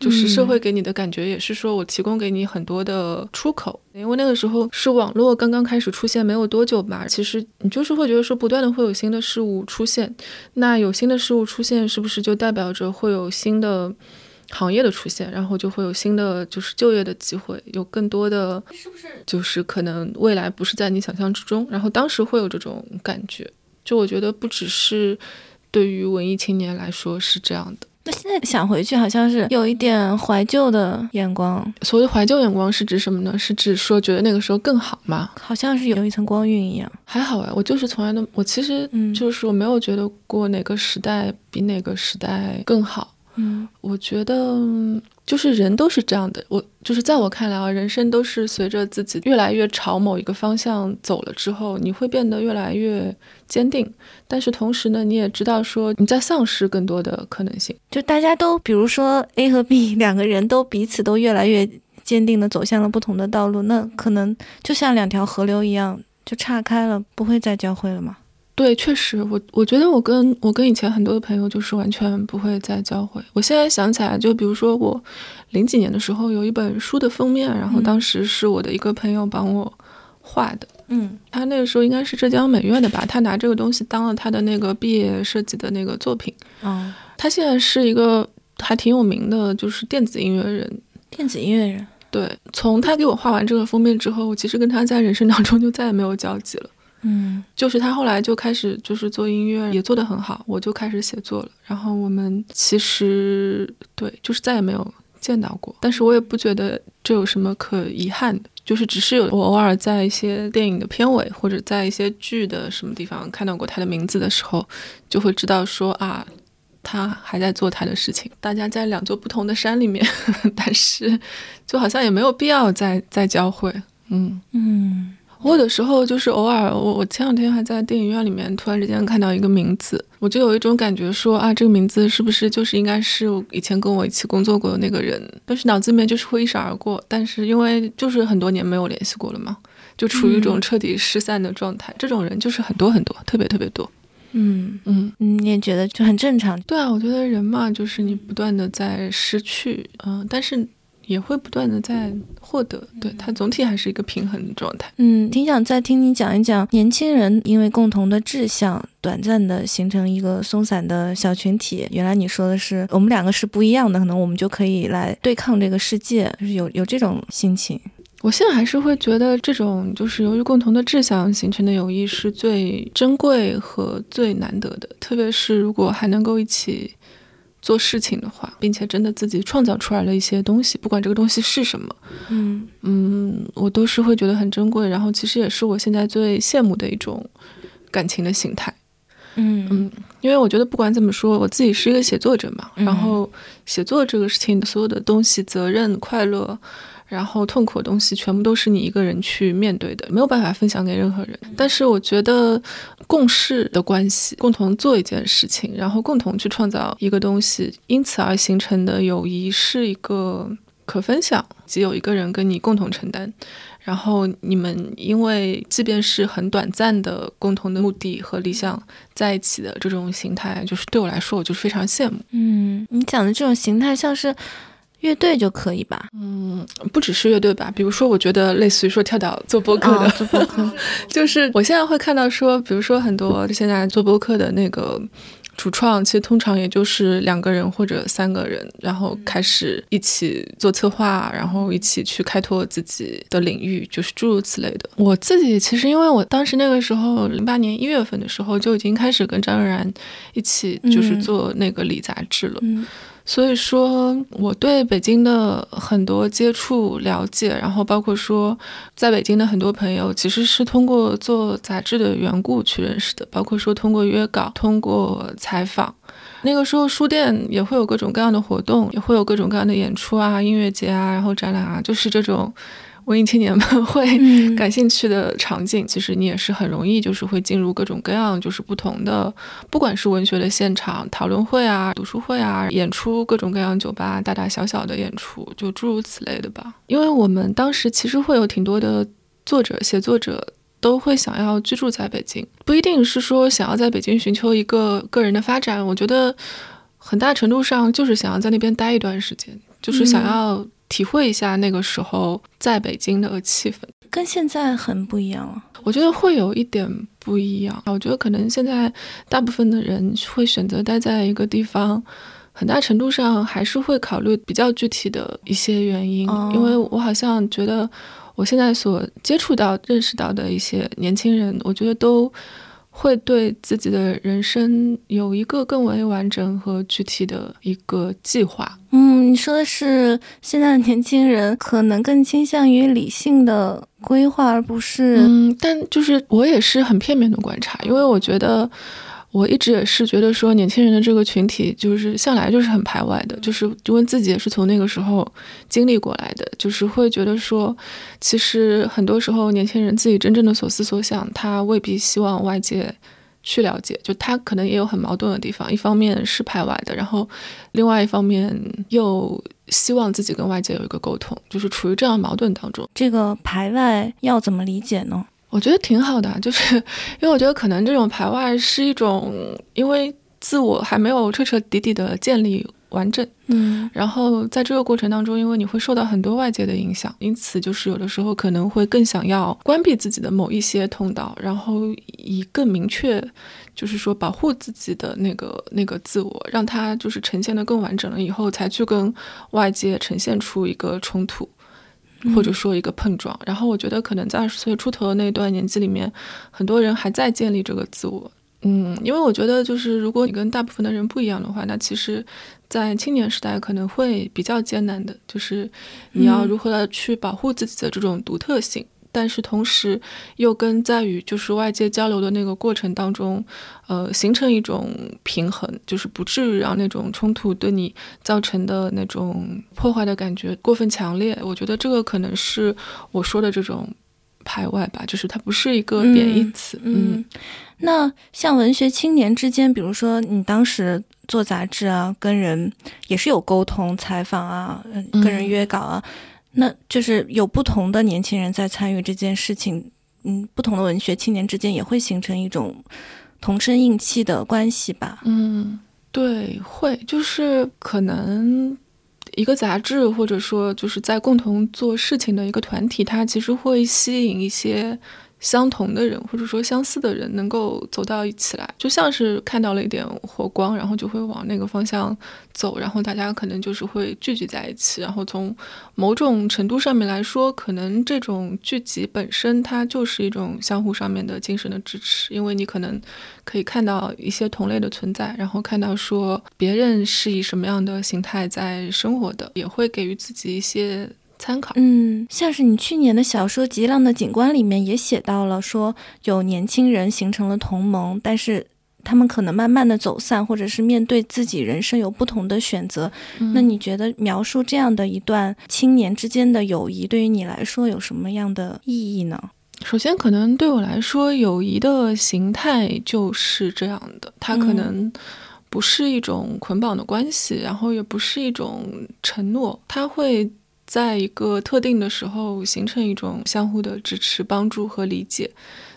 就是社会给你的感觉也是说我提供给你很多的出口。因为那个时候是网络刚刚开始出现没有多久吧，其实你就是会觉得说不断的会有新的事物出现。那有新的事物出现，是不是就代表着会有新的？行业的出现，然后就会有新的就是就业的机会，有更多的，是不是？就是可能未来不是在你想象之中，然后当时会有这种感觉。就我觉得不只是对于文艺青年来说是这样的。那现在想回去，好像是有一点怀旧的眼光。所谓怀旧眼光是指什么呢？是指说觉得那个时候更好吗？好像是有一层光晕一样。还好哎，我就是从来都，我其实就是我没有觉得过哪个时代比哪个时代更好。嗯，我觉得就是人都是这样的。我就是在我看来啊，人生都是随着自己越来越朝某一个方向走了之后，你会变得越来越坚定。但是同时呢，你也知道说你在丧失更多的可能性。就大家都，比如说 A 和 B 两个人都彼此都越来越坚定的走向了不同的道路，那可能就像两条河流一样，就岔开了，不会再交汇了吗？对，确实，我我觉得我跟我跟以前很多的朋友就是完全不会再交汇。我现在想起来，就比如说我零几年的时候有一本书的封面，然后当时是我的一个朋友帮我画的。嗯，他那个时候应该是浙江美院的吧，他拿这个东西当了他的那个毕业设计的那个作品。哦，他现在是一个还挺有名的，就是电子音乐人。电子音乐人。对，从他给我画完这个封面之后，我其实跟他在人生当中就再也没有交集了。嗯，就是他后来就开始就是做音乐，也做得很好，我就开始写作了。然后我们其实对，就是再也没有见到过。但是我也不觉得这有什么可遗憾的，就是只是有我偶尔在一些电影的片尾或者在一些剧的什么地方看到过他的名字的时候，就会知道说啊，他还在做他的事情。大家在两座不同的山里面，*laughs* 但是就好像也没有必要再再交汇。嗯嗯。我有的时候就是偶尔，我我前两天还在电影院里面突然之间看到一个名字，我就有一种感觉说啊，这个名字是不是就是应该是以前跟我一起工作过的那个人？但是脑子里面就是会一闪而过。但是因为就是很多年没有联系过了嘛，就处于一种彻底失散的状态。这种人就是很多很多，特别特别多。嗯嗯嗯，你也觉得就很正常。对啊，我觉得人嘛，就是你不断的在失去，嗯、但是也会不断的在获得，对它总体还是一个平衡的状态。嗯，挺想再听你讲一讲年轻人因为共同的志向，短暂的形成一个松散的小群体。原来你说的是我们两个是不一样的，可能我们就可以来对抗这个世界，就是有有这种心情。我现在还是会觉得，这种就是由于共同的志向形成的友谊是最珍贵和最难得的，特别是如果还能够一起做事情的话，并且真的自己创造出来了一些东西，不管这个东西是什么，嗯嗯，我都是会觉得很珍贵。然后其实也是我现在最羡慕的一种感情的形态。嗯嗯，因为我觉得不管怎么说，我自己是一个写作者嘛，嗯然后写作这个事情，所有的东西，责任、快乐，然后痛苦的东西，全部都是你一个人去面对的，没有办法分享给任何人。但是我觉得共事的关系，共同做一件事情，然后共同去创造一个东西，因此而形成的友谊，是一个可分享，即有一个人跟你共同承担。然后你们因为即便是很短暂的共同的目的和理想在一起的这种形态，就是对我来说，我就是非常羡慕。嗯，你讲的这种形态像是乐队就可以吧？嗯，不只是乐队吧，比如说，我觉得类似于说跳岛做播客的，哦做播客，*laughs* 就是我现在会看到说，比如说很多现在做播客的那个主创，其实通常也就是两个人或者三个人，然后开始一起做策划，然后一起去开拓自己的领域，就是诸如此类的。我自己其实因为我当时那个时候零八年一月份的时候就已经开始跟张悦然一起就是嗯做那个李杂志了，嗯所以说，我对北京的很多接触、了解，然后包括说，在北京的很多朋友，其实是通过做杂志的缘故去认识的，包括说通过约稿、通过采访。那个时候，书店也会有各种各样的活动，也会有各种各样的演出啊、音乐节啊，然后展览啊，就是这种文艺青年们 *laughs* 会嗯感兴趣的场景，其实你也是很容易就是会进入各种各样就是不同的，不管是文学的现场讨论会啊、读书会啊、演出各种各样酒吧大大小小的演出，就诸如此类的吧。因为我们当时其实会有挺多的作者、写作者。都会想要居住在北京，不一定是说想要在北京寻求一个个人的发展。我觉得很大程度上就是想要在那边待一段时间，就是想要体会一下那个时候在北京的气氛。跟现在很不一样了。我觉得会有一点不一样。我觉得可能现在大部分的人会选择待在一个地方，很大程度上还是会考虑比较具体的一些原因。哦因为我好像觉得我现在所接触到、认识到的一些年轻人，我觉得都会对自己的人生有一个更为完整和具体的一个计划。嗯，你说的是现在的年轻人可能更倾向于理性的规划，而不是嗯，但就是我也是很片面的观察，因为我觉得我一直也是觉得说，年轻人的这个群体就是向来就是很排外的，就是因为自己也是从那个时候经历过来的，就是会觉得说，其实很多时候年轻人自己真正的所思所想，他未必希望外界。去了解，就他可能也有很矛盾的地方，一方面是排外的，然后另外一方面又希望自己跟外界有一个沟通，就是处于这样矛盾当中。这个排外要怎么理解呢？我觉得挺好的，就是 *laughs* 因为我觉得可能这种排外是一种，因为自我还没有彻彻底底的建立完整，嗯然后在这个过程当中，因为你会受到很多外界的影响，因此就是有的时候可能会更想要关闭自己的某一些通道，然后以更明确，就是说保护自己的那个那个自我，让它就是呈现的更完整了以后，才去跟外界呈现出一个冲突。或者说一个碰撞，然后我觉得可能在二十岁出头的那段年纪里面，很多人还在建立这个自我。嗯，因为我觉得就是如果你跟大部分的人不一样的话，那其实，在青年时代可能会比较艰难的，就是你要如何的去保护自己的这种独特性，但是同时又跟在与就是外界交流的那个过程当中，呃，形成一种平衡，就是不至于让那种冲突对你造成的那种破坏的感觉过分强烈。我觉得这个可能是我说的这种排外吧，就是它不是一个贬义词。嗯，那像文学青年之间，比如说你当时做杂志啊，跟人也是有沟通、采访啊，嗯跟人约稿啊，那就是有不同的年轻人在参与这件事情，嗯，不同的文学青年之间也会形成一种同声应气的关系吧。嗯，对，会就是可能一个杂志，或者说就是在共同做事情的一个团体，它其实会吸引一些。相同的人，或者说相似的人，能够走到一起来，就像是看到了一点火光，然后就会往那个方向走，然后大家可能就是会聚集在一起。然后从某种程度上面来说，可能这种聚集本身它就是一种相互上面的精神的支持，因为你可能可以看到一些同类的存在，然后看到说别人是以什么样的形态在生活的，也会给予自己一些。参考，嗯，像是你去年的小说《极浪的景观》里面也写到了，说有年轻人形成了同盟，但是他们可能慢慢的走散，或者是面对自己人生有不同的选择。那你觉得描述这样的一段青年之间的友谊，对于你来说有什么样的意义呢？首先，可能对我来说，友谊的形态就是这样的，它可能不是一种捆绑的关系，然后也不是一种承诺，它会。在一个特定的时候形成一种相互的支持、帮助和理解，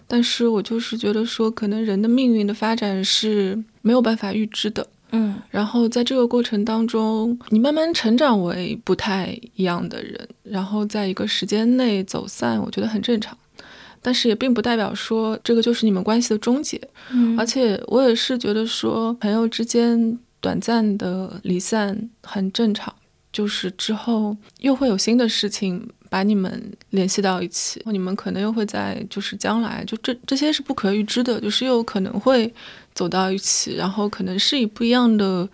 但是我就是觉得说，可能人的命运的发展是没有办法预知的，嗯，然后在这个过程当中，你慢慢成长为不太一样的人，然后在一个时间内走散，我觉得很正常，但是也并不代表说这个就是你们关系的终结，嗯，而且我也是觉得说，朋友之间短暂的离散很正常。就是之后又会有新的事情把你们联系到一起，你们可能又会在就是将来就这这些是不可预知的，就是又可能会走到一起，然后可能是以不一样的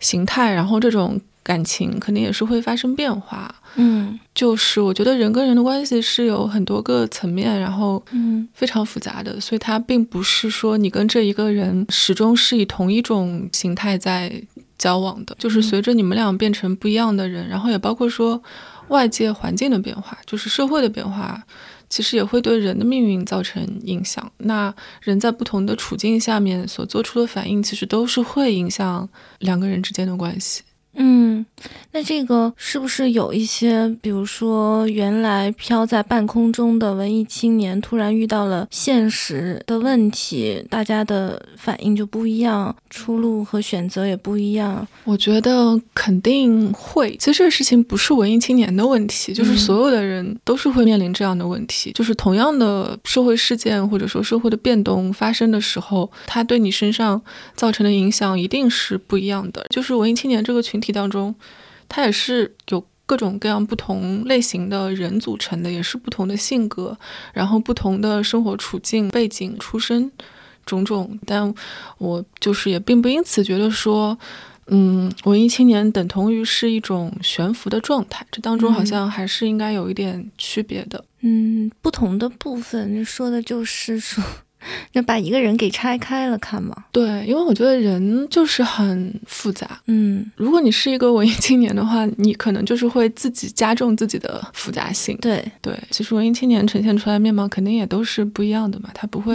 形态，然后这种感情肯定也是会发生变化。嗯，就是我觉得人跟人的关系是有很多个层面，然后嗯非常复杂的，所以它并不是说你跟这一个人始终是以同一种形态在。交往的，就是随着你们俩变成不一样的人，然后也包括说外界环境的变化，就是社会的变化，其实也会对人的命运造成影响。那人在不同的处境下面所做出的反应，其实都是会影响两个人之间的关系。嗯，那这个是不是有一些，比如说原来飘在半空中的文艺青年，突然遇到了现实的问题，大家的反应就不一样，出路和选择也不一样？我觉得肯定会。其实这个事情不是文艺青年的问题，就是所有的人都是会面临这样的问题。就是同样的社会事件或者说社会的变动发生的时候，它对你身上造成的影响一定是不一样的。就是文艺青年这个群体。体当中，它也是有各种各样不同类型的人组成的，也是不同的性格，然后不同的生活处境、背景、出身种种。但我就是也并不因此觉得说，嗯，文艺青年等同于是一种悬浮的状态，这当中好像还是应该有一点区别的。嗯，不同的部分说的就是说。就把一个人给拆开了看嘛？对，因为我觉得人就是很复杂。嗯，如果你是一个文艺青年的话，你可能就是会自己加重自己的复杂性。对对，其实文艺青年呈现出来面貌肯定也都是不一样的嘛，他不会。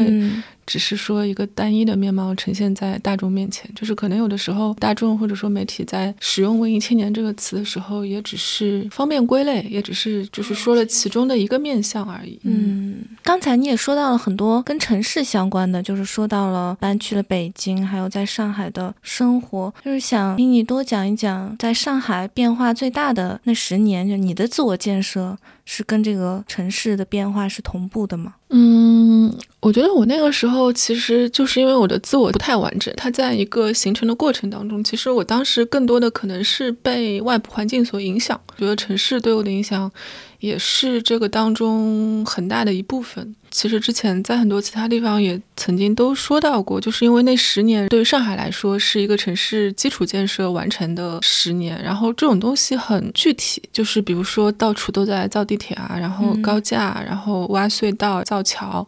只是说一个单一的面貌呈现在大众面前，就是可能有的时候大众或者说媒体在使用“文艺青年”这个词的时候，也只是方便归类，也只是就是说了其中的一个面相而已。嗯，刚才你也说到了很多跟城市相关的，就是说到了搬去了北京，还有在上海的生活，就是想听你多讲一讲在上海变化最大的那十年，就你的自我建设。是跟这个城市的变化是同步的吗？嗯，我觉得我那个时候其实就是因为我的自我不太完整，它在一个形成的过程当中，其实我当时更多的可能是被外部环境所影响，觉得城市对我的影响。也是这个当中很大的一部分。其实之前在很多其他地方也曾经都说到过，就是因为那十年对于上海来说是一个城市基础建设完成的十年，然后这种东西很具体，就是比如说到处都在造地铁啊，然后高架，然后挖隧道、造桥。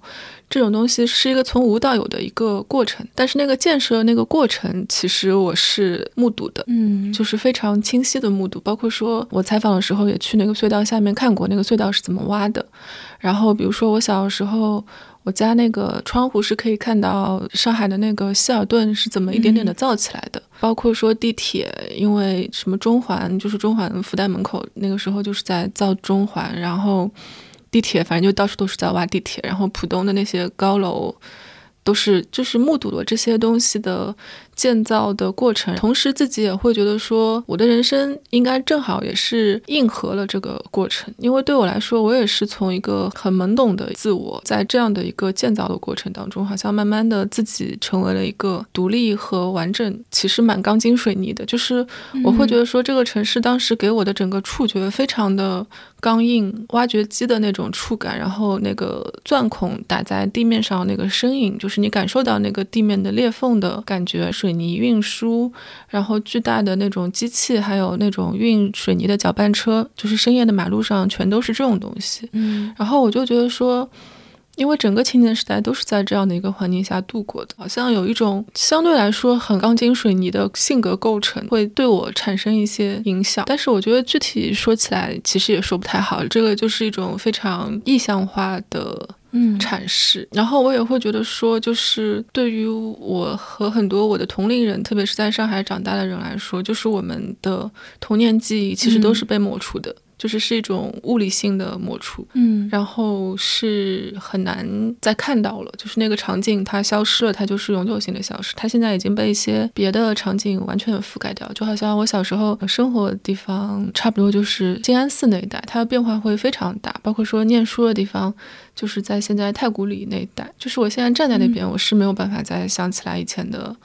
这种东西是一个从无到有的一个过程，但是那个建设那个过程，其实我是目睹的，嗯，就是非常清晰的目睹。包括说我采访的时候也去那个隧道下面看过那个隧道是怎么挖的。然后比如说我小时候，我家那个窗户是可以看到上海的那个希尔顿是怎么一点点的造起来的。包括说地铁，因为什么中环，就是中环复旦门口那个时候就是在造中环，然后。地铁反正就到处都是在挖地铁，然后浦东的那些高楼，都是就是目睹了这些东西的建造的过程，同时自己也会觉得说，我的人生应该正好也是应和了这个过程，因为对我来说，我也是从一个很懵懂的自我，在这样的一个建造的过程当中，好像慢慢的自己成为了一个独立和完整，其实蛮钢筋水泥的，就是我会觉得说，这个城市当时给我的整个触觉非常的。钢印挖掘机的那种触感，然后那个钻孔打在地面上那个声音，就是你感受到那个地面的裂缝的感觉。水泥运输，然后巨大的那种机器，还有那种运水泥的搅拌车，就是深夜的马路上全都是这种东西。嗯，然后我就觉得说。因为整个青年时代都是在这样的一个环境下度过的，好像有一种相对来说很钢筋水泥的性格构成，会对我产生一些影响。但是我觉得具体说起来，其实也说不太好。这个就是一种非常意象化的嗯阐释。然后我也会觉得说，就是对于我和很多我的同龄人，特别是在上海长大的人来说，就是我们的童年记忆其实都是被抹除的。就是是一种物理性的抹除，嗯，然后是很难再看到了。就是那个场景它消失了，它就是永久性的消失。它现在已经被一些别的场景完全覆盖掉。就好像我小时候生活的地方，差不多就是静安寺那一带，它的变化会非常大。包括说念书的地方，就是在现在太古里那一带。就是我现在站在那边，我是没有办法再想起来以前的。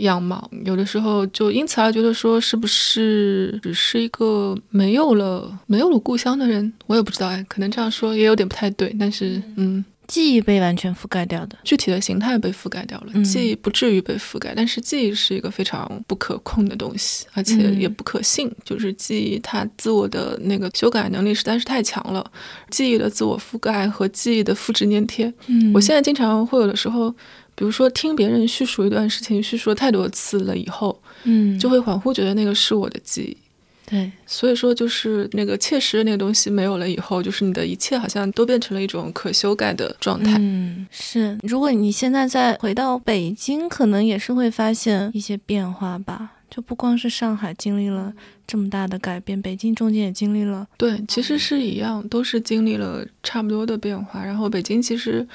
样貌有的时候就因此而觉得说是不是只是一个没有了没有了故乡的人，我也不知道哎，可能这样说也有点不太对，但是嗯，记忆被完全覆盖掉的，具体的形态被覆盖掉了，记忆不至于被覆盖，但是记忆是一个非常不可控的东西，而且也不可信，就是记忆它自我的那个修改能力实在是太强了，记忆的自我覆盖和记忆的复制粘贴，嗯，我现在经常会有的时候。比如说，听别人叙述一段事情，叙述了太多次了以后，嗯，就会恍惚觉得那个是我的记忆。对，所以说就是那个切实的那个东西没有了以后，就是你的一切好像都变成了一种可修改的状态。嗯，是。如果你现在再回到北京，可能也是会发现一些变化吧。就不光是上海经历了这么大的改变，北京中间也经历了。对，其实是一样，都是经历了差不多的变化。然后北京其实。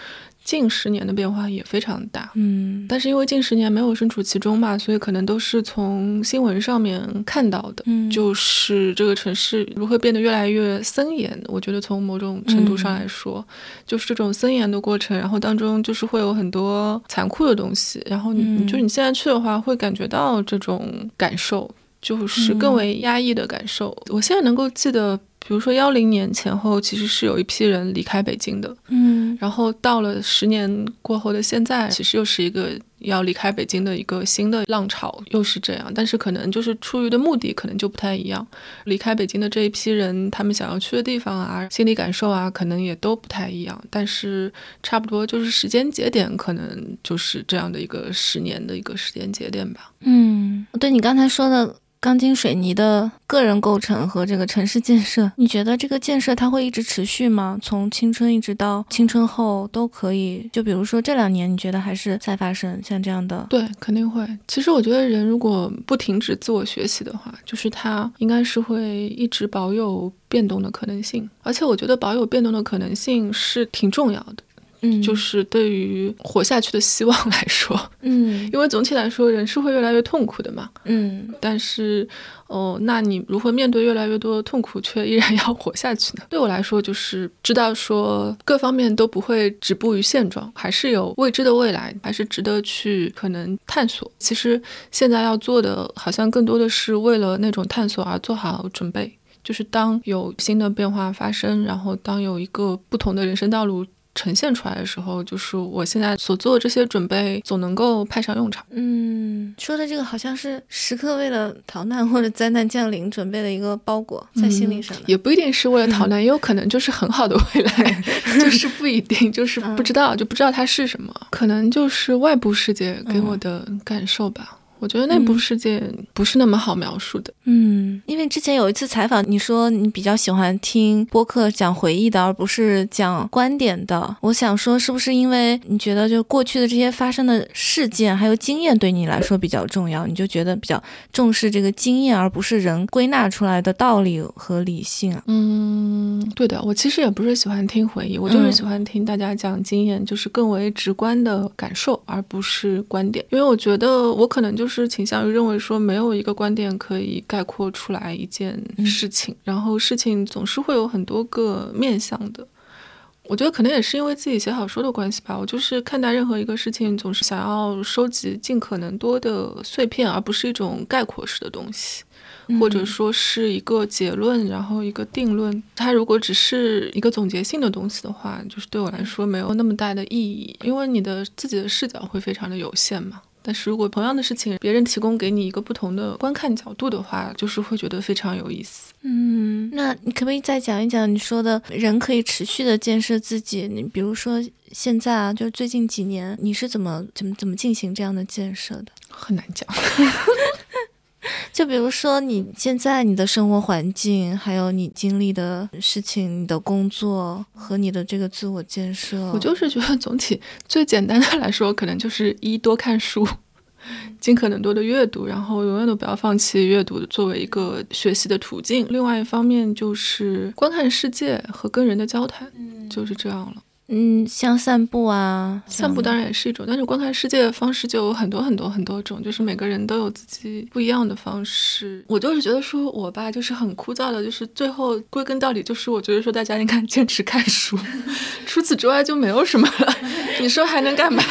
近十年的变化也非常大，嗯，但是因为近十年没有身处其中嘛，所以可能都是从新闻上面看到的，嗯，就是这个城市如何变得越来越森严。我觉得从某种程度上来说，就是这种森严的过程，然后当中就是会有很多残酷的东西，然后你就是你现在去的话，会感觉到这种感受，就是更为压抑的感受。我现在能够记得。比如说幺零年前后，其实是有一批人离开北京的，嗯，然后到了十年过后的现在，其实又是一个要离开北京的一个新的浪潮，又是这样。但是可能就是出于的目的可能就不太一样。离开北京的这一批人，他们想要去的地方啊，心理感受啊，可能也都不太一样。但是差不多就是时间节点，可能就是这样的一个十年的一个时间节点吧。嗯，对你刚才说的。钢筋水泥的个人构成和这个城市建设，你觉得这个建设它会一直持续吗？从青春一直到青春后都可以？就比如说这两年，你觉得还是在发生像这样的？对，肯定会。其实我觉得人如果不停止自我学习的话，就是他应该是会一直保有变动的可能性。而且我觉得保有变动的可能性是挺重要的。嗯，就是对于活下去的希望来说，*laughs* 嗯，因为总体来说人是会越来越痛苦的嘛，嗯，但是，哦，那你如何面对越来越多的痛苦，却依然要活下去呢？对我来说，就是知道说各方面都不会止步于现状，还是有未知的未来，还是值得去可能探索。其实现在要做的，好像更多的是为了那种探索而做好准备，就是当有新的变化发生，然后当有一个不同的人生道路。呈现出来的时候，就是我现在所做的这些准备总能够派上用场。嗯，说的这个好像是时刻为了逃难或者灾难降临准备的一个包裹，在心理上也不一定是为了逃难，也有可能就是很好的未来，*laughs* 就是不一定，就是不知道，就不知道它是什么，可能就是外部世界给我的感受吧。我觉得内部世界不是那么好描述的。嗯，因为之前有一次采访，你说你比较喜欢听播客讲回忆的，而不是讲观点的。我想说，是不是因为你觉得就过去的这些发生的事件还有经验对你来说比较重要，你就觉得比较重视这个经验，而不是人归纳出来的道理和理性啊？嗯，对的，我其实也不是喜欢听回忆，我就是喜欢听大家讲经验，就是更为直观的感受，而不是观点。因为我觉得我可能就是倾向于认为说，没有一个观点可以概括出来一件事情，然后事情总是会有很多个面向的。我觉得可能也是因为自己写小说的关系吧，我就是看待任何一个事情，总是想要收集尽可能多的碎片，而不是一种概括式的东西。或者说是一个结论，然后一个定论。它如果只是一个总结性的东西的话，就是对我来说没有那么大的意义，因为你的自己的视角会非常的有限嘛。但是如果同样的事情，别人提供给你一个不同的观看角度的话，就是会觉得非常有意思。嗯，那你可不可以再讲一讲你说的人可以持续的建设自己？你比如说现在啊，就是最近几年，你是怎么怎么怎么进行这样的建设的？很难讲。就比如说你现在你的生活环境，还有你经历的事情、你的工作和你的这个自我建设，我就是觉得总体最简单的来说，可能就是一多看书，尽可能多的阅读，然后永远都不要放弃阅读作为一个学习的途径。另外一方面就是观看世界和跟人的交谈，就是这样了。嗯，像散步啊，散步当然也是一种，但是观看世界的方式就有很多很多很多种，就是每个人都有自己不一样的方式。我就是觉得说，我吧，就是很枯燥的，就是最后归根到底，就是我觉得说，大家应该 *laughs* 坚持看书，*laughs* 除此之外就没有什么了。*laughs* 你说还能干嘛？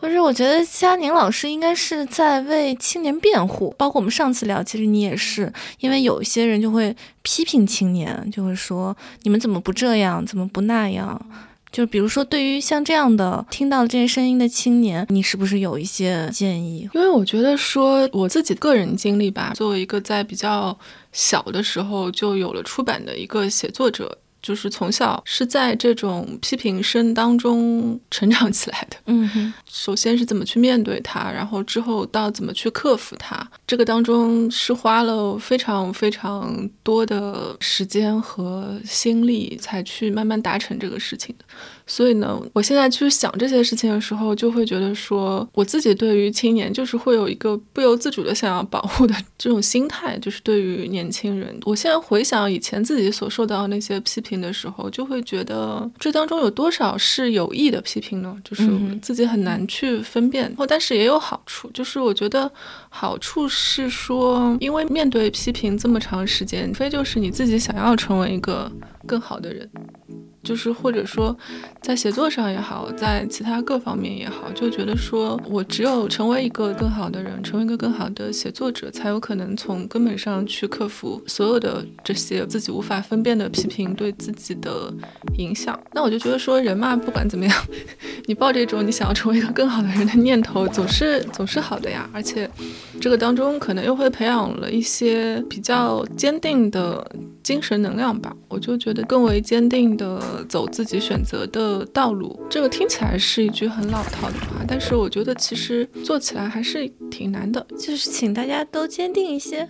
不是，我觉得佳宁老师应该是在为青年辩护，包括我们上次聊，其实你也是，因为有一些人就会批评青年，就会说你们怎么不这样，怎么不那样。就比如说，对于像这样的听到这些声音的青年，你是不是有一些建议？因为我觉得说我自己个人经历吧，作为一个在比较小的时候就有了出版的一个写作者。就是从小是在这种批评声当中成长起来的。嗯，首先是怎么去面对它，然后之后到怎么去克服它，这个当中是花了非常非常多的时间和心力才去慢慢达成这个事情的。所以呢，我现在去想这些事情的时候，就会觉得说，我自己对于青年就是会有一个不由自主的想要保护的这种心态，就是对于年轻人。我现在回想以前自己所受到那些批评的时候，就会觉得这当中有多少是有意的批评呢？就是自己很难去分辨。或但是也有好处，就是我觉得好处是说，因为面对批评这么长时间，无非就是你自己想要成为一个更好的人。就是或者说，在写作上也好，在其他各方面也好，就觉得说我只有成为一个更好的人，成为一个更好的写作者，才有可能从根本上去克服所有的这些自己无法分辨的批评对自己的影响。那我就觉得说，人嘛，不管怎么样，*laughs* 你抱着一种你想要成为一个更好的人的念头，总是总是好的呀。而且，这个当中可能又会培养了一些比较坚定的精神能量吧。我就觉得更为坚定的。走自己选择的道路，这个听起来是一句很老套的话，但是我觉得其实做起来还是挺难的，就是请大家都坚定一些。